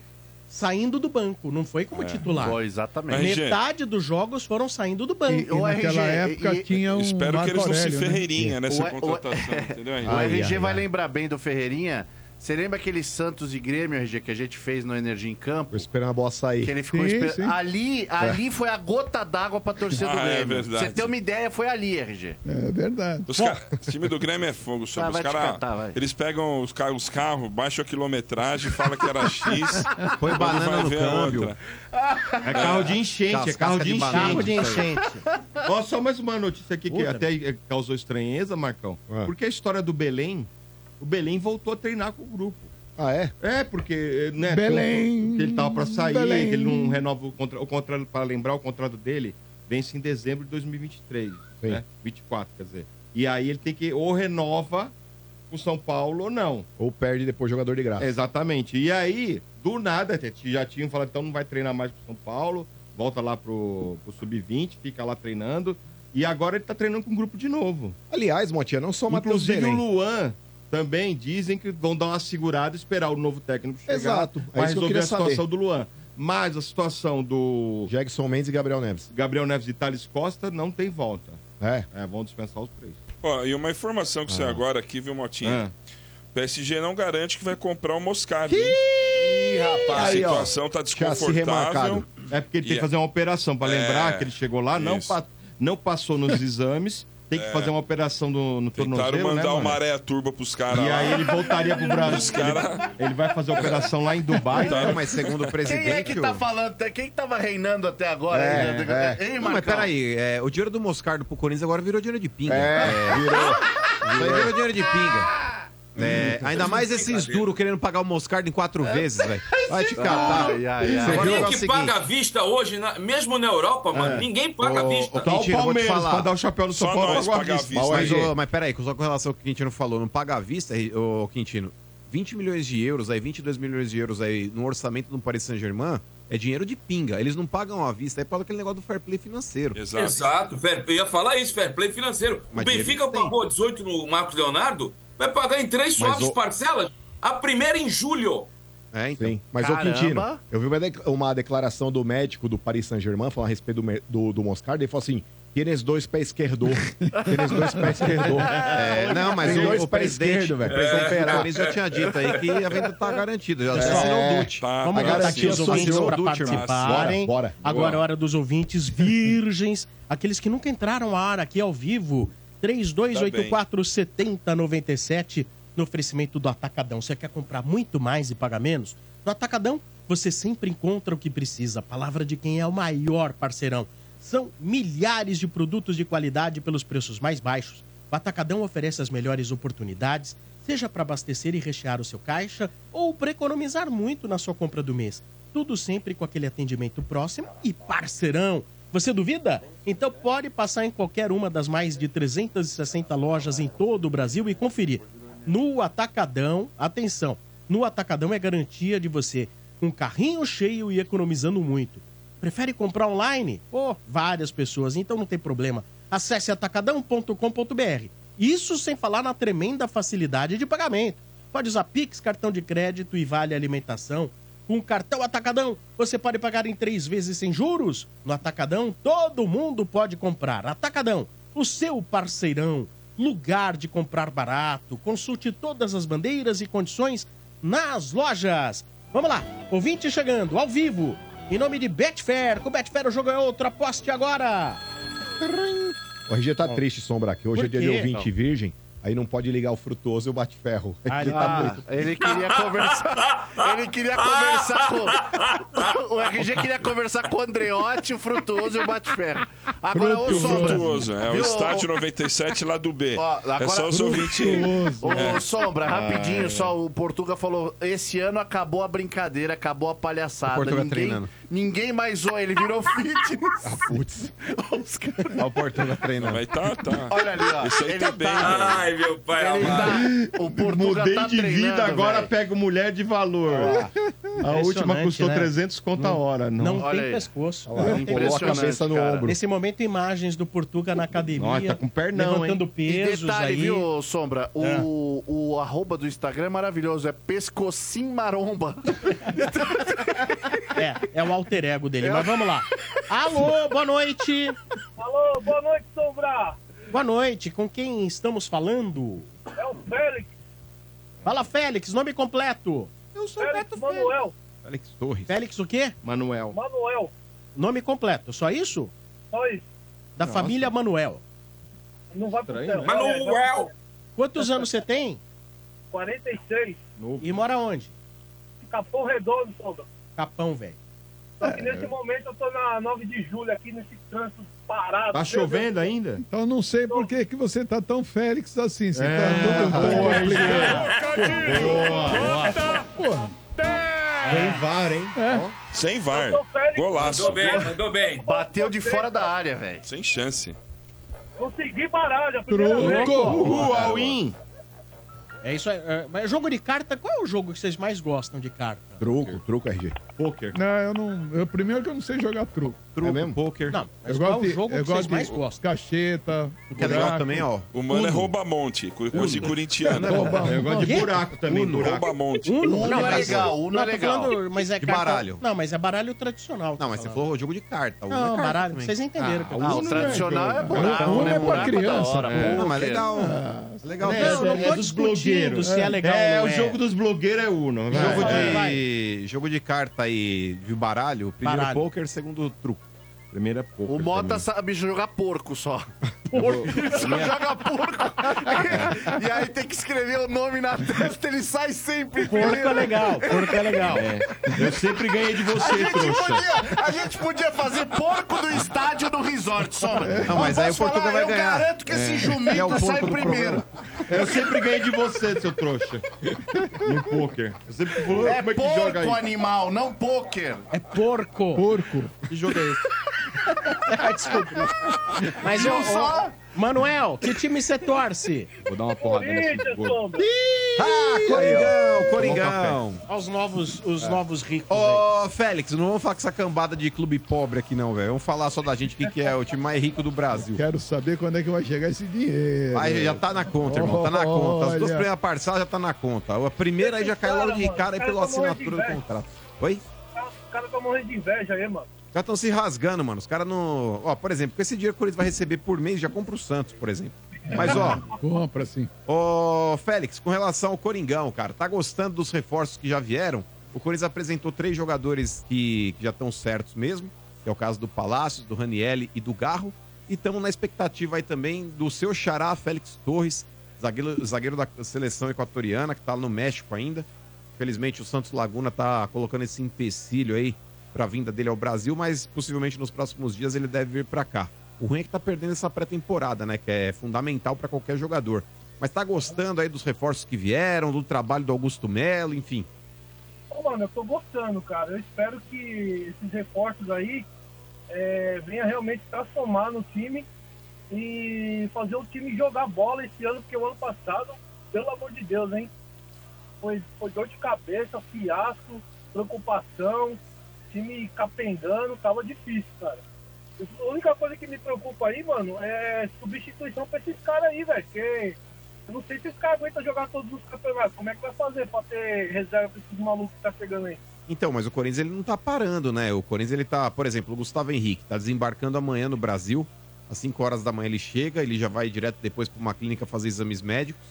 saindo do banco, não foi como titular. Foi, exatamente. Metade dos jogos foram saindo do banco. E, e o naquela RG, época e- tinha um Espero que Marco eles não se Aurélio, né? ferreirinha nessa O- o- contratação, entendeu? O Henrique? Ai, RG ai, vai ai. lembrar bem do Ferreirinha. Você lembra aquele Santos e Grêmio, RG, que a gente fez no Energia em Campo? Tô esperando a bola sair. Que ele ficou Sim, esperando. sim. Ali, ali foi a gota d'água pra torcida do Ah, é Grêmio. verdade. Você ter uma ideia, foi ali, RG. É verdade. Os ca- O time do Grêmio é fogo, só. Ah, os caras. Eles pegam os, ca- os carros, baixam a quilometragem, falam que era X. [laughs] Põe quando banana no câmbio. outra. É carro de enchente, é carro de de enchente. Carro de enchente. Ó, só mais uma notícia aqui que Puta. até eh, causou estranheza, Marcão. Ah. Porque a história do Belém, o Belém voltou a treinar com o grupo. Ah, é? É, porque, né, Belém, que ele tava pra sair, Belém. que ele não renova o contrato, o contrato, para lembrar, o contrato dele vence em dezembro de 2023, Sim. né? 24, quer dizer. E aí ele tem que ou renova o São Paulo ou não. Ou perde depois jogador de graça. Exatamente. E aí, do nada, já tinham falado, então não vai treinar mais pro São Paulo, volta lá pro, pro Sub-20, fica lá treinando. E agora ele tá treinando com um grupo de novo. Aliás, Motinha, não só o Matheus Inclusive o Belém. Luan também dizem que vão dar uma segurada e esperar o novo técnico chegar Exato. É que eu resolver queria a situação saber. do Luan. Mas a situação do Jackson Mendes e Gabriel Neves. Gabriel Neves e Thales Costa não tem volta. É. É, vão dispensar os três. Ó, e uma informação que saiu agora aqui, viu, Motinha? Ah. PSG não garante que vai comprar o Moscardo. Ih, A rapaz! situação tá Chassi desconfortável. É porque ele tem E- que fazer uma operação para É, lembrar que ele chegou lá, não, pa- não passou nos [laughs] exames tem que fazer uma operação no, no Tentaram tornozelo, né, mandar mano? uma areia turba pros caras E lá. aí ele voltaria pro [laughs] Brasil. Cara- Ele, ele vai fazer a operação lá em Dubai. Não, mas segundo o presidente... Quem é que tá o- falando? Quem que tava reinando até agora? É, Hein, é. Hein, Não, mas Marcão? peraí, é, o dinheiro do Moscardo pro Corinthians agora virou dinheiro de pinga. É, virou. Isso aí virou dinheiro de pinga. É, ainda mais esses duros querendo pagar o Moscardo em quatro vezes, velho. [laughs] Vai te catar. Ai, ai, ai. Agora o Quem é é que o seguinte, paga à vista hoje, na- mesmo na Europa, mano? Ninguém paga à vista. Só o Quintino, vou te Palmeiras, falar. pra dar o chapéu do São Só Paulo, à pagar à vista. Mas, Mas, ô, mas peraí, só com relação ao que o Quintino falou, não paga à vista, ô Quintino, 20 milhões de euros, aí 22 milhões de euros aí no orçamento do Paris Saint-Germain é dinheiro de pinga. Eles não pagam à vista, é para aquele negócio do fair play financeiro. Exato. Exato, fair, eu ia falar isso, fair play financeiro. Mas o Benfica pagou 18 no Marcos Leonardo, vai pagar em três suaves o- parcelas. A primeira em julho. É, então. Sim. Mas, Caramba. ô Quintino, eu vi uma, de- uma declaração do médico do Paris Saint-Germain falando a respeito do, do, do Moscardo. Ele falou assim: tienes dois pés esquerdo. [laughs] tienes dois pés esquerdo. É, não, mas Tem o, dois o pés presidente, esquerdo, velho. o presidente. Corinthians já tinha dito aí que a venda tá garantida. Já É. assinou o Dutch. Tá, Vamos assim. aqui os ouvintes para participarem. Bora, bora. Agora é hora dos ouvintes virgens, [laughs] aqueles que nunca entraram à área aqui ao vivo. 3284-7097 no oferecimento do Atacadão. Você quer comprar muito mais e pagar menos? No Atacadão, você sempre encontra o que precisa. Palavra de quem é o maior parceirão. São milhares de produtos de qualidade pelos preços mais baixos. O Atacadão oferece as melhores oportunidades, seja para abastecer e rechear o seu caixa ou para economizar muito na sua compra do mês. Tudo sempre com aquele atendimento próximo e parceirão. Você duvida? Então pode passar em qualquer uma das mais de 360 lojas em todo o Brasil e conferir. No Atacadão, atenção, no Atacadão é garantia de você com carrinho cheio e economizando muito. Prefere comprar online? Oh, várias pessoas, então não tem problema. Acesse atacadão.com.br. Isso sem falar na tremenda facilidade de pagamento. Pode usar Pix, cartão de crédito e vale alimentação. Com o cartão Atacadão, você pode pagar em três vezes sem juros. No Atacadão, todo mundo pode comprar. Atacadão, o seu parceirão. Lugar de comprar barato. Consulte todas as bandeiras e condições nas lojas. Vamos lá, ouvinte chegando, ao vivo. Em nome de Betfair. Com Betfair o jogo é outro. Aposte agora. O RG tá triste, Sombra, aqui. Hoje é dia de ouvinte virgem. Aí não pode ligar o frutuoso e o bate-ferro. [laughs] Ah, Ele tá Ah, muito... ele queria conversar. Ele queria conversar com. O RG queria conversar com o Andreotti, o Frutuoso e o Bate-Ferro. Agora, ô Sombra. Frutuoso, é o estádio ô- 97 lá do B. Ó, agora- é só os ouvintes. Ô, Sombra, rapidinho, só o Portuga falou: esse ano acabou a brincadeira, acabou a palhaçada. O Portuga ninguém, treinando. Ninguém mais zoa, ele virou [laughs] fitness. Putz, Os caras- Olha o Portuga treinando. Mas tá, tá. Olha ali, ó. Esse aí ele tá bem, velho. Ai, meu pai Ele amado. tá, o Portuga Mudei tá de vida, agora pego mulher de valor. a última custou né? 300 conto a hora. Não Não. Tem aí. pescoço. Olha lá, Não tem colou a cabeça no cara. ombro. Nesse momento, imagens do Portuga na academia. Nossa, tá com pernão, levantando hein? E pesos detalhe, aí. viu, Sombra? O, É. o arroba do Instagram é maravilhoso. É pescocim maromba. [laughs] É, é o alter ego dele. Mas vamos lá. Alô, boa noite. Alô, boa noite, Sombra. Boa noite. Com quem estamos falando? É o Félix, Fala, Félix. Nome completo. Eu sou Félix Manuel. Alex Torres. Félix o quê? Manuel. Manuel, Nome completo. Só isso? só isso. Da família Manuel. Não vai pro céu. Manuel. Quantos anos você tem? 46. E mora onde? Capão Redondo, Sombra. Capão, velho. Só que nesse momento eu tô na 9 de julho aqui nesse trânsito parado. Tá chovendo ainda? Então eu não sei por que, que você tá tão Félix assim. Você É, tá todo boa, complicado. Porra, Vem VAR, hein? Sem VAR. Golaço. Mandou bem, mandou bem. Bateu de fora da área, velho. Sem chance. Consegui baralho, a primeira vez. Uhul. É isso aí. É, Mas jogo de carta, qual é o jogo que vocês mais gostam de carta? Truco, truco, RG. Poker. Não, eu não. Eu, primeiro que eu não sei jogar truco. Truco, É mesmo? poker. Não, mas Eu qual é o de, jogo eu que vocês gosto mais de gostam? cacheta. O que é legal buraco. também, ó. O mano é roubamonte. cu- Coisa de corintiano. [laughs] Rouba- Eu gosto de Quê? buraco também, buraco. Roubamonte. Uno? Uno é mas- legal, Uno não, é legal. falando, mas é De carta- baralho. Não, mas é baralho tradicional. Não, mas você falando. falou jogo de carta. Uno é Não, carta baralho. também. Vocês entenderam. Ah, o disse. tradicional é Uno buraco, Uno né? é pra Buraco da criança, hora. pô. Não, mas Poker. legal. Legal. Não, eu não é dos discutindo blogueiros. se é legal É, o não jogo dos blogueiros é Uno. vai. Jogo vai. De, jogo de carta e de baralho, primeiro Baralho. poker, segundo truco. Primeiro é poker. O Mota também. sabe jogar porco só. [laughs] porco. [laughs] Só joga porco. [laughs] e aí tem que escrever o nome na testa, ele sai sempre. Porco primeiro. é legal, porco é legal. Eu sempre ganhei de A você, gente, trouxa. podia, a gente podia fazer porco do estádio do resort só. Não, mas aí o Portugal falar, vai eu ganhar. garanto que esse É. jumento É sai primeiro. Eu sempre ganhei de você, seu trouxa. No pôquer. Eu sempre falou, É como é que joga porco aí? animal, não pôquer. É porco. Porco. Que jogo é esse? [laughs] Vai descobrir. Mas, ô, ô, Manuel, que time você torce? Vou dar uma porrada nesse. Sombra. Ah, Coringão, Coringão. Olha os novos, os novos ricos. Ô, Félix, não vamos falar com essa cambada de clube pobre aqui, não, velho. Vamos falar só da gente, quem que é o time mais rico do Brasil. Quero saber quando é que vai chegar esse dinheiro. Aí já tá na conta, irmão. Tá na conta. As duas primeiras parcelas já tá na conta. A primeira aí já caiu logo de cara aí pela assinatura do contrato. Oi? Os caras estão morrendo de inveja aí, mano. Caras estão se rasgando, mano. Os caras não. Ó, por exemplo, com esse dinheiro que o Corinthians vai receber por mês, já compra o Santos, por exemplo. Mas, ó, Compra, sim. Ô, Félix, com relação ao Coringão, cara, tá gostando dos reforços que já vieram? O Corinthians apresentou três jogadores que, que já estão certos mesmo, que é o caso do Palácios, do Ranielli e do Garro. E estamos na expectativa aí também do seu xará, Félix Torres, zagueiro, zagueiro da seleção equatoriana, que tá no México ainda. Infelizmente, o Santos Laguna tá colocando esse empecilho aí pra vinda dele ao Brasil, mas possivelmente nos próximos dias ele deve vir pra cá. O ruim é que tá perdendo essa pré-temporada, né? Que é fundamental pra qualquer jogador. Mas tá gostando aí dos reforços que vieram, do trabalho do Augusto Melo, enfim. Ô, mano, eu tô gostando, cara. Eu espero que esses reforços aí é, venham realmente transformar no time e fazer o time jogar bola esse ano, porque o ano passado, pelo amor de Deus, hein? Foi, foi dor de cabeça, fiasco, preocupação, time capengando, tava difícil, cara. A única coisa que me preocupa aí, mano, é substituição pra esses caras aí, velho. Porque eu não sei se esses caras aguentam jogar todos os campeonatos. Como é que vai fazer pra ter reserva pra esses malucos que tá chegando aí? Então, mas o Corinthians ele não tá parando, né? O Corinthians ele tá, por exemplo, o Gustavo Henrique tá desembarcando amanhã no Brasil. Às 5 horas da manhã ele chega, ele já vai direto depois pra uma clínica fazer exames médicos.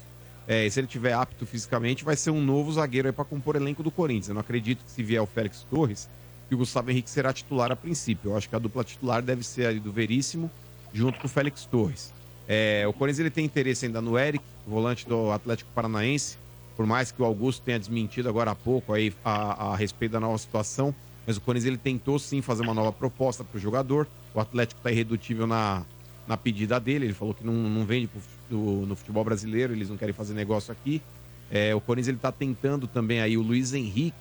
É, se ele tiver apto fisicamente, vai ser um novo zagueiro aí pra compor elenco do Corinthians. Eu não acredito que se vier o Félix Torres, que o Gustavo Henrique será titular a princípio. Eu acho que a dupla titular deve ser ali do Veríssimo, junto com o Félix Torres. É, o Corinthians ele tem interesse ainda no Eric, volante do Atlético Paranaense, por mais que o Augusto tenha desmentido agora há pouco aí a, a respeito da nova situação, mas o Corinthians ele tentou sim fazer uma nova proposta para o jogador. O Atlético está irredutível na, na pedida dele, ele falou que não, não vende pro, do- no futebol brasileiro, eles não querem fazer negócio aqui. É, o Corinthians ele está tentando também aí o Luiz Henrique,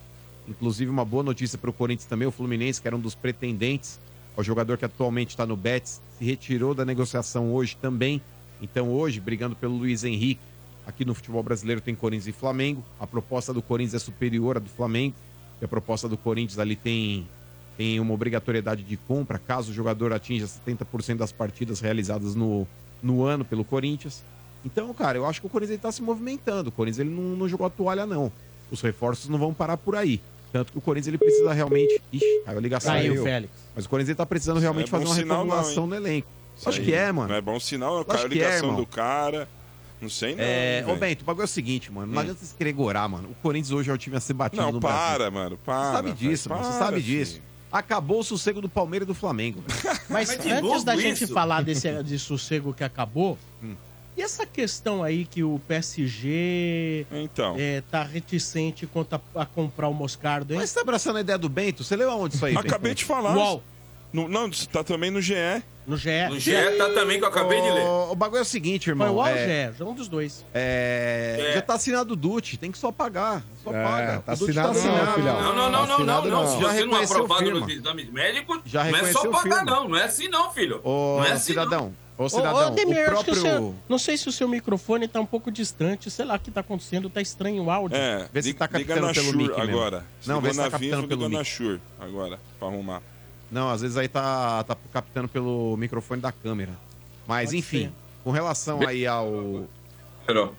inclusive uma boa notícia para o Corinthians também, o Fluminense, que era um dos pretendentes ao jogador que atualmente está no Betis, se retirou da negociação hoje também. Então hoje, brigando pelo Luiz Henrique, aqui no futebol brasileiro tem Corinthians e Flamengo. A proposta do Corinthians é superior à do Flamengo. E a proposta do Corinthians ali tem, tem uma obrigatoriedade de compra caso o jogador atinja 70% das partidas realizadas no, no ano pelo Corinthians. Então, cara, eu acho que o Corinthians está se movimentando. O Corinthians ele não, não jogou a toalha, não. Os reforços não vão parar por aí. Tanto que o Corinthians ele precisa realmente. Ixi, caiu a ligação. Caiu, Félix. Mas o Corinthians ele tá precisando realmente Não é fazer bom uma sinal, não, reformulação no elenco. Isso Acho aí que é, mano. Não é bom sinal, caio a que é, ligação irmão. do cara. Não sei não. É, ô. Bento, o bagulho é o seguinte, mano. Não Hum. adianta você querer gorar, mano. O Corinthians hoje é o time a ser batido Não, no para, Brasil. mano, Você para. sabe disso, mano. Você para, sabe filho. disso. Acabou o sossego do Palmeiras e do Flamengo. Mas Mas antes da gente isso? falar desse de sossego que acabou. E essa questão aí que o PSG Então. é, tá reticente quanto a, a comprar o Moscardo, hein? Mas você tá abraçando a ideia do Bento? Você leu aonde isso aí, Bento? Acabei de falar. UOL, No- não, isso tá também no GE. no GE. No GE tá também que eu acabei de ler. O, o bagulho é o seguinte, Foi irmão. o UOL ou é, GE? Um dos dois. é, É. Já tá assinado o Dutch, tem que só pagar. Só É, paga. tá O Dutch assinado não, filhão. Não, não, não, não, Assinado não, não. não. Se Já você não é reconheceu aprovado firma. nos exames médicos, Já não é só reconheceu pagar, firma. não. Não é assim, não, filho. Ô, não é assim, cidadão. Ô, Ô, cidadão. ô, Demir, o acho que o próprio... seu, não sei se o seu microfone tá um pouco distante, sei lá o que tá acontecendo, tá estranho o áudio. É, Vê se liga, tá captando pelo Shure mic agora. Não, vê se tá captando pelo na mic. Shure agora, pra arrumar. Não, às vezes aí tá, tá captando pelo microfone da câmera. Mas, Pode enfim, ser. com relação aí ao... Pera.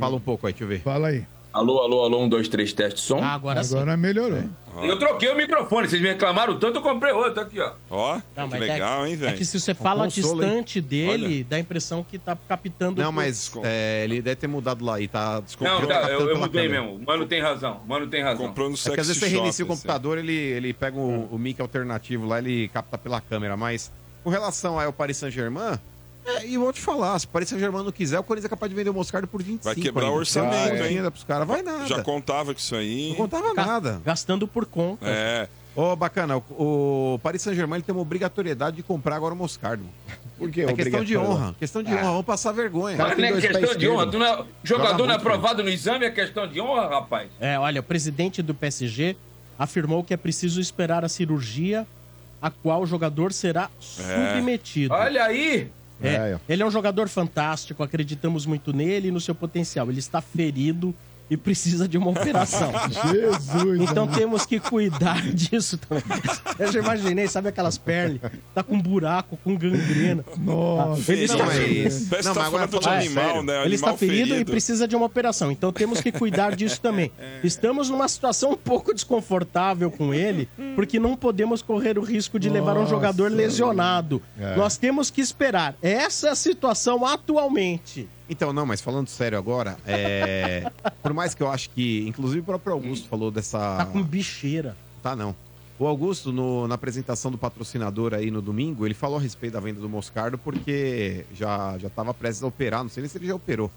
Fala um pouco aí, deixa eu ver. Fala aí. Alô, alô, alô, um, dois, três, teste som. Ah, agora, sim. Agora melhorou. Eu troquei o microfone, vocês me reclamaram tanto, eu comprei outro aqui, ó. Ó, Não, que mas legal, é, hein, É velho? que se você fala console, hein? distante dele, dá a impressão que tá captando... Não, mas é, ele deve ter mudado lá e tá... Não, tá tá, eu, eu mudei câmera. mesmo. Mano tem razão, mano tem razão. Comprou no É Sex que às vezes você reinicia o assim. computador, ele, ele pega o, o mic alternativo lá, ele capta pela câmera. Mas com relação ao Paris Saint-Germain, É, e vou te falar, se o Paris Saint-Germain não quiser, o Corinthians é capaz de vender o Moscardo por 25. Vai quebrar o ainda. orçamento, Vai, hein? ainda pros caras, vai nada. Já contava com isso aí. Não contava nada. Gastando por conta. É. Ô, bacana, o, o Paris Saint-Germain ele tem uma obrigatoriedade de comprar agora o Moscardo. Por que É questão de honra. Questão de Ah. honra, vamos passar vergonha. Cara, não é questão de honra. esquerdos. Tu não é- Joga jogador não é muito, aprovado no exame, é questão de honra, rapaz. É, olha, o presidente do PSG afirmou que é preciso esperar a cirurgia a qual o jogador será submetido. Olha aí. É, ele é um jogador fantástico, acreditamos muito nele e no seu potencial. Ele está ferido e precisa de uma operação. [laughs] Jesus. Então temos que cuidar [laughs] disso também. Eu já imaginei, sabe aquelas pernas? Tá com buraco, com gangrena. Nossa. Ele Não, está, mas- ferido. Parece que Não, tá mas agora falando de falando animal, sério, né? ele está ferido, e precisa de uma operação. Então temos que cuidar disso também. Estamos numa situação um pouco desconfortável com ele, porque não podemos correr o risco de levar um Nossa. jogador lesionado. É. Nós temos que esperar. Essa é a situação atualmente. Então, não, mas falando sério agora, é... [laughs] por mais que eu acho que, inclusive o próprio Augusto falou dessa... Tá com bicheira. Tá, não. O Augusto, no- na apresentação do patrocinador aí no domingo, ele falou a respeito da venda do Moscardo porque já, já tava prestes a operar, não sei nem se ele já operou.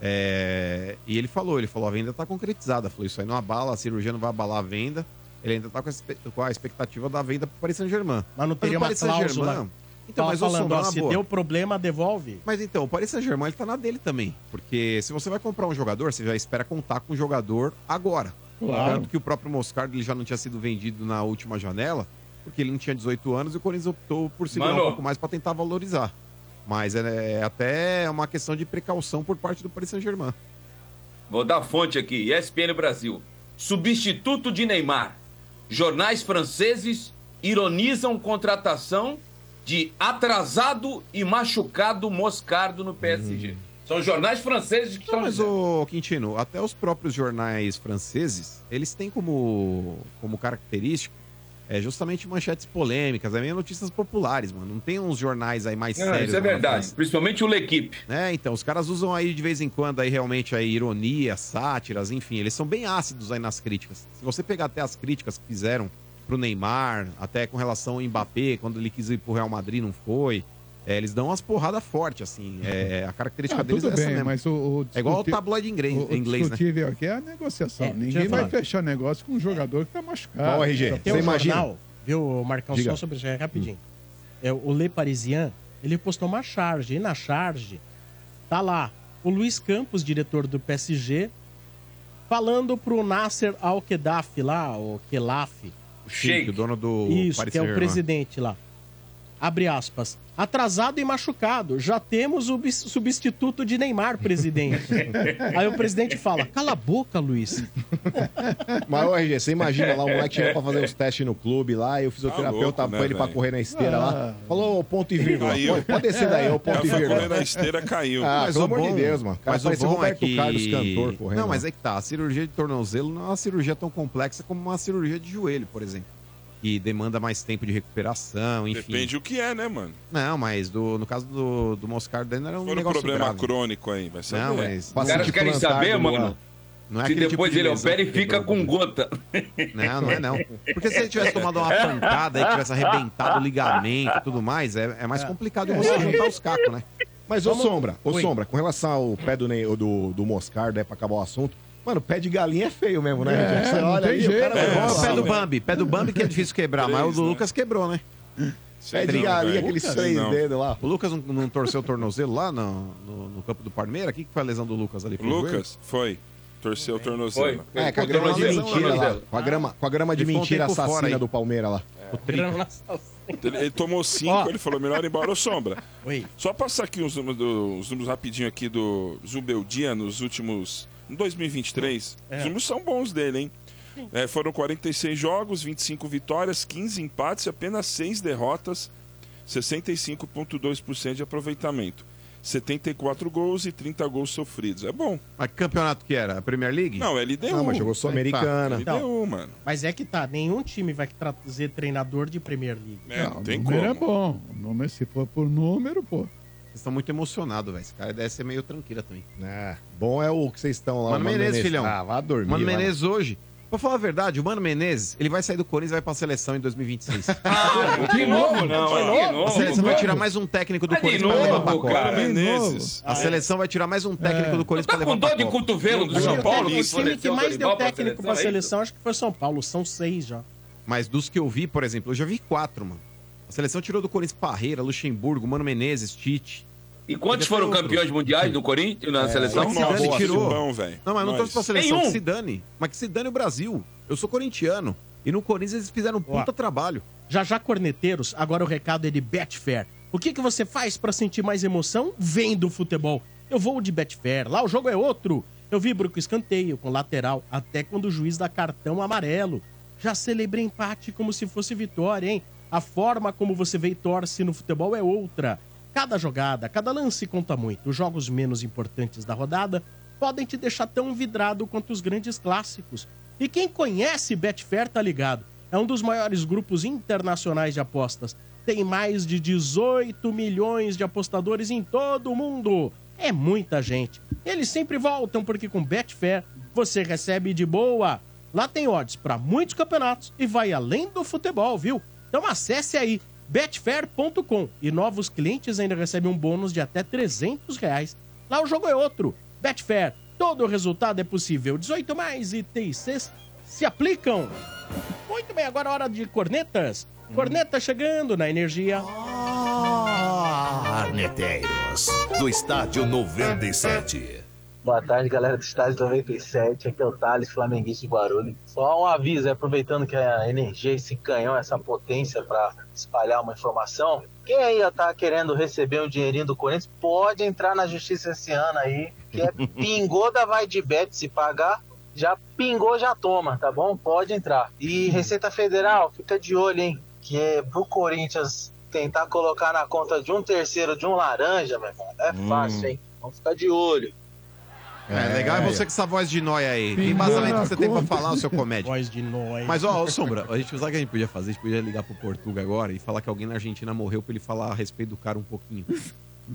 É, e ele falou, ele falou, a venda tá concretizada. Falou, isso aí não abala, a cirurgia não vai abalar a venda. Ele ainda tá com com a expectativa da venda pro Paris Saint-Germain. Mas não teria o uma cláusula. Então, Tava mas o falando, Sombra, ó, se boa. deu problema, devolve. Mas então, o Paris Saint-Germain ele tá na dele também. Porque se você vai comprar um jogador, você já espera contar com o jogador agora. Claro. Tanto que o próprio Moscardo ele já não tinha sido vendido na última janela, porque ele não tinha 18 anos e o Corinthians optou por segurar Mano. um pouco mais para tentar valorizar. Mas é, é até uma questão de precaução por parte do Paris Saint-Germain. Vou dar fonte aqui, ESPN Brasil. Substituto de Neymar. Jornais franceses ironizam contratação de atrasado e machucado Moscardo no PSG. São jornais franceses que estão mas, dizendo. ô Quintino, até os próprios jornais franceses, eles têm como, como característica é, justamente manchetes polêmicas, é meio notícias populares, mano. Não tem uns jornais aí mais Não, sérios. isso é verdade, principalmente o L'Equipe. É, então, os caras usam aí de vez em quando aí realmente aí ironia, sátiras, enfim, eles são bem ácidos aí nas críticas. Se você pegar até as críticas que fizeram pro Neymar, até com relação ao Mbappé, quando ele quis ir pro Real Madrid, não foi. é, eles dão umas porradas fortes, assim. É, a característica Ah, deles tudo é essa bem, mesmo. mas o, o É igual o tabloide inglês, o, o inglês né? discutível aqui é a negociação. É, Ninguém vai fechar negócio com um jogador que tá machucado. Ó, RG, Tá- Tem Você um imagina? jornal, viu, Marcão, Diga. só sobre isso aí, rapidinho. É, o Le Parisien, ele postou uma charge, e na charge tá lá o Luiz Campos, diretor do PSG, falando pro Nasser Al-Khelaifi lá, o Khelaifi, Que o dono do isso, Paris que é o presidente lá. Abre aspas. Atrasado e machucado. Já temos o substituto de Neymar, presidente. [laughs] Aí o presidente fala: Cala a boca, Luiz. Mas, ô, RG, você imagina lá, o moleque chegou pra fazer os testes no clube lá, e o fisioterapeuta Tá louco, né, ele pra correr na esteira lá. Falou ponto e vírgula. Caiu. Pode, pode descer daí, ô ponto e Ela foi correr vírgula. na esteira, caiu. Ah, Mas pelo o amor bom- de Deus, mano. O cara Mas o parece o bom é Roberto que... Carlos, cantor, correndo. Não, mas é que tá. A cirurgia de tornozelo não é uma cirurgia tão complexa como uma cirurgia de joelho, por exemplo. Que demanda mais tempo de recuperação, enfim. Depende o que é, né, mano? Não, mas do- no caso do, do Moscardo não era um For um negócio problema grave. crônico aí, vai saber. Não, mas... Os caras querem saber, no mano. Não é se aquele depois tipo de ele opera e fica quebrou com gota. Não, não é não. Porque se ele tivesse tomado uma pancada e tivesse arrebentado o ligamento e tudo mais, é, é mais complicado você juntar os cacos, né? Mas, ô Sombra, ô. Sombra, com relação ao pé do, do, do Moscardo, é pra acabar o assunto, mano, pé de galinha é feio mesmo, né? É, Você olha tem ali, o jeito. cara É, o rolar, pé do. Bambi. Pé do Bambi que é difícil quebrar, mas o do né? Lucas quebrou, né? Pé de Não, galinha, aqueles Sei três não. dedos lá. O Lucas não, não torceu o tornozelo lá no, no, no campo do Parmeira? O que, que foi a lesão do Lucas ali? O Foi? Lucas foi. Torceu o Foi. tornozelo. É, com a grama de mentira lá. Com a grama, com a grama de um mentira assassina aí. do Palmeiras lá. O trico. Ele, ele tomou cinco, Ó. ele falou, melhor ir embora. Ô, Sombra, Oi. só passar aqui os números, do- os números rapidinho aqui do Zubeldia nos últimos... Em 2023. É. Os números são bons dele, hein? É, foram 46 jogos, 25 vitórias, 15 empates e apenas 6 derrotas, 65,2% de aproveitamento. 74 gols e 30 gols sofridos. É bom. Mas que campeonato que era? A Premier League? Não, LDU. Não, mas jogou Sul-Americana. LDU, mano. Mas é que tá, nenhum time vai trazer treinador de Premier League. É, não, Não, tem o como. número é bom. O número, se for por número, pô. Vocês estão muito emocionados, velho. Esse cara deve ser meio tranquila também. Ah, bom é o que vocês estão lá. Mano o Menezes, filhão. Ah, vá dormir. Mano lá, Menezes hoje Pra falar a verdade, o Mano Menezes, ele vai sair do Corinthians e vai pra seleção em 2026. [laughs] De novo, não. A De novo. seleção vai tirar mais um técnico do Ah, de Corinthians pra levar pra Copa. cara. Menezes. A seleção vai tirar mais um técnico do Corinthians Tá pra com levar dor pra de Copa. cotovelo do São que Paulo? o time que mais deu técnico pra é seleção, acho que foi São Paulo. São seis já. Mas dos que eu vi, por exemplo, eu já vi quatro, mano. A seleção tirou do Corinthians Parreira, Luxemburgo, Mano Menezes, Tite. E quantos foram outro. campeões mundiais do Corinthians na seleção? Mas que se dane, boa, tirou. Não, mas não trouxe pra seleção, Nenhum. que se dane. Mas que se dane o Brasil. Eu sou corintiano. E no Corinthians eles fizeram um puta trabalho. Já já, corneteiros, agora o recado é de Betfair. O que, que você faz pra sentir mais emoção? Vendo futebol. Eu vou de Betfair, lá o jogo é outro. Eu vibro com escanteio, com lateral, até quando o juiz dá cartão amarelo. Já celebrei empate como se fosse vitória, hein? A forma como você vê e torce no futebol é outra. Cada jogada, cada lance conta muito. Os jogos menos importantes da rodada podem te deixar tão vidrado quanto os grandes clássicos. E quem conhece Betfair tá ligado. É um dos maiores grupos internacionais de apostas. Tem mais de 18 milhões de apostadores em todo o mundo. É muita gente. Eles sempre voltam porque com Betfair você recebe de boa. Lá tem odds para muitos campeonatos e vai além do futebol, viu? Então acesse aí betfair.com e novos clientes ainda recebem um bônus de até 300 reais. Lá o jogo é outro. Betfair, todo resultado é possível. 18 mais e TICs se aplicam. Muito bem, agora é hora de cornetas. Corneta chegando na energia. Arneteiros, do Estádio 97. Boa tarde, galera do Estádio 97. Aqui é o Thales, flamenguista de Guarulhos. Só um aviso, é, aproveitando que a energia, esse canhão, essa potência para espalhar uma informação. Quem aí já tá querendo receber um dinheirinho do Corinthians, pode entrar na justiça esse ano aí, que é [laughs] pingou da vai de bet se pagar. Já pingou, já toma, tá bom? Pode entrar. E Receita Federal, fica de olho, hein? Que é pro Corinthians tentar colocar na conta de um terceiro de um laranja, meu irmão. É fácil, hein? Vamos ficar de olho. É, legal é você com essa voz de nóia aí. Que embasamento você tem pra falar, o seu comédia? Voz de nós. Mas, ó, ô, Sombra, a gente sabe o que a gente podia fazer? A gente podia ligar pro Portuga agora e falar que alguém na Argentina morreu pra ele falar a respeito do cara um pouquinho.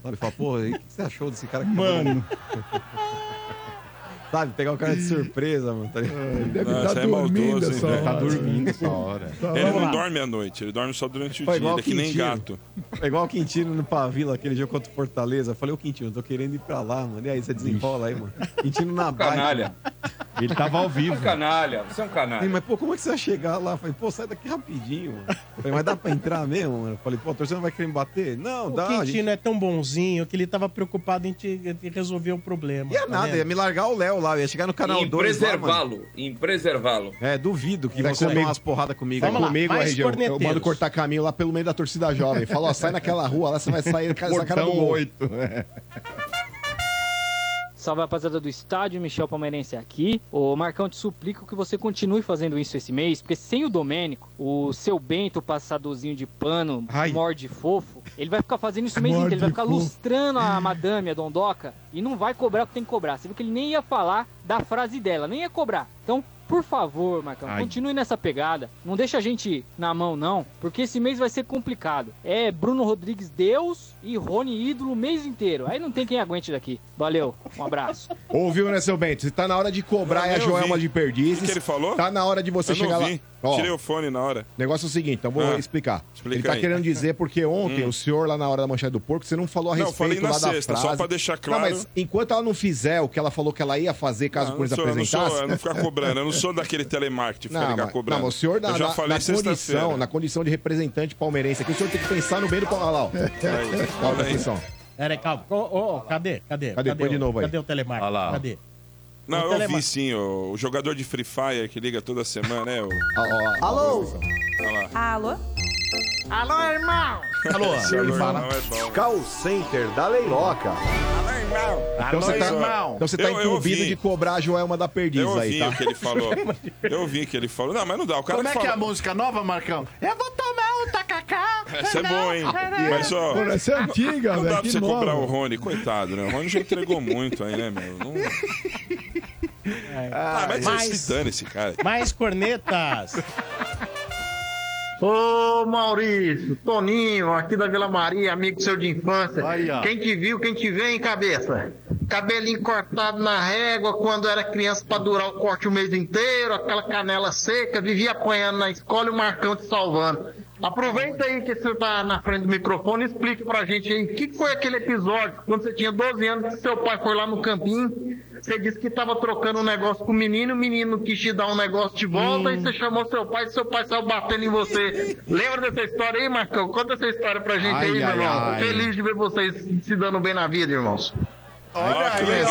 Sabe? Falar, pô, o que você achou desse cara que Mano. [laughs] Sabe? Pegar o cara de surpresa, mano. Tá? Ele deve Nossa, estar é dormindo maldoso, essa hein, hora. Tá dormindo [laughs] essa hora. Tá Ele não dorme à noite, ele dorme só durante o Foi dia. Ele é que nem gato. É igual o Quintino no Pavila, aquele jogo contra o Fortaleza. Eu falei, ô Quintino, tô querendo ir pra lá, mano. E aí, você desenrola aí, mano. Quintino na bike. Canalha. Ele tava ao Você é vivo. um canalha. Você é um Sim, canalha. mas pô, como é que você vai chegar lá? Eu Falei, pô, sai daqui rapidinho, mano. Eu Falei, mas dá pra entrar mesmo, mano? Eu Falei, pô, a torcida não vai querer me bater? Não, O dá. a Quintino gente- é tão bonzinho que ele tava preocupado em, te, em resolver o problema. Ia tá nada, vendo? ia me largar o Léo lá. Eu ia chegar no canal Em 2 lá, mano. preservá-lo. Em preservá-lo. É, duvido que Vai você comigo. tomar umas porradas comigo. Vamos lá, comigo, mais RG. Eu, mando cortar caminho lá pelo meio da torcida jovem. Fala, ó, sai naquela rua lá, você vai sair com essa cara do Portão gol. [laughs] 8. Salve rapaziada do estádio, Michel Palmeirense aqui. Ô Marcão, te suplico que você continue fazendo isso esse mês, porque sem o Domênico, o seu Bento passadorzinho de pano, Ai. morde fofo, ele vai ficar fazendo isso o mês Morde inteiro, ele vai ficar fofo. lustrando a madame, a dondoca, e não vai cobrar o que tem que cobrar. Você viu que ele nem ia falar da frase dela, nem ia cobrar. Então, por favor, Marcão, Ai. continue nessa pegada. Não deixa a gente na mão, não, porque esse mês vai ser complicado. É Bruno Rodrigues Deus e Rony ídolo o mês inteiro. Aí não tem quem aguente daqui. Valeu, um abraço. Ouviu, né, seu Bento? Tá na hora de cobrar a Joelma vi. de O perdizes. que, que ele falou? Tá na hora de você Eu chegar lá. Ó, Tirei o fone na hora. o negócio é o seguinte, então vou Ah, explicar. explica ele tá aí. querendo dizer porque ontem Hum. o senhor lá na hora da manchete do porco, você não falou a Não, eu respeito falei na lá da sexta, frase. só pra deixar claro. Não, mas enquanto ela não fizer o que ela falou que ela ia fazer caso o Corinthians eu não sou, eu não apresentasse... sou, eu não ficar cobrando. Eu não sou daquele telemarketing, ficar Não, ligar mas, cobrando. não, mas o senhor na, eu já na- falei na sexta-feira. condição, na condição de representante palmeirense aqui, o senhor tem que pensar no bem do Palmeiras. Olha lá, ó. Aí, presta aí. atenção. Peraí, calma. Ô, ô, cadê? Cadê? Cadê? Põe o- de novo aí. Cadê o telemarketing? Olha lá. Cadê? Não, O eu telema- vi sim, o, o jogador de Free Fire que liga toda semana, né? O, Alô? lá. Alô? Alô, irmão! Alô? Esse ele fala- não é. Call Center da Leiloca. Então você tá, irmão. então você tá Eu- eu incumbido ouvi. de cobrar a Joelma da Perdiz Eu aí, ouvi tá? o que ele falou. [laughs] Eu ouvi o que ele falou. Não, mas não dá. O cara Como é que é a fala... música nova, Marcão? Eu vou tomar um tacacá. Essa é boa, hein? Mas, ó... Pô, essa é antiga, Não velho. dá pra que você nova. cobrar o Rony, coitado, né? O Rony já entregou muito aí, né, meu? Não... Ah, mas, Mas- se dane esse cara. Mais cornetas. Ô Maurício, Toninho, aqui da Vila Maria, amigo seu de infância. Aí. Quem te viu, quem te vê, hein, cabeça? cabelinho cortado na régua, quando era criança pra durar o corte o mês inteiro, aquela canela seca, vivia apanhando na escola e o Marcão te salvando. Aproveita aí que você tá na frente do microfone e explique pra gente aí, o que foi aquele episódio, quando você tinha 12 anos, que seu pai foi lá no campinho, você disse que tava trocando um negócio com o menino, o menino quis te dar um negócio de volta, e você chamou seu pai, e seu pai saiu batendo em você. Lembra dessa história aí, Marcão? Conta essa história pra gente Ai, aí, meu irmão. ai. Feliz de ver vocês se dando bem na vida, irmãos. Olha que aí. E aí,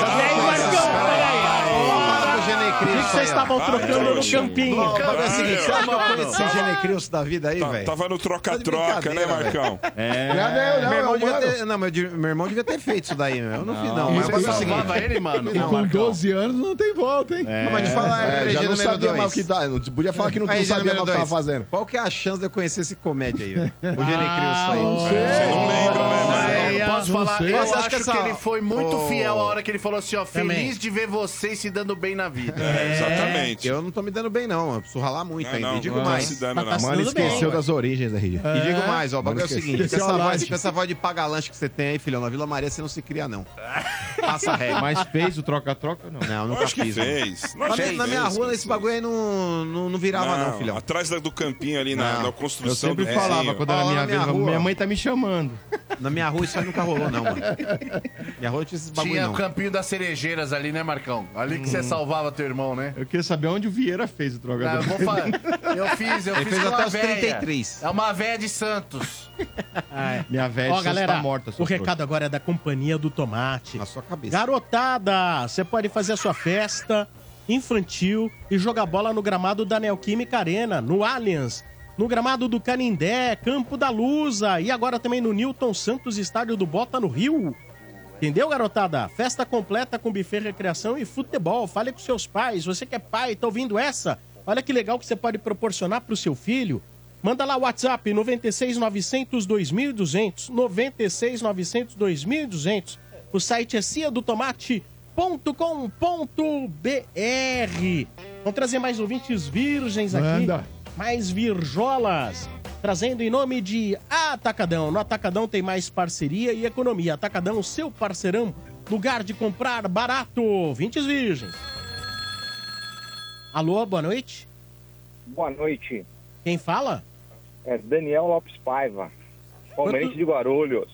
Genecris O que que vocês estavam trocando no campinho? Mas é o seguinte, você acha que eu Mano. conheci esse Genecris da vida aí, Tá- velho? Tava no Tá troca-troca, de né, Marcão? É. Não, não, meu, irmão não, devia mano. ter, não, meu, irmão devia ter feito isso daí, meu. Eu não, fiz, não. Mas Você é salvava seguinte. ele, mano? E Não, com Marcão. 12 anos não tem volta, hein? Não, mas te falar, É, já não sabia mais o que tá. Não podia falar que não, não sabia o que tava fazendo. Qual que é a chance de eu conhecer esse comédia aí, velho? O Genecris Ah, aí. não. Você não lembra, né, posso falar, sei. eu Mas acho acha que, que essa- ele foi muito Ô. fiel a hora que ele falou assim, ó, Também. feliz de ver vocês se dando bem na vida. É, exatamente. Eu não tô me dando bem, não. Eu preciso ralar muito Não, ainda. não, e digo não tá mais. se dando, Tá Mano, bem, esqueceu ué. das origens, RG. E digo mais, ó, o bagulho é o seguinte: com essa, voz, com essa voz de paga-lanche que você tem aí, filhão, na Vila Maria você não se cria, não. [laughs] Passa a regra. Mas fez o troca-troca não? Não, nunca Acho que fiz. mano. fez. Na, Acho minha- que na minha fez, rua, esse bagulho aí não, não, não virava, não, filhão. Atrás da- do campinho ali na, na Eu construção sempre do falava, vizinho. quando era Ó, minha na minha vez, rua. minha mãe tá me chamando. Na minha rua isso aí nunca rolou, não, mano. Minha rua não tinha esses bagulho, Tinha não. o campinho das cerejeiras ali, né, Marcão? Ali que você salvava teu irmão, né? Eu queria saber onde o Vieira fez o Não, eu troca-troca. vou falar. [laughs] Eu fiz, eu Ele fiz fez com uma até os véia. 33. É uma véia de Santos. [laughs] Minha velha Ó, galera, tá morta. o seu recado agora é da Companhia do Tomate. Na sua cabeça. Garotada, você pode fazer a sua festa infantil e jogar bola no gramado da Neoquímica Arena, no Allianz, no gramado do Canindé, Campo da Lusa e agora também no Newton Santos Estádio do Bota, no Rio. Entendeu, garotada? Festa completa com buffet, recreação e futebol. Fale com seus pais. Você que é pai, tá ouvindo essa? Olha que legal que você pode proporcionar pro seu filho. Manda lá o WhatsApp 96 900 2200, 96 900 2200. O site é ciadotomate.com.br. Vamos trazer mais ouvintes virgens aqui. Manda. Mais virjolas. Trazendo em nome de Atacadão. No Atacadão tem mais parceria e economia. Atacadão, seu parceirão. Lugar de comprar barato. Vintes virgens. Alô, boa noite. Boa noite. Quem fala? É Daniel Lopes Paiva, palmeirense Quanto- de Guarulhos.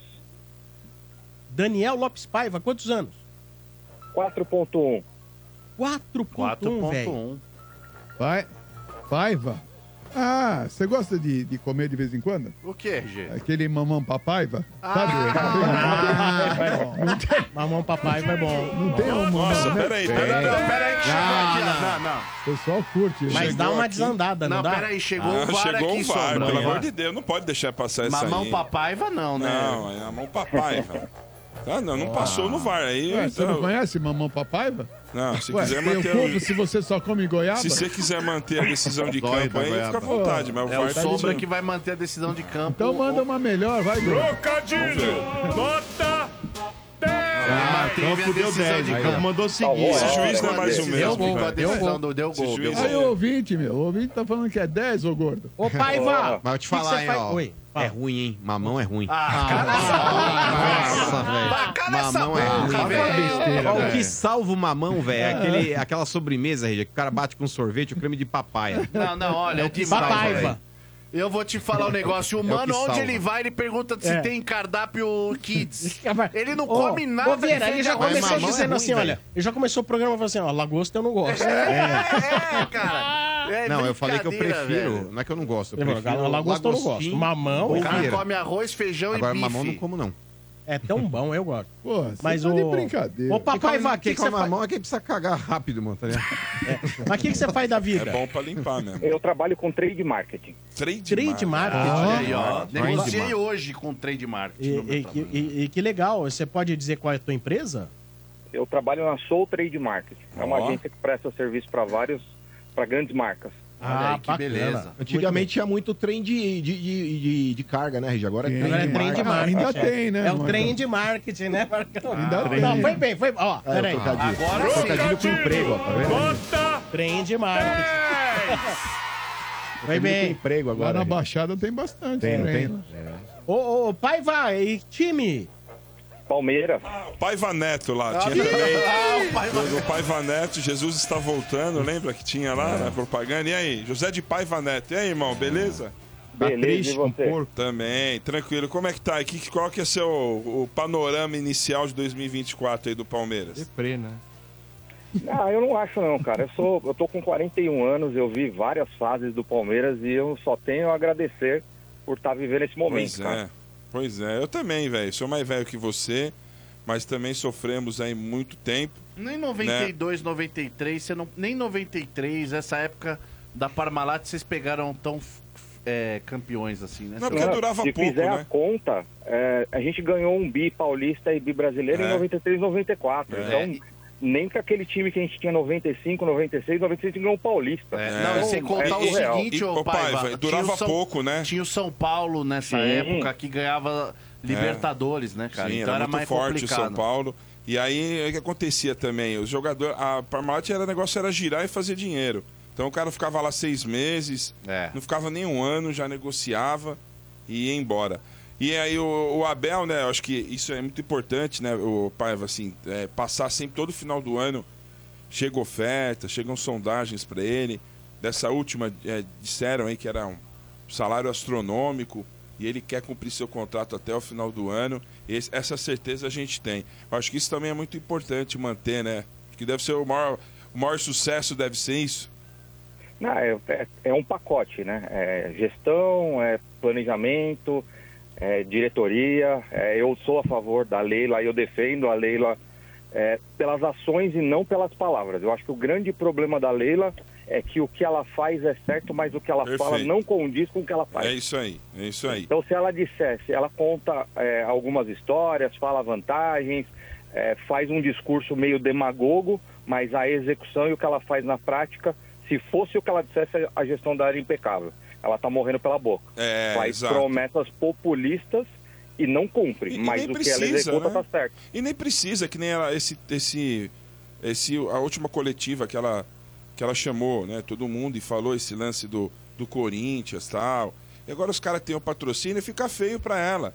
Daniel Lopes Paiva, quantos anos? 4.1. 4.1, velho. Vai. Paiva. Ah, você gosta de, de comer de vez em quando? O que, RG? Aquele mamão papaiva? Sabe? Mamão papai vai bom. Não tem um mamão, Nossa, né? peraí, Tem. peraí. Não, peraí que chegou aqui, ó. Não, não. O pessoal curte. Mas dá uma desandada, não, Não, dá? peraí, chegou Ah, o VAR chegou aqui, o VAR, Sombra. pelo amor de Deus, não pode deixar passar essa Mamão aí. papaiva não, né? Não, é a mão papai, velho. [laughs] Ah, não, não passou no VAR aí. Ué, você então- não conhece mamão papaiva? Não, se Ué, quiser manter. o povo se você só come goiaba? Se você quiser manter a decisão de campo aí, fica à vontade, mas o É o tá Sombra que vai manter a decisão de campo. Então manda uma melhor, vai. Trocadilho! Nota Ah, então fudeu 10. Então mandou seguir. Esse juiz não é mais o Deu mesmo. gol, a cara. decisão do deu gol. Deu Aí gol. o ouvinte, meu. O ouvinte tá falando que é 10, ô gordo. Ô, Paiva! Mas eu te falar, hein, ó. Oi. É ruim, hein? Mamão é ruim. Ah, Nossa, velho. cala essa Mamão é ruim. velho. Ó, O que salva o mamão, velho, é aquele, aquela sobremesa, Regia, que o cara bate com sorvete, o creme de papaya. Não, não, olha, É é o que salva, velho. Papaiva. Eu vou te falar um [laughs] negócio. O É o mano, onde ele vai, ele pergunta se É. tem cardápio kids. [laughs] Ele não come nada. Ô, Vieira, ele já começou mamão é dizendo ruim, assim, velho. olha, ele já começou o programa falando assim, ó, lagosta eu não gosto. [laughs] É, cara. É Não, eu falei que eu brincadeira, prefiro. velho. Não é que eu não gosto. Eu prefiro lagosta eu não gosto. Mamão, O cara come arroz, feijão Agora, e bife. mamão não como, não. É tão bom, eu gosto. Pô, você Mas tá o... de brincadeira. Ô, papai, vá, o que, que você faz? mamão é precisa cagar rápido, mano, tá ligado? Mas o que, que você faz da É vida? bom pra limpar mesmo. Eu trabalho com trade marketing. Trade, Trade marketing. Olha aí, ó. Trade Negociei marketing. hoje com trade marketing. E, no meu e- trabalho. e- e que legal, você pode dizer qual é a tua empresa? Eu trabalho na Soul Trade Marketing. É uma Ó. agência que presta serviço para vários, para grandes marcas. Olha aí, que bacana. beleza. Antigamente tinha muito trem de, de, de, de, de carga, né, Regi? Agora é Tem. trem é de trem de marketing. Ainda tem, né, É o trem de marketing, né, Marcão? Ainda tem. Não, foi bem, foi... Ó, É, peraí. Agora sim. Trocadilho com emprego, ó, tá vendo? Trem de marketing. Foi bem. emprego Lá agora. na Regi. Baixada tem bastante. Tem, tem? Ô, ô, pai, vai, e time? Palmeiras. Paiva Neto lá, Ah, tinha sim. também. Ah, o Paiva Neto, Jesus está voltando, lembra que tinha lá na propaganda? E aí, José de Paiva Neto. E aí, irmão, beleza? Beleza, triste, e você? Também, tranquilo. Como é que tá? Que, qual que é seu, o panorama inicial de 2024 aí do Palmeiras? Deprê, né? Ah, eu não acho não, cara. Eu sou, eu tô com 41 anos, eu vi várias fases do Palmeiras e eu só tenho a agradecer por estar vivendo esse momento, Pois cara. é, pois é. Eu também, velho. Sou mais velho que você, mas também sofremos aí muito tempo. Nem 92, 93, você não, nem 93, essa época da Parmalat, vocês pegaram tão é, campeões assim, né? Não, um se fizer a conta, é, a gente ganhou um bi paulista e bi brasileiro É. em 93 94. É. Então, nem com aquele time que a gente tinha 95, 96, 96 a gente ganhou um paulista. Não, e sem contar é o surreal. seguinte, ô Paiva, tinha o São- Tinha o São Paulo nessa Sim. época que ganhava Libertadores, né, cara? Sim, então era, era, muito mais forte complicado. o São Paulo. E aí, o que acontecia também? Os jogadores... A Parmalat era o negócio era girar e fazer dinheiro. Então o cara ficava lá seis meses, É. não ficava nem um ano, já negociava e ia embora. E aí o, o Abel, né, acho que isso é muito importante, né, o Paiva, assim, é, passar sempre todo final do ano, chega oferta, chegam sondagens para ele. Dessa última, é, disseram aí que era um salário astronômico e ele quer cumprir seu contrato até o final do ano. Esse- essa certeza a gente tem. Eu acho que isso também é muito importante manter, né? Acho que deve ser o maior, o maior sucesso, deve ser isso. Não, é, é- é um pacote, né? É gestão, é planejamento, é diretoria. É, eu sou a favor da Leila, eu defendo a Leila é, pelas ações e não pelas palavras. Eu acho que o grande problema da Leila é que o que ela faz é certo, mas o que ela fala Perfeito. não condiz com o que ela faz. É isso aí, é isso aí. Então, se ela dissesse, ela conta é, algumas histórias, fala vantagens, é, faz um discurso meio demagogo, mas a execução e o que ela faz na prática, se fosse o que ela dissesse, a gestão da área impecável. Ela está morrendo pela boca. É, faz exato. promessas populistas e não cumpre, mas o que ela executa né? está certo. E nem precisa, que nem ela, esse, esse, esse, a última coletiva que ela, que ela chamou, né, todo mundo e falou esse lance do, do Corinthians e tal. E agora os caras têm o patrocínio e fica feio para ela,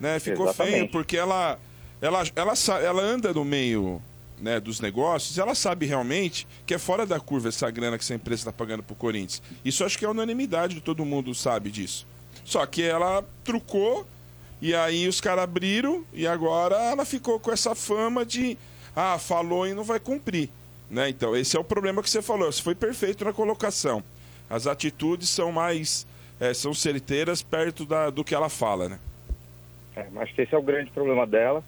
né? Ficou feio Exatamente. porque ela, ela, ela, sa- ela anda no meio né, dos negócios, ela sabe realmente que é fora da curva essa grana que essa empresa está pagando pro Corinthians. Isso acho que é unanimidade, todo mundo sabe disso. Só que ela trucou e aí os caras abriram e agora ela ficou com essa fama de ah, falou e não vai cumprir. Né? Então, esse é o problema que você falou. Você foi perfeito na colocação. As atitudes são mais. eh, são certeiras perto da, do que ela fala, né? É, mas esse é o grande problema dela.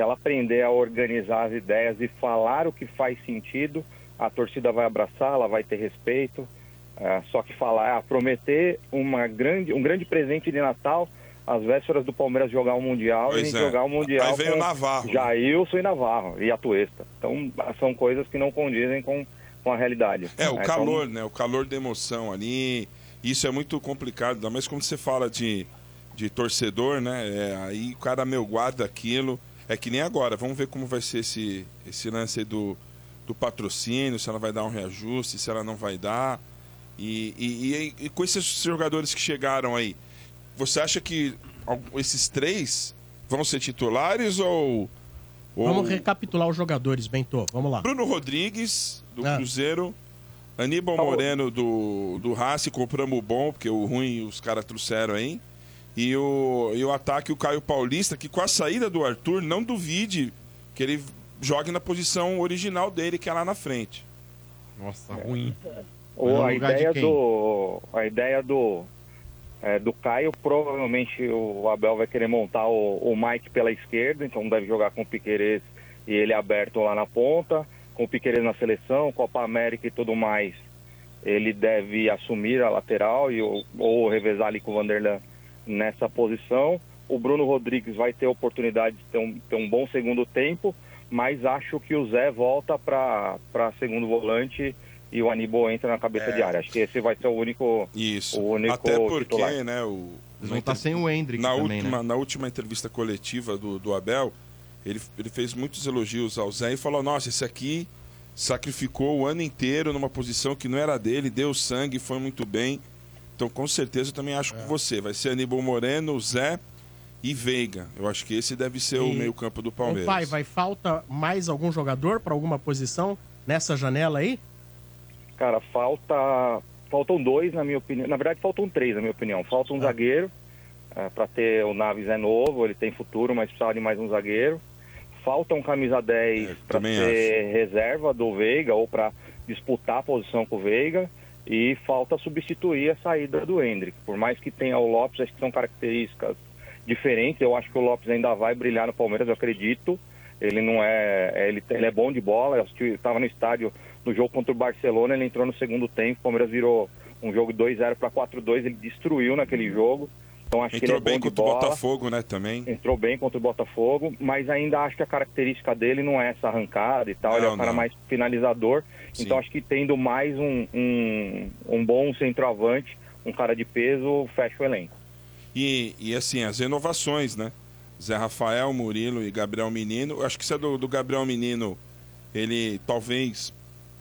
Se ela aprender a organizar as ideias e falar o que faz sentido, a torcida vai abraçar, ela vai ter respeito. É, só que falar, ah, prometer uma grande, um grande presente de Natal às vésperas do Palmeiras jogar o Mundial Pois e é. jogar o Mundial Aí vem o com Navarro, né? Jailson e Navarro e Atuesta. Então, são coisas que não condizem com, com a realidade. É, o Então, calor, né? O calor da emoção ali. Isso é muito complicado, ainda mais quando você fala de, de torcedor, né? É, aí o cara, meu, guarda aquilo. É que nem agora. Vamos ver como vai ser esse, esse lance aí do, do patrocínio, se ela vai dar um reajuste, se ela não vai dar. E, e, e- e com esses jogadores que chegaram aí, você acha que esses três vão ser titulares ou. ou... Vamos recapitular os jogadores, Bento. Vamos lá. Bruno Rodrigues, do Ah. Cruzeiro. Aníbal Moreno, do, do Racing, compramos o bom, porque o ruim os caras trouxeram aí. E o, e o ataque, o Caio Paulista, que com a saída do Arthur, não duvide que ele jogue na posição original dele, que é lá na frente. Nossa, ruim. Ou a ideia do. A ideia do. é, do Caio, provavelmente o Abel vai querer montar o, o Mike pela esquerda, então deve jogar com o Piquerez e ele aberto lá na ponta, com o Piquerez na seleção, Copa América e tudo mais. Ele deve assumir a lateral e, o- ou revezar ali com o Vanderlan nessa posição. O Bruno Rodrigues vai ter oportunidade de ter um, ter um bom segundo tempo, mas acho que o Zé volta para segundo volante e o Aníbal entra na cabeça de área. Acho que esse vai ser o único, Isso. o único Até porque, titular. né, o... Eles vão estar sem o Hendrick na também, última, né? Na última entrevista coletiva do, do Abel, ele, ele fez muitos elogios ao Zé e falou, nossa, esse aqui sacrificou o ano inteiro numa posição que não era dele, deu sangue, foi muito bem. Então, com certeza, eu também acho que você. Vai ser Aníbal Moreno, o Zé e Veiga. Eu acho que esse deve ser o E- meio-campo do Palmeiras. pai, vai falta mais algum jogador para alguma posição nessa janela aí? Cara, falta. Faltam dois, na minha opinião. Na verdade, faltam três, na minha opinião. Falta um Ah. zagueiro. para ter o Naves é novo, ele tem futuro, mas precisava de mais um zagueiro. Falta um camisa 10 para também ser reserva do Veiga ou para disputar a posição com o Veiga. E falta substituir a saída do Hendrick. Por mais que tenha o Lopes, acho que são características diferentes. Eu acho que o Lopes ainda vai brilhar no Palmeiras, eu acredito. Ele não é. é- Ele, ele é bom de bola. Eu estava no estádio no jogo contra o Barcelona, ele entrou no segundo tempo. O Palmeiras virou um jogo 2-0 para 4-2. Ele destruiu naquele jogo. Então acho que ele Entrou é bem contra o. Botafogo, né, também. Entrou bem contra o Botafogo, mas ainda acho que a característica dele não é essa arrancada e tal. ele é Não, um cara não. mais finalizador. Sim. Então acho que tendo mais um, um, um bom centroavante, um cara de peso, fecha o elenco. E, e assim, as renovações, né? Zé Rafael, Murilo e Gabriel Menino. Eu acho que isso é do, do Gabriel Menino. Ele talvez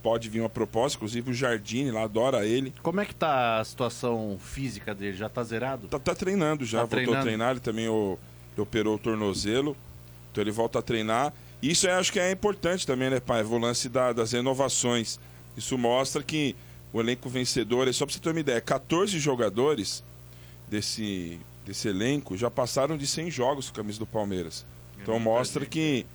pode vir uma proposta, inclusive o Jardine lá adora ele. Como é que tá a situação física dele? Já tá zerado? Tá, tá treinando já, Tá voltou a treinando? treinar, ele também o, operou o tornozelo. Então ele volta a treinar. Isso eu acho que é importante também, né, pai? O lance da- das renovações. Isso mostra que o elenco vencedor, é só pra você ter uma ideia, 14 jogadores desse, desse elenco já passaram de 100 jogos com a camisa do Palmeiras. Então mostra que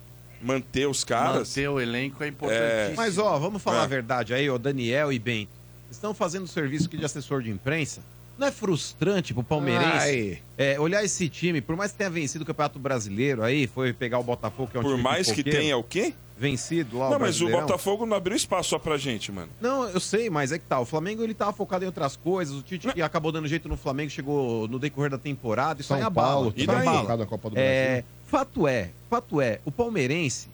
manter os caras. Manter o elenco é importantíssimo. Mas, ó, vamos falar É. a verdade aí, ó, Daniel e Bento. Estão fazendo serviço aqui de assessor de imprensa. Não é frustrante pro palmeirense é, olhar esse time, por mais que tenha vencido o Campeonato Brasileiro aí, foi pegar o Botafogo, que é um Por time mais que tenha o quê? Vencido lá Não, o mas o. Botafogo não abriu espaço só pra gente, mano. Não, eu sei, mas é que tá. O Flamengo ele tava focado em outras coisas. O Tite que acabou dando jeito no Flamengo, chegou no decorrer da temporada. Isso São aí abala. Paulo, isso também abala. focado na Copa do É, Brasil. fato é, fato é, o palmeirense,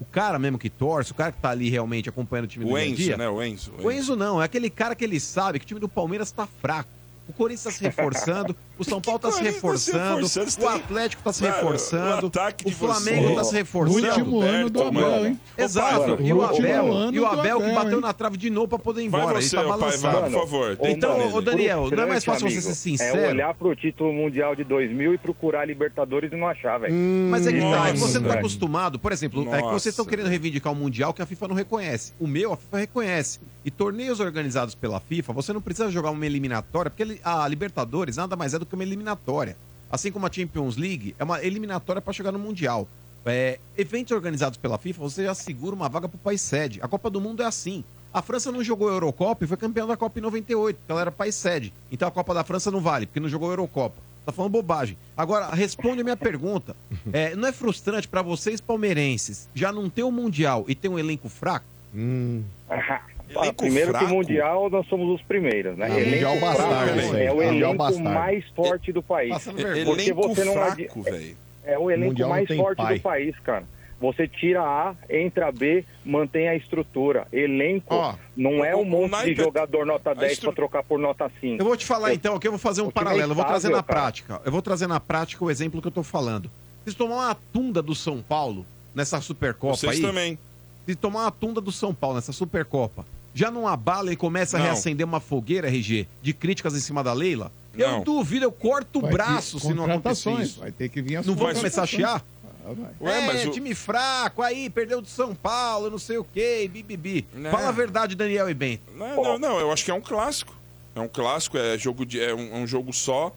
o cara mesmo que torce, o cara que tá ali realmente acompanhando o time do O dia a Enzo, dia, né? O Enzo. o Enzo não, é aquele cara que ele sabe que o time do Palmeiras tá fraco. O Corinthians tá se reforçando, o São Paulo tá se Corinthians tá se reforçando, reforçando, o Atlético tá se reforçando, o ataque o Flamengo vocês- tá se reforçando. Último ano do Abel, hein? Exato, e o Abel, e o Abel que bateu na trave de novo pra poder ir Vai embora. você, ele tá pai, vai, por favor. Então, ô, Daniel, não é mais fácil frustrante, você ser amigo, sincero? É olhar pro título mundial de 2000 e procurar Libertadores e não achar, velho. Mas é que tá, é que você não tá Nossa. acostumado. Por exemplo, é que Nossa. vocês estão querendo reivindicar o Mundial que a FIFA não reconhece. O meu, a FIFA reconhece. E torneios organizados pela FIFA, você não precisa jogar uma eliminatória, porque a Libertadores nada mais é do que uma eliminatória. Assim como a Champions League é uma eliminatória para chegar no Mundial. É, eventos organizados pela FIFA, você já segura uma vaga pro país sede. A Copa do Mundo é assim. A França não jogou a Eurocopa e foi campeã da Copa em 98, porque ela era país sede. Então a Copa da França não vale, porque não jogou a Eurocopa. Tá falando bobagem. Agora, responde a minha pergunta. [laughs] É, não é frustrante para vocês palmeirenses já não ter o Mundial e ter um elenco fraco? [laughs] Ah, primeiro que Mundial nós somos os primeiros, né? Ah, Elenco Mundial bastardo, fraco aí. é o elenco bastardo. mais forte do país. Passando Porque Elenco você não fraco, velho. É o elenco Mundial mais forte pai. do país, cara. Você tira A, entra B, mantém a estrutura. Elenco Ó, não é um o monte naipe- de jogador nota 10 estru- pra trocar por nota 5. Eu vou te falar então, aqui eu vou fazer um O time é paralelo, eu vou trazer na estável, cara. prática. Eu vou trazer na prática o exemplo que eu tô falando. Se tomar uma tunda do São Paulo nessa Supercopa Vocês aí, também. se tomar uma tunda do São Paulo nessa Supercopa, já não abala e começa a Não. reacender uma fogueira, RG, de críticas em cima da Leila? Eu Não. duvido, eu corto o Vai braço se não acontecer contratações, isso. Vai ter que vir as Não Mas- começar a chiar? Ah, vai. Ué, é, mas o- time fraco, aí, perdeu do São Paulo, não sei o quê, bibibi. Né? Fala a verdade, Daniel e Bento. Não, não, não, eu acho que é um clássico. É um clássico, é jogo de, é um, é um jogo só.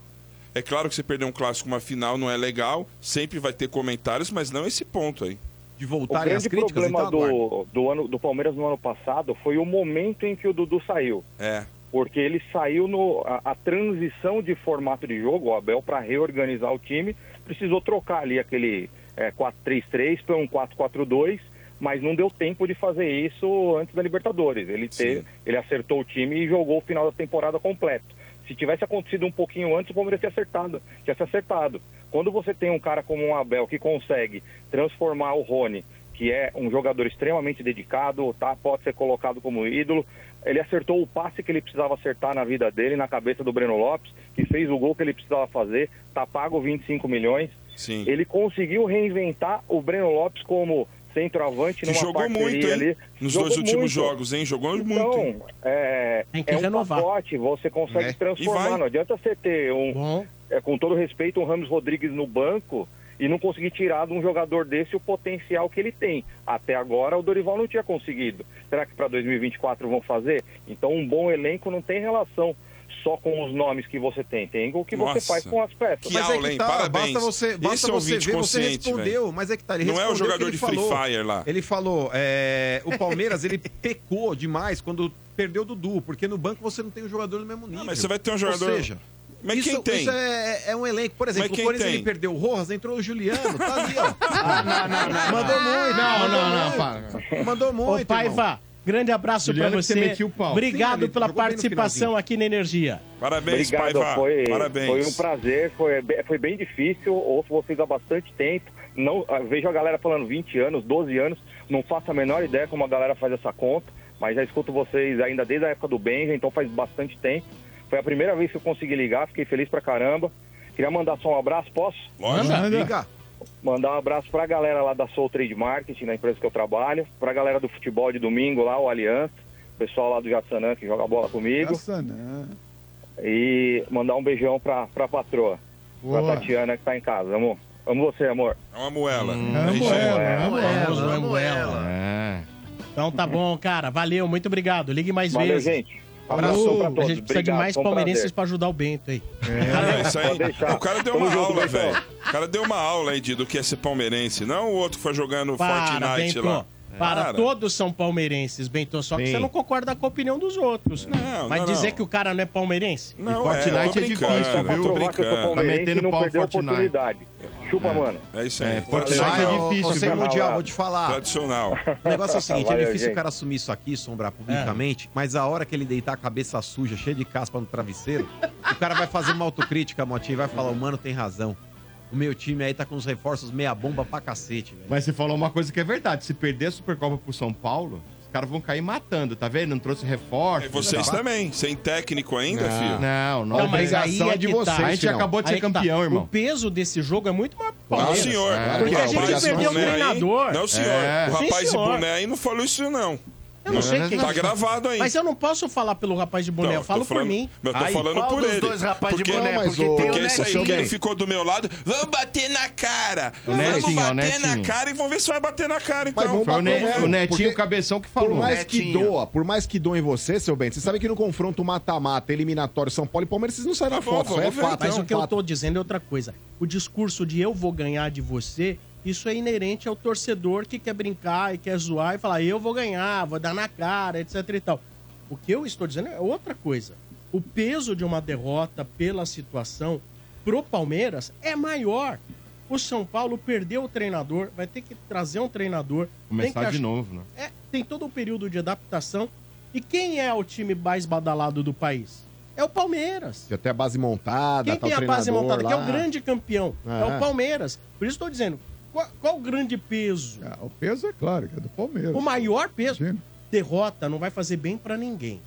É claro que você perder um clássico, uma final não é legal. Sempre vai ter comentários, mas não esse ponto aí. De O voltarem grande críticas, problema então do, do, ano, do Palmeiras no ano passado foi o momento em que o Dudu saiu. É. Porque ele saiu no. A, a transição de formato de jogo, o Abel, para reorganizar o time, precisou trocar ali aquele é, 4-3-3 para um 4-4-2, mas não deu tempo de fazer isso antes da Libertadores. Ele, ter, ele acertou o time e jogou o final da temporada completo. Se tivesse acontecido um pouquinho antes, o Palmeiras tinha acertado, tinha se acertado. Quando você tem um cara como o Abel que consegue transformar o Rony, que é um jogador extremamente dedicado, tá? pode ser colocado como ídolo, ele acertou o passe que ele precisava acertar na vida dele, na cabeça do Breno Lopes, que fez o gol que ele precisava fazer, tá pago 25 milhões. Sim. Ele conseguiu reinventar o Breno Lopes como centroavante Que numa jogou muito, hein? ali. Nos Jogou dois últimos muito. jogos, hein? Jogou muito. hein? Então, é, Tem que é um renovar. pacote, você consegue É. Transformar. Não adianta você ter um, Bom, é, com todo respeito, o Ramos Rodrigues no banco e não conseguir tirar de um jogador desse o potencial que ele tem. Até agora o Dorival não tinha conseguido. Será que para 2024 vão fazer? Então um bom elenco não tem relação só com os nomes que você tem, tem o que você Nossa, faz com as peças. que aula, hein? Parabéns. Basta você, basta Esse é você ver, você respondeu, velho. mas é que tá, ele Não é o jogador que de Free falou. Fire lá. Ele falou, é, o Palmeiras, ele [laughs] pecou demais quando perdeu o Dudu, porque no banco você não tem um jogador no mesmo nível. mas você vai ter um jogador- Ou seja, Mas isso, quem tem? Isso é, é um elenco. Por exemplo, Mas o Corinthians ele perdeu o Rojas, entrou o Juliano, tá ali, ó. [laughs] Ah, não, não, não. Mandou muito. Não, mandou não, não, muito. para. Mandou muito, Ô, Paiva, irmão. Grande abraço que você. você metia o pau. Obrigado pela participação aqui na Energia. Parabéns, Obrigado, Paiva. foi, Parabéns. foi um prazer, foi, foi bem difícil, ouço vocês há bastante tempo, não, ah, vejo a galera falando 20 anos, 12 anos, não faço a menor ideia como a galera faz essa conta, mas já escuto vocês ainda desde a época do Benja, então faz bastante tempo. Foi a primeira vez que eu consegui ligar, fiquei feliz pra caramba. Queria mandar só um abraço, posso? Lógico. Liga. Mandar um abraço pra galera lá da Soul Trade Marketing, na empresa que eu trabalho, pra galera do futebol de domingo lá, o Aliança, o pessoal lá do Jassanã que joga bola comigo. Não. E mandar um beijão pra, pra patroa, pra Boa. Tatiana que tá em casa. Amo, amo você, amor. É uma moela. Amo Aí já é. ela, amo ela. Vamos, vamos, ela. É. Então tá bom, cara. Valeu, muito obrigado. Ligue mais Valeu, vezes. gente. Abraço pra A todos. gente precisa de Obrigado, mais foi um palmeirenses prazer. pra ajudar o Bento aí. É, isso aí. Pode deixar. O cara deu Tamo uma junto, aula, velho. O cara deu uma aula aí de, do que é ser palmeirense. Não o outro que foi jogando Para, Fortnite Bento. lá. Para, Cara. todos são palmeirenses, Bento. Só que Sim. você não concorda com a opinião dos outros. Não, Mas não, dizer não. que o cara não é palmeirense? Não, Fortnite é, eu tô é brincando, difícil, eu tô sou brincando. palmeirense metendo não pau perdeu a Fortnite. oportunidade. Chupa, mano. É isso aí. É, Valeu. é difícil, Ô, sem mundial, vou te falar. Tradicional. O negócio é o seguinte, Valeu, é difícil gente. o cara assumir isso aqui, sombrar publicamente, mas a hora que ele deitar a cabeça suja, cheia de caspa no travesseiro, o cara vai fazer uma autocrítica, Motinho, e vai falar, o mano tem razão. O meu time aí tá com os reforços meia bomba pra cacete, velho. Mas você falou uma coisa que é verdade. Se perder a Supercopa pro São Paulo, caras vão cair matando, tá vendo? Não trouxe reforço. E vocês tá? também. Sem técnico ainda, filho. Não, não. Não, a mas aí é é de que vocês. tá. A gente Não. acabou de Aí ser tá. campeão, irmão. O peso desse jogo é muito maior. Não, Palmeiras. senhor. É, Porque que a gente perdeu o treinador. Não, senhor. É. O rapaz Sim, de boné aí não falou isso, não. Eu não sei quem. Tá gravado aí. Mas eu não posso falar pelo rapaz de boné, Então, eu falo falando- por mim. Eu tô Aí, falando qual por dos ele. dois rapaz de porque, boné? Não, mas Porque o- o Porque esse aí Netinho. que ele ficou do meu lado, vamos bater na cara. O vamos Netinho, o bater na Netinho. cara e vamos ver se vai bater na cara, então. Mas vamos Foi o, bater Ne- o Netinho porque o Cabeção que Por falou. mais que Netinho. doa, por mais que doa em você, seu bem, você sabe que no confronto mata-mata, eliminatório São Paulo e Palmeiras, vocês não saem na Tá bom, foto, aí é fato. Mas é o um que eu tô dizendo é outra coisa. O discurso de eu vou ganhar de você, isso é inerente ao torcedor que quer brincar e quer zoar e falar eu vou ganhar, vou dar na cara, etc e tal. O que eu estou dizendo é outra coisa. O peso de uma derrota pela situação pro Palmeiras é maior. O São Paulo perdeu o treinador, vai ter que trazer um treinador. Começar de ach- novo, né? É, tem todo o período de adaptação. E quem é o time mais badalado do país? É o Palmeiras. Tem até a base montada, Quem tá tem o a base montada, que é lá. o grande campeão, é, É. o Palmeiras. Por isso estou dizendo, qual, qual o grande peso? Ah, o peso é claro, que é do Palmeiras. O maior peso. Imagina. Derrota não vai fazer bem pra ninguém.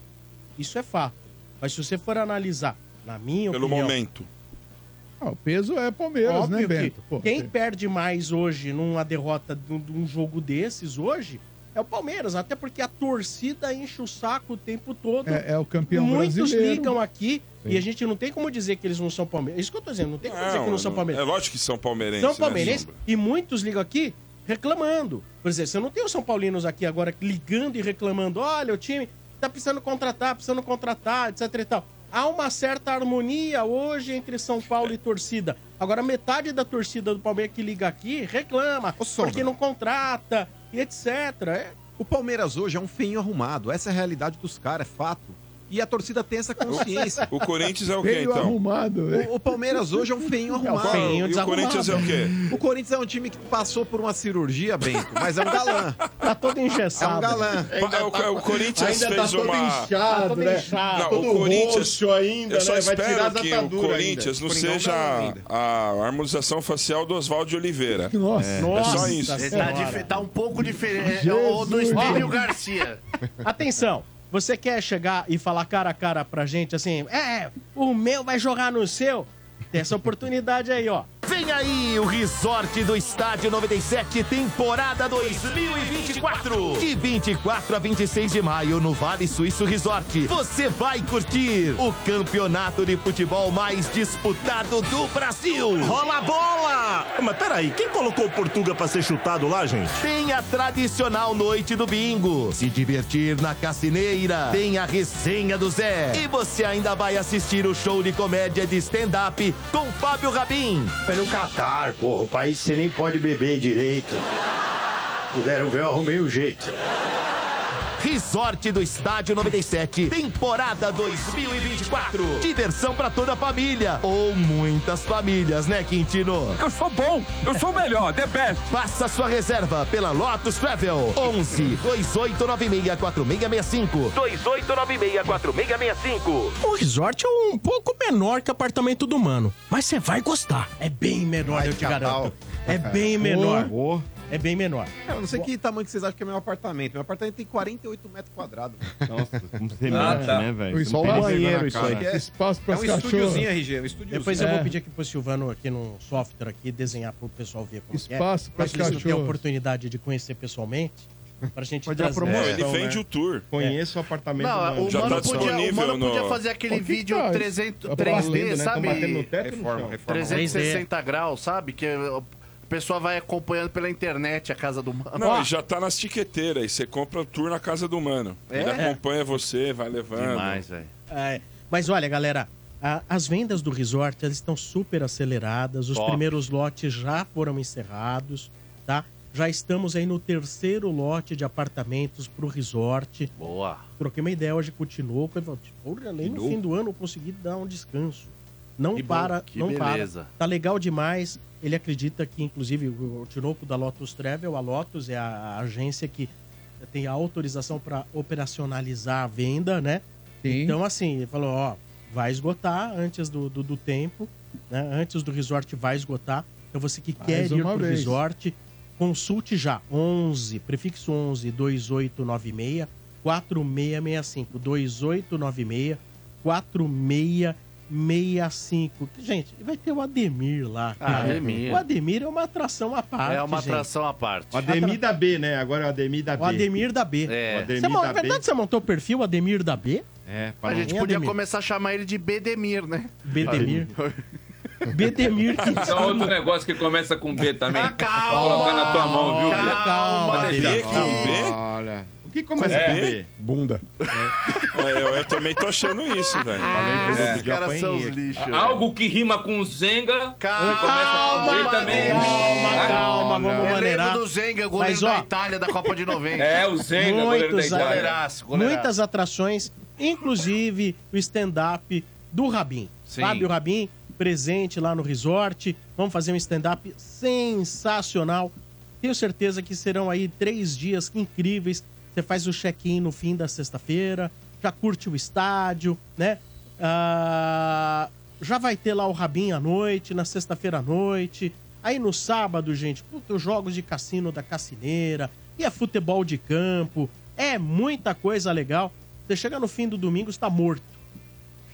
Isso é fato. Mas se você for analisar, na minha Pelo opinião... momento. Ah, o peso é Palmeiras, Óbvio né, que Bento? Pô, quem perde mais hoje numa derrota de de um jogo desses hoje é o Palmeiras. Até porque a torcida enche o saco o tempo todo. é, é o campeão Muitos brasileiro. ligam aqui e a gente não tem como dizer que eles não são Palmeiras. É isso que eu tô dizendo, não tem como dizer que não são Palmeiras. É lógico que são palmeirenses. São né, palmeirenses Sombra? e muitos ligam aqui reclamando. Por exemplo, você não tem os São Paulinos aqui agora ligando e reclamando: olha, o time tá precisando contratar, precisando contratar, etc e tal. Há uma certa harmonia hoje entre São Paulo e torcida. Agora, metade da torcida do Palmeiras que liga aqui reclama Sombra. porque não contrata e etc. É, O Palmeiras hoje é um feinho arrumado. Essa é a realidade dos caras, é fato. E a torcida tem essa consciência. O Corinthians é o quê, Feio então? arrumado, velho. O, o Palmeiras hoje é um feinho arrumado. feinho E o. Corinthians é o quê? O Corinthians é um time que passou por uma cirurgia, Bento, mas é um galã. tá todo É um engessado. galã. O, o Corinthians Ainda tá fez todo uma... inchado, Tá todo né? inchado. Não, todo o Corinthians- roxo ainda, Eu só né? Vai tirar espero as que o ataduras Corinthians não Coringão seja ainda. a harmonização facial do Oswaldo de Oliveira. Nossa. É Nossa só isso. Tá, dif- tá um pouco diferente. É o do Estênio Garcia. Atenção, você quer chegar e falar cara a cara pra gente assim, é, o meu vai jogar no seu? Tem essa oportunidade aí, ó. Vem aí o Resort do Estádio 97, temporada 2024. De 24 a 26 de maio no Vale Suíço Resort. Você vai curtir o campeonato de futebol mais disputado do Brasil. Rola a bola! Mas peraí, quem colocou o Portuga pra ser chutado lá, gente? Tem a tradicional noite do bingo. Se divertir na cassineira. Tem a resenha do Zé. E você ainda vai assistir o show de comédia de stand-up com Fábio Rabin. Pelo Catar, porra. O país você nem pode beber direito. Puderam ver, eu arrumei o jeito. Resort do Estádio 97, temporada 2024. Diversão pra toda a família. Ou muitas famílias, né, Quintino? Eu sou bom, eu sou o melhor, the best. Faça sua reserva pela Lotus Travel. 11 2896 4665. 2896 4665. O resort é um pouco menor que apartamento do mano, mas você vai gostar. É bem menor, Vai eu te garanto. o- É bem [laughs] menor. Ô. É bem menor. É, eu não sei que tamanho que vocês acham que é meu apartamento. Meu apartamento tem 48 metros quadrados. Nossa, [laughs] como você Ah, mente, tá. né, velho? Espaço- tem banheiro, isso aí. É, Espaço é pras um estúdiozinho, RG, um estúdiozinho. Depois eu vou É. pedir aqui pro Silvano, aqui no software aqui, desenhar pro pessoal ver como Espaço que é. pras Pra eles não terem a oportunidade de conhecer pessoalmente. Pra gente Pode dar trazer. promoção, Ele vende né? o tour. Conheço o apartamento Não, do o Já mano, tá podia, o mano podia no- fazer aquele que vídeo faz? 300, Tá 3D, valendo, né? Tá sabe? Reforma, reforma. 360 graus, sabe? Que a pessoa vai acompanhando pela internet a casa do mano. Não, e já tá nas tiqueteiras. E você compra o tour na casa do mano. É? Ele acompanha você, vai levando. Demais, velho. É, mas olha, galera, a- as vendas do resort elas estão super aceleradas. Os Top. primeiros lotes já foram encerrados, tá? Já estamos aí no terceiro lote de apartamentos pro resort. Boa. Troquei uma ideia hoje com o falou, "Porra, nem no fim do ano eu consegui dar um descanso. Não Que para, que não beleza. para. Tá legal demais. Ele acredita que, inclusive, o o Tinoco da Lotus Travel, a Lotus é a agência que tem a autorização para operacionalizar a venda, né? Sim. Então, assim, ele falou, ó, vai esgotar antes do, do, do tempo, né? Antes do resort vai esgotar. Então, você que Mais quer ir pro vez. resort, consulte já. 11, prefixo 11, 2896, 4665. 2896, 4665. Gente, vai ter o Ademir lá. Ah, cara. Ademir. O Ademir é uma atração à parte, É uma gente. atração à parte. O Ademir da B, né? Agora é o Ademir da B. O Ademir da B. É. Ademir Você, da é B. verdade você montou o perfil Ademir da B? É, pra A gente podia Ademir? começar a chamar ele de Bedemir, né? Bedemir. Bedemir que Isso é outro negócio que começa com B também. Ah, calma. Vou colocar na tua mão, viu? Calma, Bia? calma, Pode B Ademir. O que começa É. com B? Bunda. É, eu, eu também tô achando isso, velho. Os caras são os lixos. Algo que rima com Zenga. Calma, B também. Calma, calma, vamos maneirar. do Zenga, goleiro Mas, ó, da Itália da Copa de 90. É, o Zenga, goleiro da Itália. Goleiraço, goleiraço. muitas atrações, inclusive o stand-up do Rabin. Sim. Fábio Rabin, presente lá no resort. Vamos fazer um stand-up sensacional. Tenho certeza que serão aí três dias incríveis. Você faz o check-in no fim da sexta-feira, já curte o estádio, né? Ah, já vai ter lá o Rabin à noite, na sexta-feira à noite. Aí no sábado, gente, os jogos de cassino da cassineira, e é futebol de campo, é muita coisa legal. Você chega no fim do domingo, está morto.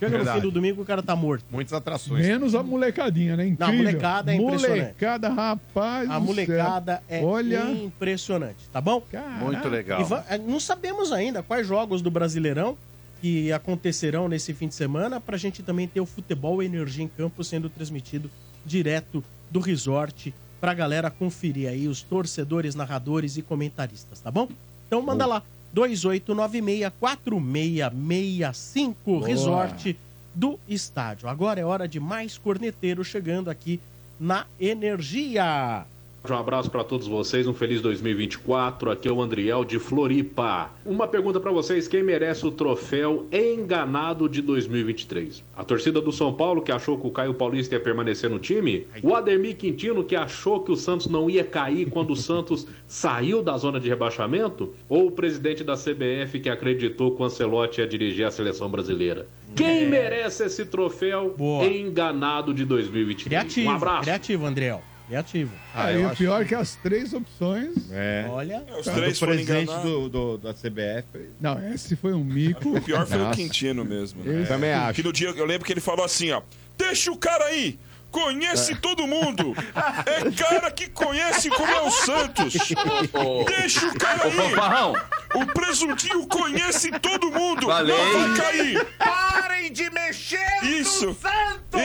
Chega Verdade. no fim do domingo, o cara tá morto. Muitas atrações. Menos a molecadinha, né? Incrível. molecada é impressionante. Molecada, rapaz. A molecada é Olha. impressionante, tá bom? Muito legal. E eh, não sabemos ainda quais jogos do Brasileirão que acontecerão nesse fim de semana pra gente também ter o futebol Energia em Campo sendo transmitido direto do resort pra galera conferir aí os torcedores, narradores e comentaristas, tá bom? Então manda lá 2896-4665 Boa. Resort do estádio. Agora é hora de mais corneteiro chegando aqui na Energia. Um abraço para todos vocês, um feliz 2024. Aqui é o Andriel de Floripa. Uma pergunta para vocês: quem merece o troféu enganado de 2023? A torcida do São Paulo que achou que o Caio Paulista ia permanecer no time? O Ademir Quintino que achou que o Santos não ia cair quando o Santos saiu da zona de rebaixamento? Ou o presidente da CBF que acreditou que o Ancelotti ia dirigir a seleção brasileira? Quem merece esse troféu enganado de 2023? Criativo, Um abraço. criativo, Andriel. Criativo. Aí o pior é que as três opções. É. Olha. Os Do três foram presidente enganados. do, do- da CBF. Não, esse foi um mico. O pior foi o. Quintino mesmo. né? Também Que acho. no dia, eu lembro que ele falou assim, ó. Deixa o cara aí! Conhece todo mundo. É cara que conhece como é o Santos. Deixa o cara aí. O presuntinho conhece todo mundo. Valeu. Não vai cair. Parem de mexer Isso.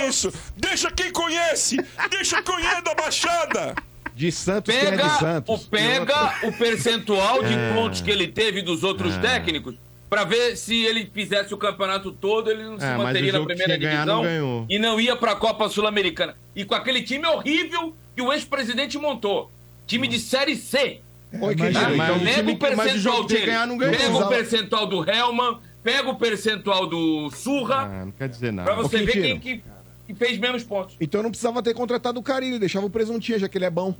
Isso. Deixa quem conhece. Deixa quem é da Baixada. De Santos, quem é de Pega, Santos? o, pega o percentual de É. pontos que ele teve dos outros É. técnicos pra ver se ele fizesse o campeonato todo, ele não se É, manteria na que primeira que ganhar, não divisão ganhou. e não ia pra Copa Sul-Americana. E com aquele time horrível que o ex-presidente montou. Time de Série C. Mas Então o pega o que- percentual que dele. ganhar, não ganhou. Pega o percentual do Helman, pega o percentual do Surra, Ah, não quer dizer pra nada. você Ô, ver quem que, que fez menos pontos. Então não precisava ter contratado o Carilli, deixava o presuntinho, já que ele é bom.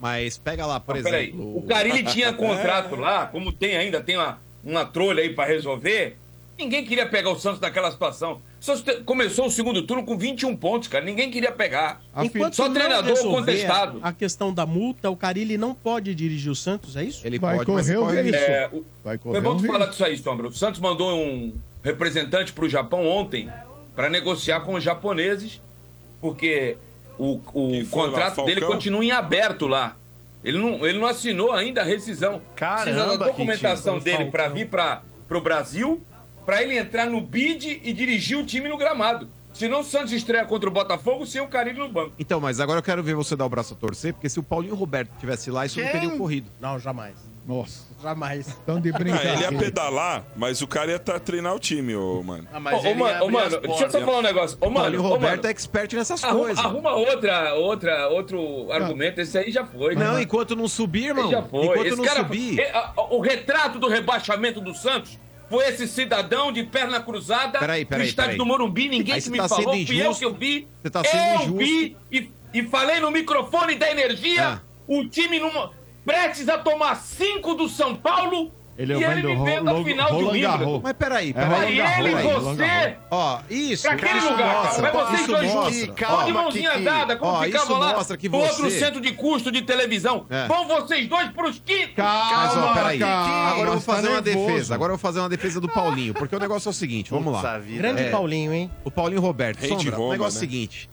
Mas pega lá, por Não, peraí. exemplo. O Carilli tinha [laughs] contrato lá, como tem ainda, tem uma, uma trolha aí pra resolver. Ninguém queria pegar o Santos naquela situação. O começou o segundo turno com 21 pontos, cara. Ninguém queria pegar. Enquanto Só treinador contestado. A questão da multa, o Carilli não pode dirigir o Santos, é isso? Ele Vai pode, mas correr o risco. É, o- Vai correr Foi bom tu falar disso aí, Sombra. O Santos mandou um representante pro Japão ontem para negociar com os japoneses, porque o, o contrato dele continua em aberto lá. Ele não, ele não assinou ainda a rescisão. Caramba, documentação Quintino. dele para vir para o Brasil, para ele entrar no bid e dirigir o time no gramado. Senão o Santos estreia contra o Botafogo sem o Carilho no banco. Então, mas agora eu quero ver você dar o braço a torcer, porque se o Paulinho Roberto tivesse lá, isso não teria ocorrido. Não, jamais. Nossa, Jamais. estão de Ah, brincadeira. ele ia pedalar, mas o cara ia tá, treinar o time, ô, mano. Ah, Ô, mas ô, ele mano, ô, mano, deixa eu só falar um negócio. Ô, O mano, ô, Roberto mano, é expert nessas arruma, coisas. arruma outra, outra, outro argumento. Esse aí já foi. Não, enquanto não subir, irmão. Esse já foi. Enquanto Esse não cara, subir. e, a- o retrato do rebaixamento do Santos foi esse cidadão de perna cruzada Peraí, peraí, no estádio peraí. do Morumbi. Ninguém Aí que você me tá falou, sendo fui eu injusto. que eu vi. Você tá sendo eu injusto. vi e, e falei no microfone da energia, Ah. o time numa, prestes a tomar cinco do São Paulo Ele é e o ele me da Ro- final de Wimbledon. Garros. Mas peraí, É peraí. Garros, ele e você... Ó, isso. Pra aquele isso lugar, mostra, cara. Mas vocês dois juntos, Ó, de mãozinha Kiki. dada, como Ó, ficavam lá mostra que no outro você- centro de custo de televisão. É. Vão vocês dois pros quintos. Mas, ó, peraí. calma, Agora eu vou você tá fazer uma nervoso. defesa. Agora eu vou fazer uma defesa do Paulinho. Porque o negócio é o seguinte, vamos lá. Vida. Grande É. Paulinho, hein? O Paulinho Roberto. De Sombra, o negócio é o né? seguinte.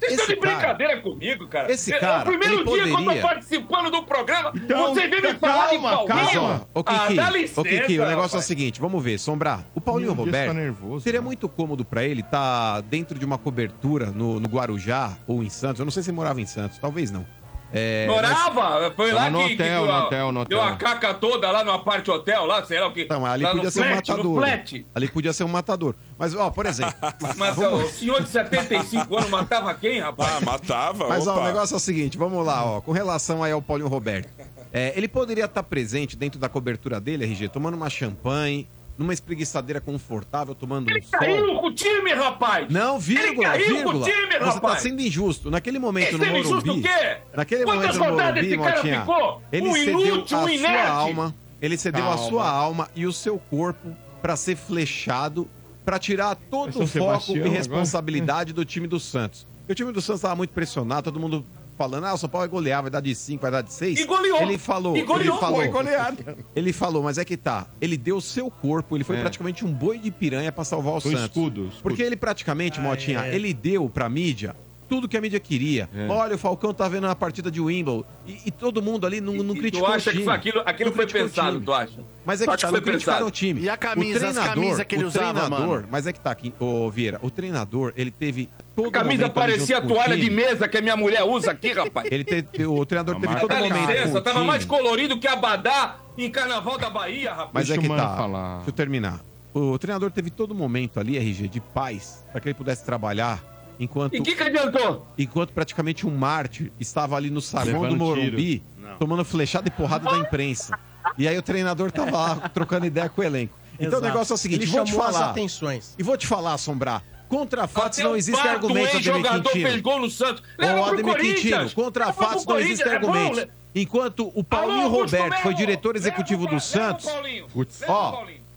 Vocês estão de cara- brincadeira comigo, cara. esse É- cara, É o primeiro ele dia que eu tô participando do programa. Então, você vem me calma, falar de calma. Mas, Paulinho. ó, ô ah, Kiki, dá licença, ô Kiki, o negócio é o seguinte, vamos ver, Sombrar. O Paulinho Meu Deus, Roberto tá nervoso, seria né? muito cômodo pra ele estar dentro de uma cobertura no, no Guarujá ou em Santos. Eu não sei se ele morava em Santos, talvez não. É, Morava, foi lá no que, que hotel, deu, a- no hotel, no deu hotel. a caca toda lá no parte hotel, lá, sei lá o que. Então, ali lá podia ser um flat, no matador. Ali podia ser um matador. Mas, ó, por exemplo. [laughs] Mas ó, o senhor de 75 anos matava quem, rapaz? Ah, matava, Mas ó, opa. o negócio é o seguinte, vamos lá, ó, com relação aí ao Paulinho Roberto. É, ele poderia estar presente dentro da cobertura dele, RG, tomando uma champanhe, numa espreguiçadeira confortável, tomando um sol. Caiu com o time, rapaz! Não, vírgula, Ele caiu com o vírgula. time, Você tá sendo injusto. Naquele momento Esse no é injusto Morumbi... o quê? Naquele Quantas momento no rodadas Morumbi, esse cara Motinha, ficou? ele Um cedeu inútil, a um sua alma, ele cedeu a Calma. sua alma e o seu corpo pra ser flechado, pra tirar todo São o foco Sebastião e agora? responsabilidade do time do Santos. E o time do Santos tava muito pressionado, todo mundo falando, ah, o São Paulo vai golear, vai dar de 5, vai dar de 6. E goleou. Ele falou, E goleou, ele falou, foi goleado. ele falou, mas é que tá, ele deu o seu corpo, ele foi É. praticamente um boi de piranha pra salvar o Com Santos. escudo, escudo. Porque ele praticamente, Motinha, é. ele deu pra mídia tudo que a mídia queria. É. Olha, o Falcão tá vendo a partida de Wimbledon. E, e todo mundo ali não, não criticou tu acha o time. que foi aquilo, aquilo Não foi pensado, tu acha? Mas é que não foi criticaram pensado? o time. E a camisa, o treinador, as camisas que ele o usava, treinador, mano? Mas é que tá aqui, ô Vieira, o treinador, ele teve todo A camisa parecia a toalha de mesa que a minha mulher usa aqui, rapaz. Ele teve, o treinador teve todo Dá momento licença, tava mais colorido que Abadá em Carnaval da Bahia, rapaz. Mas Deixa é que tá. falar. Deixa eu terminar. O treinador teve todo momento ali, RG, de paz, para que ele pudesse trabalhar enquanto E o que, que adiantou? enquanto praticamente um mártir estava ali no saguão Levando do Morumbi, tomando flechada e porrada da imprensa. E aí o treinador tava lá trocando ideia com o elenco. Então Exato. o negócio é o seguinte, Ele vou te falar. atenções. E vou te falar, Assombrar. Contra fatos Até não o existe Pato, argumento, um Ademir ex-jogador fez gol no Santos. Ô, Leva pro Ademir Quintino, contra fatos não existe é argumento. né? Enquanto o Paulinho Alô, Roberto foi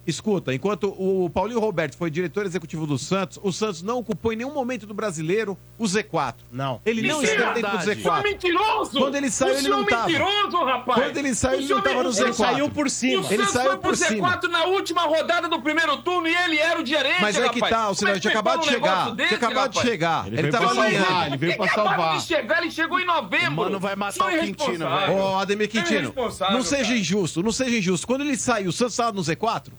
Escuta, enquanto o Paulinho Roberto foi diretor executivo do Santos, o Santos não ocupou em nenhum momento do brasileiro o Z4. Não. Ele não esteve dentro do Z4. é mentiroso! Quando ele saiu, ele não é estava. mentiroso, rapaz! Quando ele saiu, ele não estava no é Z4. Ele saiu por cima. ele saiu foi por cima. Z4 na última rodada do primeiro turno e ele era o gerente, Mas é que tá, o Sinal tinha acabado de chegar. Tinha acabado de chegar. Ele estava ali Ele veio pra salvar. de chegar, ele chegou em novembro. Mano, vai matar o Quintino, velho. Ô, Ademir Quintino, não seja injusto, não seja injusto. Quando ele saiu, o Santos estava no Z4?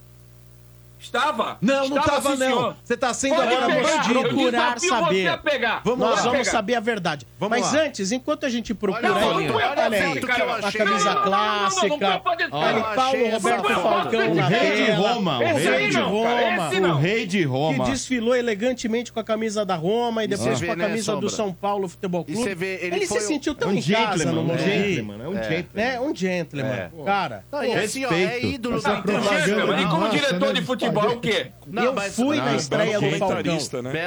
Estava? Não, não estava, não. Você está sendo Pode agora pegar. bandido. procurar saber. Vamos Nós lá. vamos saber a verdade. Vamos Mas lá. antes, enquanto a gente procura olha, aí, olha, olha aí, a camisa não, clássica, olha, Paulo Roberto Falcão, o rei de Roma, o rei de Roma, o rei de Roma. Que desfilou elegantemente com a camisa da Roma e depois com a né, camisa do São Paulo Futebol Clube. Ele se sentiu tão é em casa no né? né? é. Gentleman. É um tá assim, é gentleman, cara. É ídolo da propaganda. E como diretor de futebol Futebol é o quê? Não, né? eu fui na estreia do Falcão.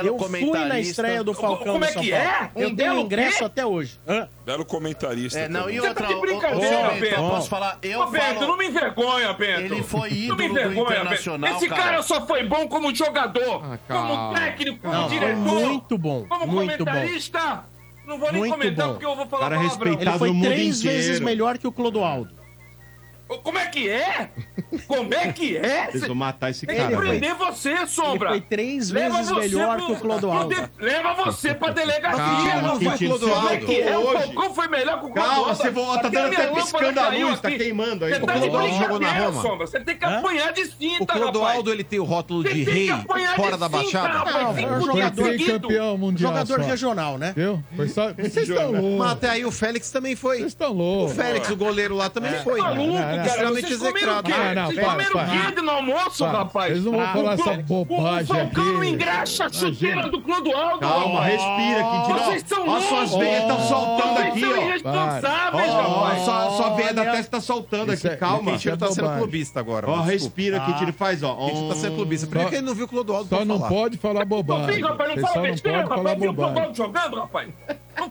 Eu fui na estreia do Falcão. Como é que é? Um dei o ingresso até hoje. Belo comentarista. É, não, e Você tá de brincadeira, Pedro. Bento. Posso falar? Eu ô, Pedro, falo... não me envergonha, Bento. Ele foi ídolo não me Internacional, Esse cara. cara. só foi bom como jogador, ah, como técnico, como diretor. Muito bom, como muito comentarista. Não vou nem muito comentar bom. porque eu vou falar cara palavrão. Ele foi três vezes melhor que o Clodoaldo. Como é que é? Como é que é? Vocês matar esse cara. Ele prender você, Sombra. Ele foi três leva vezes melhor pro, que o Clodoaldo. De, leva você pra delegacia. Calma, não Clodoaldo. Como é que é? é o Falcão foi melhor que o Clodoaldo. Calma, você volta tá dando até piscando a luz, tá queimando aí. Tá o Clodoaldo jogou na Roma. Sombra. Você tem que apanhar de cinta, O Clodoaldo, ele tem o rótulo de rei fora da baixada. É jogador campeão mundial Jogador regional, né? Viu? Vocês estão loucos. Mas até aí o Félix também foi. Vocês estão loucos. O Félix, o goleiro lá, também é. foi. Tá né? Maluco desgraçadamente execrado. Ah, não, vocês comeram o quê no almoço, para. rapaz? Eles não vão falar essa bobagem. O Falcão não engraxa a chuteira do Clodoaldo. Calma, respira aqui. Vocês são loucos. As suas veias estão soltando aqui, ó. Vocês são irresponsáveis, rapaz. Sua veia da testa é- tá soltando aqui, calma. O Quintino está sendo clubista agora. Ó, respira, Quintino ah. faz, ó. O Quintino está sendo clubista. Primeiro que ele não viu o Clodoaldo Só não pode falar bobagem. Não, fala besteira, rapaz. Viu o Clodoaldo jogando, rapaz?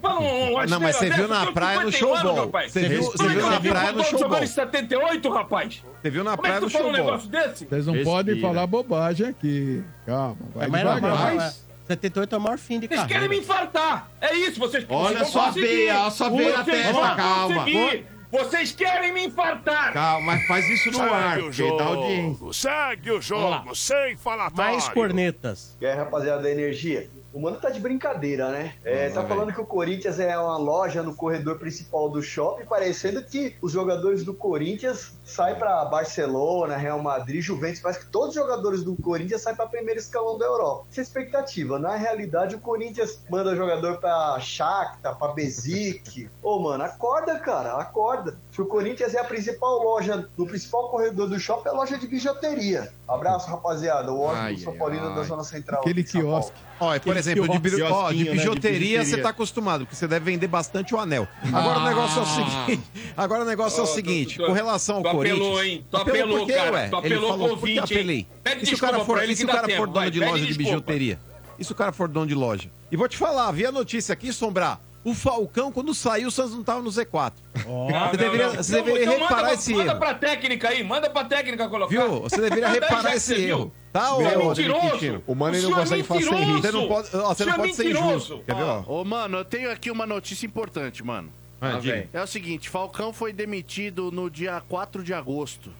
fala um, Não, mas você viu na praia no showball. Você viu, você viu na praia no showball. jogando em 78, rapaz. Você viu na praia no show bom. é que tu fala um negócio desse? Vocês não podem falar bobagem aqui. Calma, vai é devagar. Né? 78 é o maior fim de vocês carreira. Vocês querem me infartar. É isso, vocês Olha só a veia, olha só a veia na testa, calma. Vou, vocês querem me infartar! Calma, faz isso no Segue ar, o jogo. audiência. Segue o jogo, sem falar Mais cornetas. E aí, rapaziada da Energia? O mano tá de brincadeira, né? É, tá falando que o Corinthians é uma loja no corredor principal do shopping, parecendo que os jogadores do Corinthians saem pra Barcelona, Real Madrid, Juventus, parece que todos os jogadores do Corinthians saem pra primeiro escalão da Europa. Isso é expectativa. Na realidade, o Corinthians manda jogador pra Shakhtar, pra Bezique. [laughs] Ô, mano, acorda, cara, acorda nada. O Corinthians é a principal loja, do principal corredor do shopping, é a loja de bijuteria. Abraço, rapaziada. O óleo do São Paulino da Zona Central. Aquele quiosque. Olha, por exemplo, de, bi... ó, de né, bijuteria né? você tá acostumado, porque você deve vender bastante o anel. Ah. Agora ah. o negócio é o seguinte. [laughs] Agora o negócio oh, é o seguinte, com relação ao tu Corinthians. Apelou, hein? Tu apelou, apelou porque, cara. Tu apelou ele convite, apelei. Pede se o cara for, se o cara for dono de loja de bijuteria? E se o cara for dono de loja? E vou te falar, vi a notícia aqui, Sombrar o Falcão, quando saiu, o Santos não tava no Z4. Oh, você deveria, não, não. Você deveria então reparar manda, esse manda erro. Manda pra técnica aí, manda pra técnica colocar. Viu? Você deveria [laughs] reparar esse erro. Tá, ô, é mentiroso. O Mano não é consegue é fazer isso. Você não pode, ó, você não é pode ser injusto. Quer ver, ó? Ô, mano, eu tenho aqui uma notícia importante, mano. Ah, tá é o seguinte, Falcão foi demitido no dia 4 de agosto.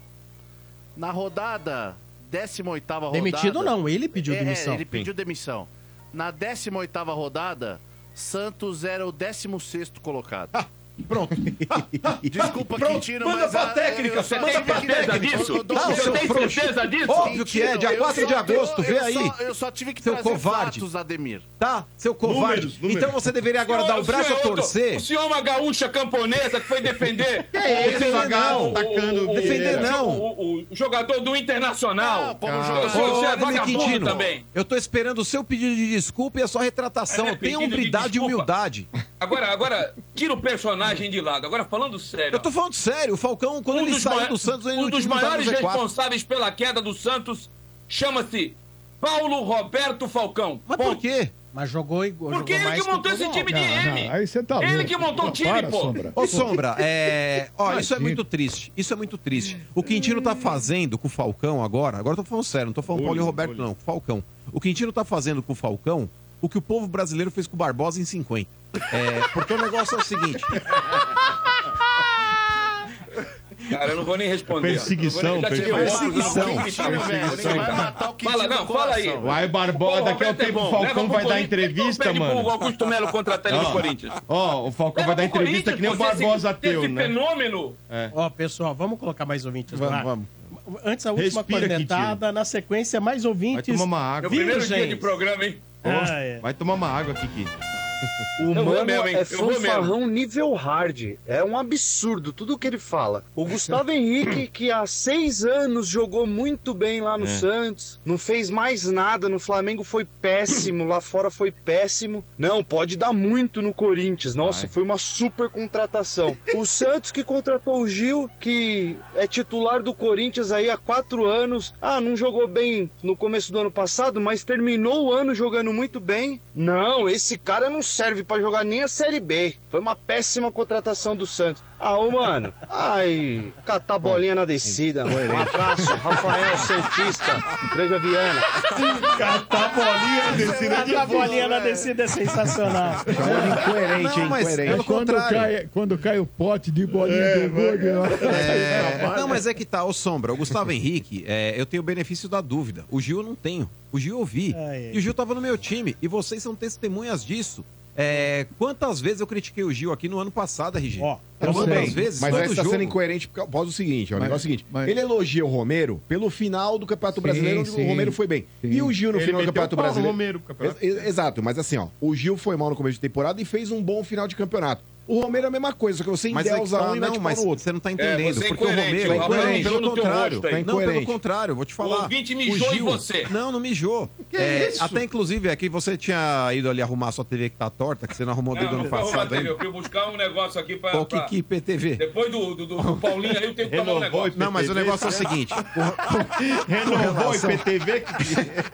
Na rodada, 18ª rodada... Demitido não, ele pediu é, demissão. É, ele pediu demissão. Na 18ª rodada Santos era o 16º colocado. Ah, Pronto. [laughs] Desculpa, Pronto. Quintino, manda mas... Pra técnica, você manda pra técnica. Disso? Eu, ah, você tem certeza disso? Óbvio que é, dia 4 de agosto, vê aí. Eu só tive que seu trazer covarde. fatos, Ademir. Tá? Seu covarde. Então números, números. Então você deveria agora dar o braço a torcer. O senhor é uma gaúcha camponesa que foi defender... [laughs] Que é isso, Zagal? Defender não. O jogador do Internacional. Ah, você é vagabundo também. Eu tô esperando o seu pedido de desculpa e a sua retratação. É, Tenha hombridade e humildade. Agora, agora, tira o personagem de lado. Agora, falando sério. Eu tô falando sério. O Falcão, quando ele saiu do Santos, ele um não dos maiores no Z4. responsáveis pela queda do Santos chama-se Paulo Roberto Falcão. Mas por quê? Mas jogou igual. Porque ele que montou esse time de M. Aí você tá Ele louco. que montou o time, Para, pô. Sombra. Ô, Sombra, é. Ó, isso é muito triste. Isso é muito triste. O Quintino tá fazendo com o Falcão agora. Agora eu tô falando sério, não tô falando Paulo e Roberto, olho. não. Com o Falcão. O Quintino tá fazendo com o Falcão o que o povo brasileiro fez com o Barbosa em 50. É, porque o negócio é o seguinte. Cara, eu não vou nem responder. Perseguição, o perseguição. Perseguição. velho. Vai matar o Fala, não, fala aí. Vai, Barbosa, daqui a é tempo o bom. Falcão vai dar entrevista, mano. Augusto Melo contratar ele no Ó, Corinthians. Ó, o Falcão vai dar entrevista que nem o Corinthians, Barbosa esse- esse teu, né? fenômeno. É. Ó, pessoal, vamos colocar mais ouvintes Vamos, lá. vamos. Antes a última Respira, cornetada, na sequência mais ouvintes. Vai tomar uma água. Meu primeiro dia de programa, hein? Ah, é. Vai tomar uma água, Kiki. O Eu mano mesmo, é mesmo. fanfarrão nível hard. É um absurdo tudo que ele fala. O Gustavo Henrique, que há seis anos jogou muito bem lá no É. Santos, não fez mais nada. No Flamengo foi péssimo, lá fora foi péssimo. Não, pode dar muito no Corinthians. Nossa, Vai. foi uma super contratação. O Santos que contratou o Gil, que é titular do Corinthians aí há quatro anos. Ah, não jogou bem no começo do ano passado, mas terminou o ano jogando muito bem. Não, esse cara não serve pra jogar nem a Série B. Foi uma péssima contratação do Santos. Ah, ô mano, ai, catar bolinha na descida. Um abraço, Rafael Santista, Igreja Viana. Catar bolinha na descida é A bolinha na descida é sensacional. Incoerente, hein? Não, mas Incoerente. pelo É quando contrário. cai, quando cai o pote de bolinha do Gug, É, não, mas é que tá, ô Sombra, o Gustavo Henrique, é, eu tenho o benefício da dúvida. O Gil eu não tenho. O Gil eu vi. Ai, ai. E o Gil tava no meu time. E vocês são testemunhas disso. É, quantas vezes eu critiquei o Gil aqui no ano passado, RG? Ó, Quantas vezes? Mas tá jogo. sendo incoerente por causa do seguinte, ó, o Mas- negócio é o seguinte. mas- Ele elogia o Romero pelo final do Campeonato Sim, Brasileiro, onde sim, o Romero foi bem. sim. E o Gil no Ele final do Campeonato Brasileiro. Romero, campeonato. Ex- ex- Exato, mas assim, ó, o Gil foi mal no começo de temporada e fez um bom final de campeonato. O Romero é a mesma coisa, que você Mas é endeusa tá, um e não, mas outro. você não tá É, entendendo. você é porque o Romero. o Não, mijou pelo contrário. aí. Não, pelo contrário, vou te falar. O ouvinte O mijou em Gil- você. Não, não mijou. Que É, isso? Até inclusive é que você tinha ido ali arrumar a sua TV que tá torta, que você não arrumou desde o Não, ano passado. Eu fui buscar um negócio aqui pra... Qual pra- que PTV? Depois do, do, do, do Paulinho aí, eu tenho que tomar um negócio. Não, mas o negócio é o seguinte. [laughs] Renovou o IPTV?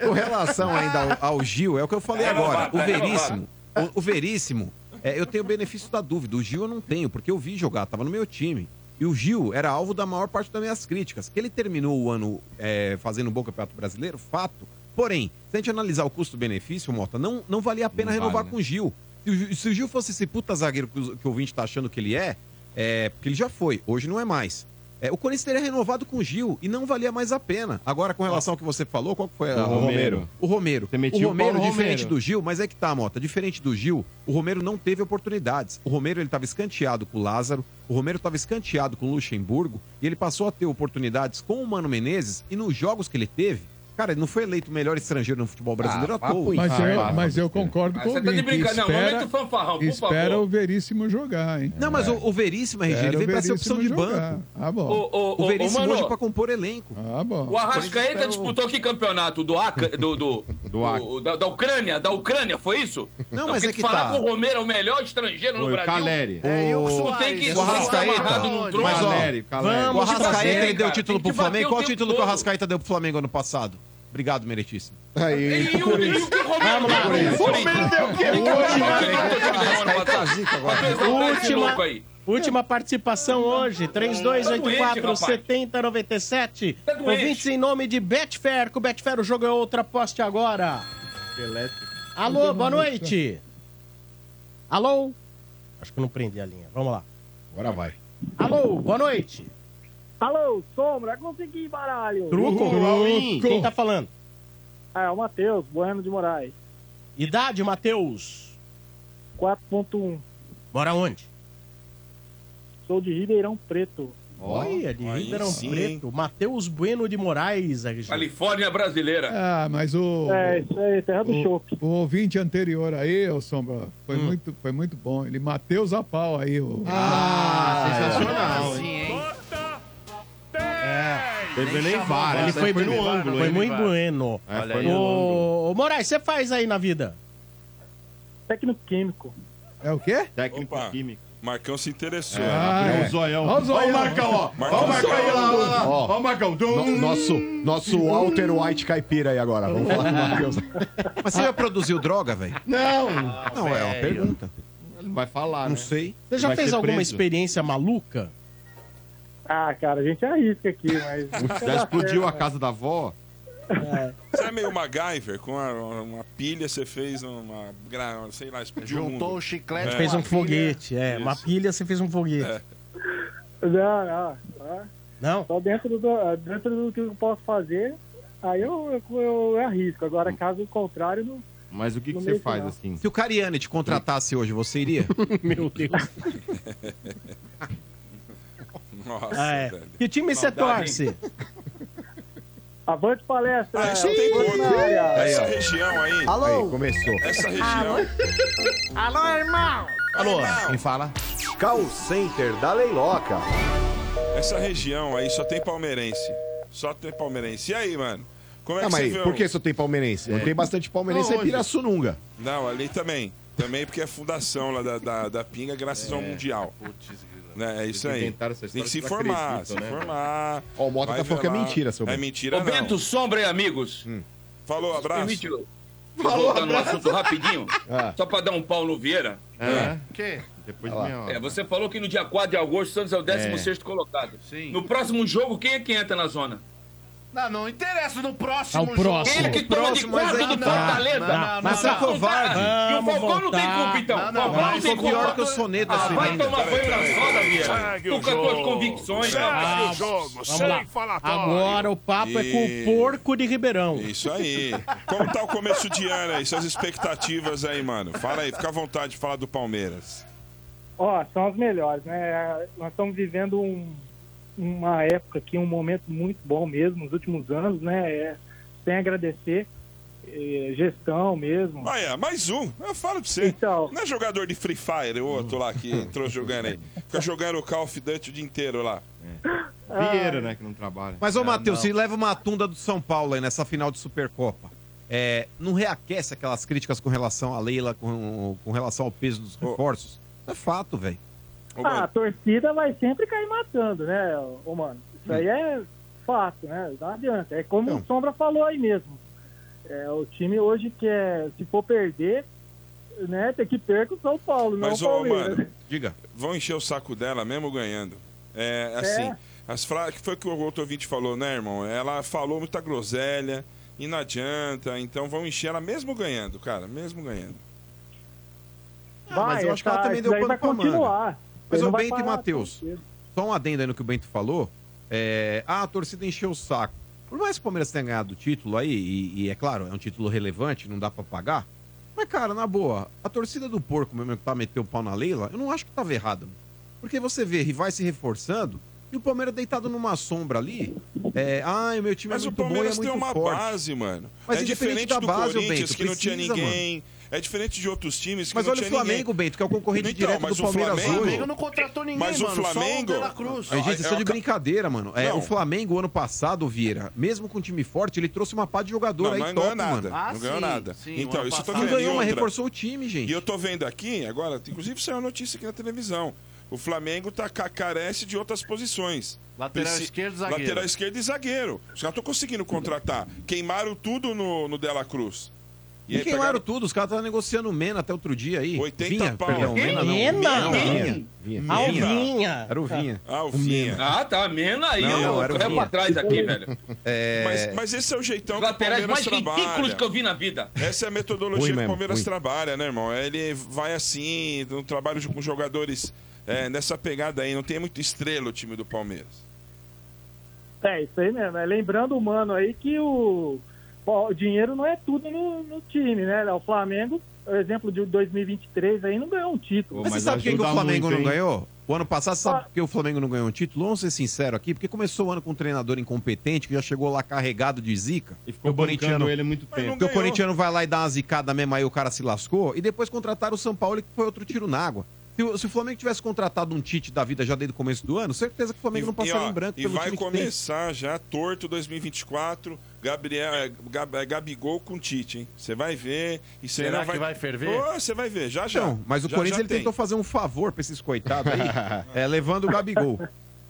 Com relação ainda ao, Gil, é o que eu falei É agora. O é Veríssimo. O, o Veríssimo, é, eu tenho o benefício da dúvida. O Gil eu não tenho, porque eu vi jogar, tava no meu time. E o Gil era alvo da maior parte das minhas críticas. Que ele terminou o ano é, fazendo um bom campeonato brasileiro, fato. Porém, se a gente analisar o custo-benefício, Mota, não, não valia a pena Não renovar vale, né? com o Gil. Se o, Gil- se o Gil fosse esse puta zagueiro que, o- que o ouvinte tá achando que ele é, é, porque ele já foi, hoje não é mais. É, o Corinthians teria renovado com o Gil e não valia mais a pena. Agora, com relação ao que você falou, qual que foi a, O Romero. O Romero. Você O metia o Romero, no diferente Romero. do Gil, mas é que tá, Mota. Diferente do Gil, o Romero não teve oportunidades. O Romero, ele tava escanteado com o Lázaro, o Romero tava escanteado com o Luxemburgo, e ele passou a ter oportunidades com o Mano Menezes, e nos jogos que ele teve, cara, ele não foi eleito o melhor estrangeiro no futebol brasileiro Ah, à toa. Mas, Ah, eu, mas eu concordo Ah, com o você tá de brincadeira. Não, Espera, momento fanfarrão, por espera favor. o Veríssimo jogar, hein? Não, mas o, o Veríssimo, RG, ele veio pra ser opção de Veríssimo banco. jogar. Ah, bom. Ô, O ô, Veríssimo mano, hoje pra compor elenco. Ah, bom. O Arrascaeta disputou que campeonato? Do, Aca, do, do, Do da, da Ucrânia? Da Ucrânia, foi isso? Não, mas porque é que falar tá. que o Romero é o melhor estrangeiro no o Brasil. Caleri. É, o tem que o Arrascaeta. amarrado num trono. Mas, ó, Caleri, Caleri. O Arrascaeta ele deu cara. título pro Flamengo. o Qual tempo título que o. Arrascaeta deu pro Flamengo ano passado? Obrigado, meritíssimo. Aí, E, o, e o que o Romero deu deu o quê? O que o Romero deu passado? Esse Última, louco aí. última participação hoje, 3284-7097. Tá doente. Ouvintes em nome de Betfair, com o Betfair o jogo é outro, aposte agora. Alô, boa noite. Alô? Acho que eu não prendi a linha, vamos lá. agora vai. Alô, boa noite. Alô, Sombra, consegui, baralho. Truco? Truco. Quem tá falando? É, o Matheus, Bueno de Moraes. Idade, Matheus. 4.1. Mora onde? Sou de Ribeirão Preto. Olha, de aí Ribeirão sim, Preto. Matheus Bueno de Moraes, RG. Califórnia brasileira. Ah, mas o, É, isso aí, terra do o, chopp. o ouvinte anterior aí, ô Sombra, foi, Hum. muito, foi muito bom. Ele Matheus a pau aí. O... Ah, sensacional, hein? Teve nem vara, Ele essa foi, foi no foi ângulo. hein? muito bueno. É, Olha foi aí. no ângulo. Ô, ô, Moraes, você faz aí na vida? Técnico químico. É o quê? Técnico Opa. químico. Marcão se interessou. Ah, Abriu é. o zoião. Olha o zoião. Ó o Marcão, ó. Marcão Ó o Marcão aí, lá, lá, lá. Ó. Ó o Marcão. No- nosso, nosso Walter White caipira aí agora. Vamos falar com o Matheus. [laughs] Mas você já produziu droga, velho? Não. Não, é uma pergunta. Ele não vai falar, Não né? sei. Você já Vai fez alguma preso. experiência maluca? Ah, cara, a gente arrisca aqui, mas. [laughs] Já explodiu a casa da avó? Você é meio MacGyver, com uma, uma pilha você fez uma. sei lá, explodiu Juntou o chiclete Fez com um foguete, é. Uma pilha, você fez um foguete. É. Não, não. Não? Só dentro do, dentro do que eu posso fazer, aí eu, eu, eu arrisco. Agora, caso contrário, não. Mas o que, que você faz assim? Se o Cariani te contratasse hoje, você iria? [laughs] Meu Deus. [laughs] Nossa, Ah, é. velho. Que time você torce? Avante palestra! Ah, isso tem área. Essa região aí. Aí, começou. Essa região. Alô, irmão! Alô, quem fala? Call Center da Leiloca. Essa região aí só tem palmeirense. Só tem palmeirense. E aí, mano? Como é Ah, que você mas vê? por o- que só tem palmeirense? Não É. tem bastante palmeirense, é Aonde? Pirassununga. Não, ali também. Também porque é fundação lá da, da, da Pinga, graças ao Mundial. Né, é isso Eles aí. Tem que se informar, acreditam, se né, informar. Ó, o Mota tá falando que é mentira, seu É mentira, Ô, não. Bento, sombra e amigos. Falou, abraço. Permite eu voltar no assunto rapidinho? [laughs] Ah. Só pra dar um pau no Vieira. É. O quê? Depois de Olha lá. meia hora. É, você falou que no dia 4 de agosto o Santos é o 16 colocado. Sim. No próximo jogo, quem é que entra na zona? Não, não interessa no próximo Ao jogo. próximo. Ele que toma de mas aí do. Fortaleza. Não, não, Mas é não. covarde. E o Falcão não tem culpa, então. Não, O não, Falcão não, não tem Sou pior culpa. que o soneto Ah, assim vai ainda. tomar banho nas rodas, Vieira. Tu com as tuas convicções, Segue né? o jogo, Vamos sem lá. falatório. Agora o papo é com o porco de Ribeirão. Isso aí. Como tá o começo de ano aí? Suas expectativas aí, mano? Fala aí, fica à vontade de falar do Palmeiras. Ó, são as melhores, né? Nós estamos vivendo um- uma época aqui, um momento muito bom mesmo, nos últimos anos, né? É, sem agradecer, eh, gestão mesmo. Ah, é, mais um. Eu falo pra você. Então. Não é jogador de Free Fire, o outro lá que [laughs] entrou jogando aí. Fica jogando o Call of Duty o dia inteiro lá. Vieira, né, que não trabalha. Mas, ô, É, Matheus, se leva uma tunda do São Paulo aí nessa final de Supercopa, é, não reaquece aquelas críticas com relação à Leila, com, com relação ao peso dos reforços? É fato, velho. Ah, a torcida vai sempre cair matando, né, ô mano? Isso aí é fato, né? Não adianta. É como Então. o Sombra falou aí mesmo. É, o time hoje quer, se for perder, né, tem que perca o São Paulo, Mas, não o ô, Palmeiras. mano, [laughs] Diga. vão encher o saco dela mesmo ganhando. É, assim, É. as frases que foi que o outro ouvinte falou, né, irmão? Ela falou muita groselha e não adianta, então vão encher ela mesmo ganhando, cara, mesmo ganhando. Vai, mas eu acho que ela essa- também deu pano vai pra manga. Mas, vai Bento e Matheus, só um adendo aí no que o Bento falou. É, ah, a torcida encheu o saco. Por mais que o Palmeiras tenha ganhado o título aí, e, e é claro, é um título relevante, não dá pra pagar. Mas, cara, na boa, a torcida do porco mesmo que tá metendo o pau na Leila, eu não acho que tava errada. mano. Porque você vê rivais se reforçando e o Palmeiras deitado numa sombra ali. É, ai, o meu time Mas é o muito bom e é Palmeiras muito tem uma forte. base, mano. Mas é independente diferente da do base, Corinthians, Bento, que não tinha ninguém. É diferente de outros times que Mas não olha o Flamengo, ninguém. Bento, que é o concorrente Então, direto do o Palmeiras Flamengo- hoje. Flamengo não contratou ninguém, Mas o mano. Só Flamengo- o De La Cruz. Aí, gente, isso é de brincadeira, mano. É, Não. o Flamengo, ano passado, Vieira, mesmo com um time forte, ele trouxe uma pá de jogador Não, aí não top, ganhou nada. mano. Ah, não ganhou sim, nada. sim, então, isso eu tô passado. Não vendo. ganhou, mas reforçou o time, gente. E eu tô vendo aqui, agora, inclusive saiu uma notícia aqui na televisão. O Flamengo tá, ca- carece de outras posições. Lateral esquerdo e zagueiro. Lateral esquerdo e zagueiro. Os caras estão conseguindo contratar. Queimaram tudo no, no Dela Cruz. E, aí queimaram pegaram- tudo, os caras estavam negociando o Mena até outro dia aí. 80 Vinha, pau. perdão? Mena não. Mena? Vinha. Vinha. Ah, o Vinha. Vinha. Era o Vinha. Ah, o O Vinha. Mena. Ah, tá. Mena aí, Não, não, era o pra trás aqui, velho. É... Mas, mas esse é o jeitão que o laterais Palmeiras mais ridículos trabalha. que eu vi na vida. Essa é a metodologia Ruim que o Palmeiras trabalha, né, irmão? Ele vai assim, no trabalho com jogadores é, nessa pegada aí. Não tem muito estrela o time do Palmeiras. É, isso aí mesmo. É, lembrando o mano aí que o, o dinheiro não é tudo no, no time, né? O Flamengo, por exemplo, de 2023 aí não ganhou um título. Mas, Mas você sabe por que o Flamengo muito, não ganhou? O ano passado, sabe Ah. por que o Flamengo não ganhou um título? Vamos ser sincero aqui, porque começou o ano com um treinador incompetente que já chegou lá carregado de zica. E ficou o corintiano ele muito tempo. Porque o corintiano vai lá e dá uma zicada mesmo, aí o cara se lascou. E depois contrataram o São Paulo, que foi outro tiro na água. Se, o- se o Flamengo tivesse contratado um Tite da vida já desde o começo do ano, certeza que o Flamengo não passaria ó, em branco e pelo vai time que tem. começar já torto 2024, Gabriel, é, Gab- é, Gabigol com Tite, hein? Você vai ver. E Será ainda que vai ferver? Você vai ver, já já. Não, mas o Já, Corinthians já ele tem. tentou fazer um favor pra esses coitados aí, [laughs] é, levando o Gabigol.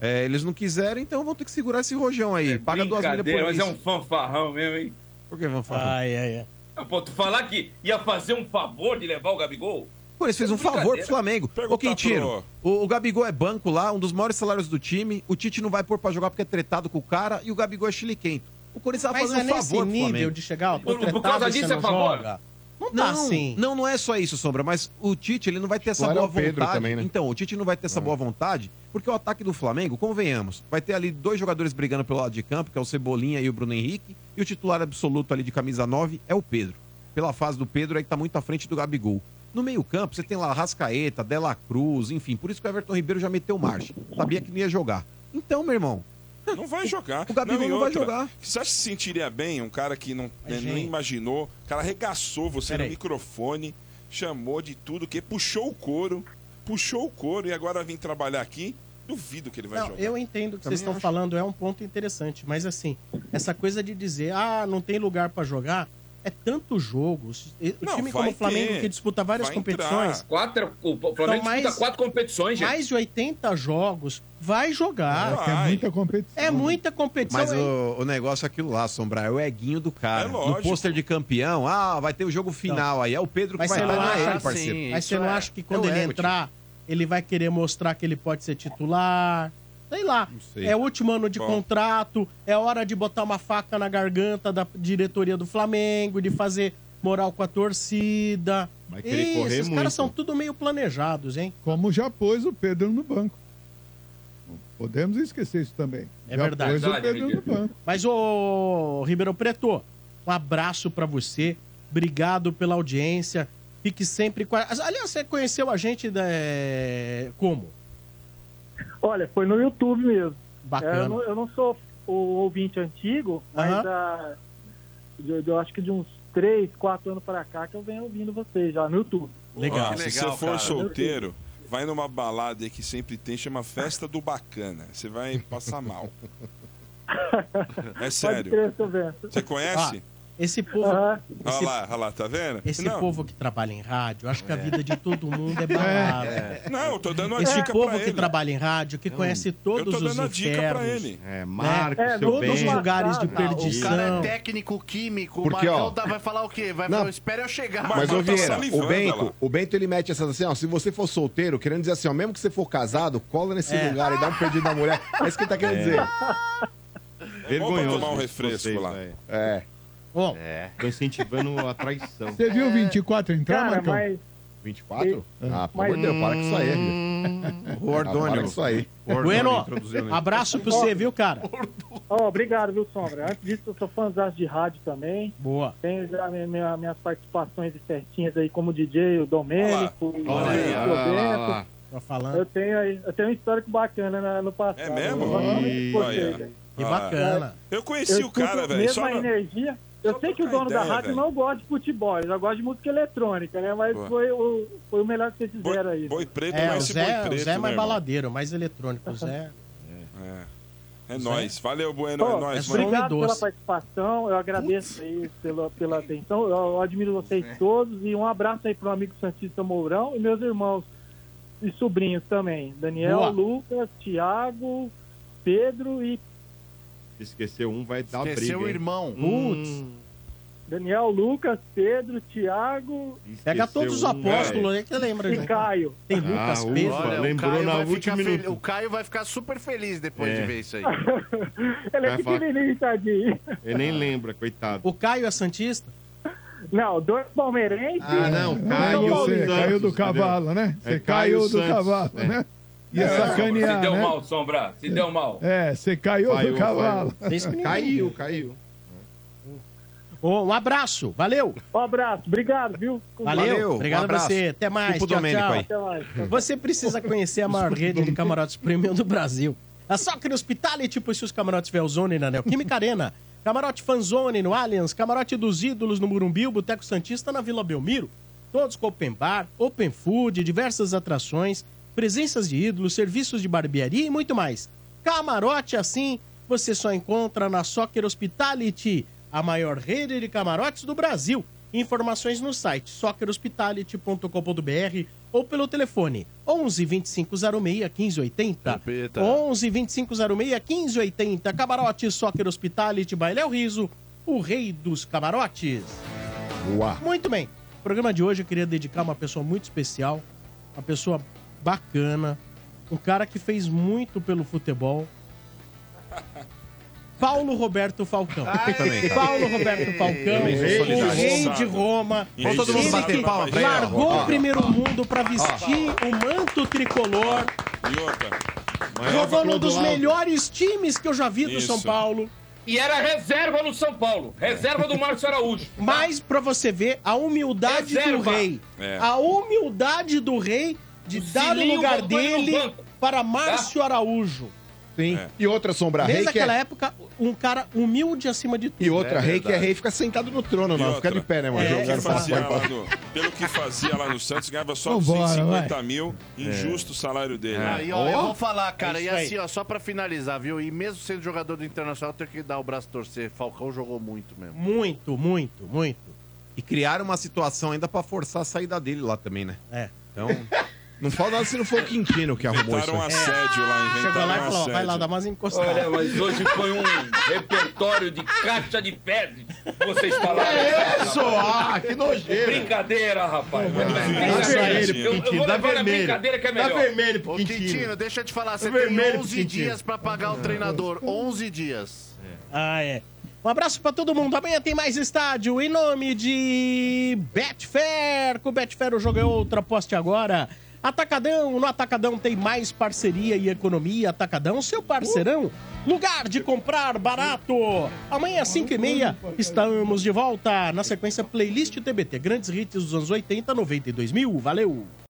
É, eles não quiseram, então vão ter que segurar esse rojão aí. Paga duas milhas por mas é um fanfarrão mesmo, hein? Por que falar? Ai, ai, ai. Pô, tu falar que ia fazer um favor de levar o Gabigol? Pô, eles fez um favor pro Flamengo. Ô, Quintino, o, o Gabigol é banco lá, um dos maiores salários do time. O Tite não vai pôr pra jogar porque é tretado com o cara e o Gabigol é chiliquento. O Corinthians Mas fazendo é um favor pro nível Flamengo. de chegar, ó, Por- por causa você disso é não favor? joga. Não Não, tá assim. não, não é só isso, Sombra, mas o Tite ele não vai ter essa Agora boa é o Pedro vontade. também, né? Então, o Tite não vai ter essa boa vontade, porque o ataque do Flamengo, convenhamos, vai ter ali dois jogadores brigando pelo lado de campo, que é o Cebolinha e o Bruno Henrique, e o titular absoluto ali de camisa 9 é o Pedro. Pela fase do Pedro, aí que tá muito à frente do Gabigol. No meio-campo, você tem lá Rascaeta, Dela Cruz, enfim, por isso que o Everton Ribeiro já meteu marcha. Sabia que não ia jogar. Então, meu irmão, Não vai [laughs] jogar. O Gabigol e não vai jogar. Você acha que se sentiria bem um cara que não, nem gente- imaginou? O cara arregaçou você Pera no aí. microfone, chamou de tudo, que puxou o couro, puxou o couro e agora vem trabalhar aqui. Duvido que ele vai Não, jogar. eu entendo o que Também vocês estão acho. falando, é um ponto interessante. Mas assim, essa coisa de dizer, ah, não tem lugar pra jogar, é tanto jogo. O Não, time vai como o Flamengo ter. que disputa várias Vai competições. entrar. Quatro, o Flamengo São disputa mais- quatro competições, gente. Mais de 80 jogos, vai jogar. É, que é muita competição. É muita competição. Mas o, o negócio é aquilo lá, Sombra, é o eguinho do cara. É no lógico. pôster de campeão, ah, vai ter o jogo final aí. É o Pedro que vai acha, ele, parceiro. Sim, Mas você não é- acha que quando é o ele ego, entrar, ele vai querer mostrar que ele pode ser titular? Sei lá. sei. É o último ano de Bom. contrato, é hora de botar uma faca na garganta da diretoria do Flamengo, de fazer moral com a torcida. Vai querer Ih, correr esses muito. caras são tudo meio planejados, hein? Como já pôs o Pedro no banco. Não Podemos esquecer isso também. É já verdade. pôs o Pedro no banco. Mas, ô Ribeirão Preto, um abraço pra você. Obrigado pela audiência. Fique sempre com a... Aliás, você conheceu a gente da... como? Olha, foi no YouTube mesmo. Bacana. É, eu, não, eu não sou o ouvinte antigo, mas Aham. ah, eu, eu acho que de uns 3, 4 anos pra cá que eu venho ouvindo vocês já no YouTube. Legal. Ó, se legal, você for cara. solteiro, vai numa balada aí que sempre tem, chama Festa do Bacana. Você vai passar mal. [laughs] É Pode sério. crer. Você conhece? Esse povo... Aham. Olha lá, olha lá, tá vendo? Esse não, povo que trabalha em rádio, acho que a vida de todo mundo é balada. [laughs] não, eu tô dando uma Esse dica povo pra que ele. trabalha em rádio, que conhece Eu todos tô os dando a dica pra infernos, ele. É, Marco, É, seu todos os lugares de Ah, O cara é perdição. técnico, químico, Porque, o Marcão ó, tá- vai falar o quê? Vai Não. falar, espera eu chegar. Mas- Mas, tá ô Vieira, salivando, o olha lá. Bento, o Bento ele mete essas assim, ó. Se você for solteiro, querendo dizer assim, ó, mesmo que você for casado, cola nesse É. lugar e dá um perdido na mulher. É isso que ele tá querendo dizer. Vamos tomar um refresco vocês, lá. É. Bom, Tô incentivando a traição. Você viu o 24 entrar, Cara, Marcão? mas 24? Ah, pelo amor de Deus, para com isso aí. O Ah, para Ordônio. com isso aí. Ordônio Bueno, né? abraço pra você, viu, cara? Ó, obrigado, viu, Sombra? Antes disso, eu sou fãzão de rádio também. Boa. Tenho já minha- minha- minhas participações certinhas aí como DJ, o Domênico, o Olha aí, o Roberto. Falando. Eu tenho, aí, eu tenho um histórico bacana na- no passado. É mesmo? Vocês, velho. Que bacana. Eu conheci Eu o cara, velho. mesmo Só a no... Eu sei que o dono ideia, da rádio velho. não gosta de futebol, ele já gosta de música eletrônica, né? Mas Boa. foi o, foi o melhor que vocês fizeram aí. Boi preto, É, o mas esse boi Zé, o preto, Zé é mais né, irmão? baladeiro, mais eletrônico. O Zé. É, é nóis. Valeu, Bueno, Ó, é nóis, é Obrigado pela participação, eu agradeço aí pela, pela atenção, eu, eu admiro vocês todos e um abraço aí pro amigo Santista Mourão e meus irmãos e sobrinhos também, Daniel, Boa. Lucas, Thiago, Pedro e Se esqueceu um, vai dar briga. Esqueceu o irmão. Hum, Daniel, Lucas, Pedro, Thiago Pega esqueceu todos os um, apóstolos aí que você lembra, e gente. Caio. Tem Lucas, Ah, Pedro. Olha, o lembrou Caio, na vai última fel- minuto. o Caio vai ficar super feliz depois É. de ver isso aí. [laughs] Ele é falar- pequenininho, tadinho. Ele nem lembra, coitado. O Caio é Santista? Não, dois palmeirenses. Ah, não, Santos, caiu do cavalo, né? É, Você caiu caiu do cavalo, é. né? Ia Se sacanear, deu né? mal, Sombra. Se deu mal. É, você caiu Caiu, do cavalo. Que Caiu, caiu. Ô, um abraço, valeu. Um abraço, obrigado, viu? Valeu, Valeu, obrigado um a você. Até mais, Desculpa tchau, tchau. aí. Até mais. Você precisa conhecer a maior rede de camarotes premium do Brasil. A Soccer Hospitality possui os camarotes Velzone na Neoquímica Arena. Camarote Fanzone no Allianz. Camarote dos Ídolos no Murumbi, o Boteco Santista na Vila Belmiro. todos com open bar, open food, diversas atrações, presenças de ídolos, serviços de barbearia e muito mais. Camarote assim você só encontra na Soccer Hospitality, a maior rede de camarotes do Brasil. Informações no site soccerhospitality.com.br ou pelo telefone 11 2506 1580. 11 2506 1580. Camarote Soccer Hospitality, Bailéu Riso, o rei dos camarotes. Boa. Muito bem. O programa de hoje eu queria dedicar a uma pessoa muito especial, uma pessoa bacana, um cara que fez muito pelo futebol. Paulo Roberto Falcão. também, cara. Paulo Roberto Falcão, Também o rei de Roma. Vamos todo mundo bater que palma pra ele. Largou Ó. o primeiro mundo pra vestir o manto tricolor. E outra. Jogou num dos melhores times que eu já vi do Isso. São Paulo. E era reserva no São Paulo. Reserva do Márcio Araújo. Mas pra você ver a humildade do Reserva. rei. É. A humildade do rei de dar o lugar dele para Márcio Araújo. Sim. E outra sombra rei Desde que aquela é... época, um cara humilde acima de tudo. E outra É rei que é rei fica sentado no trono, E não. Fica de pé, né, mano? Pelo, que Jogando pra fazia lá no, pelo que fazia lá no Santos, ganhava só Vambora, 250 vai. mil, injusto o salário dele. Aí, ó, eu vou falar, cara, É e assim, ó, só pra finalizar, viu? E mesmo sendo jogador do Internacional, tem que dar o braço torcer. Falcão jogou muito mesmo. Muito, muito, muito. E criaram uma situação ainda pra forçar a saída dele lá também, né? É. Então, [laughs] Não falta nada se não for o Quintino que arrumou isso. Inventaram um aí. assédio lá, Chegou inventaram lá e um falou, ó, vai lá assédio. dar umas encostadas. Olha, mas hoje foi um repertório de caixa de fezes. Vocês falaram. É isso? Ah, que nojeira. Brincadeira, rapaz. Mostra ele, eu, eu Quintino, vou dá levar na vermelho. brincadeira que é Dá vermelho pro Quintino. Quintino, deixa eu te falar, você É tem vermelho pro 11 Quintino. dias pra pagar o treinador. 11 dias. Ah, é. Um abraço pra todo mundo. Amanhã tem mais estádio em nome de Betfair. Com Betfair o jogo é outro. Aposte agora. Atacadão. No Atacadão tem mais parceria e economia. Atacadão, seu parceirão. Lugar de comprar barato. Amanhã às 5 e meia estamos de volta. Na sequência, playlist TBT. Grandes hits dos anos 80, 90 e 2000. Valeu!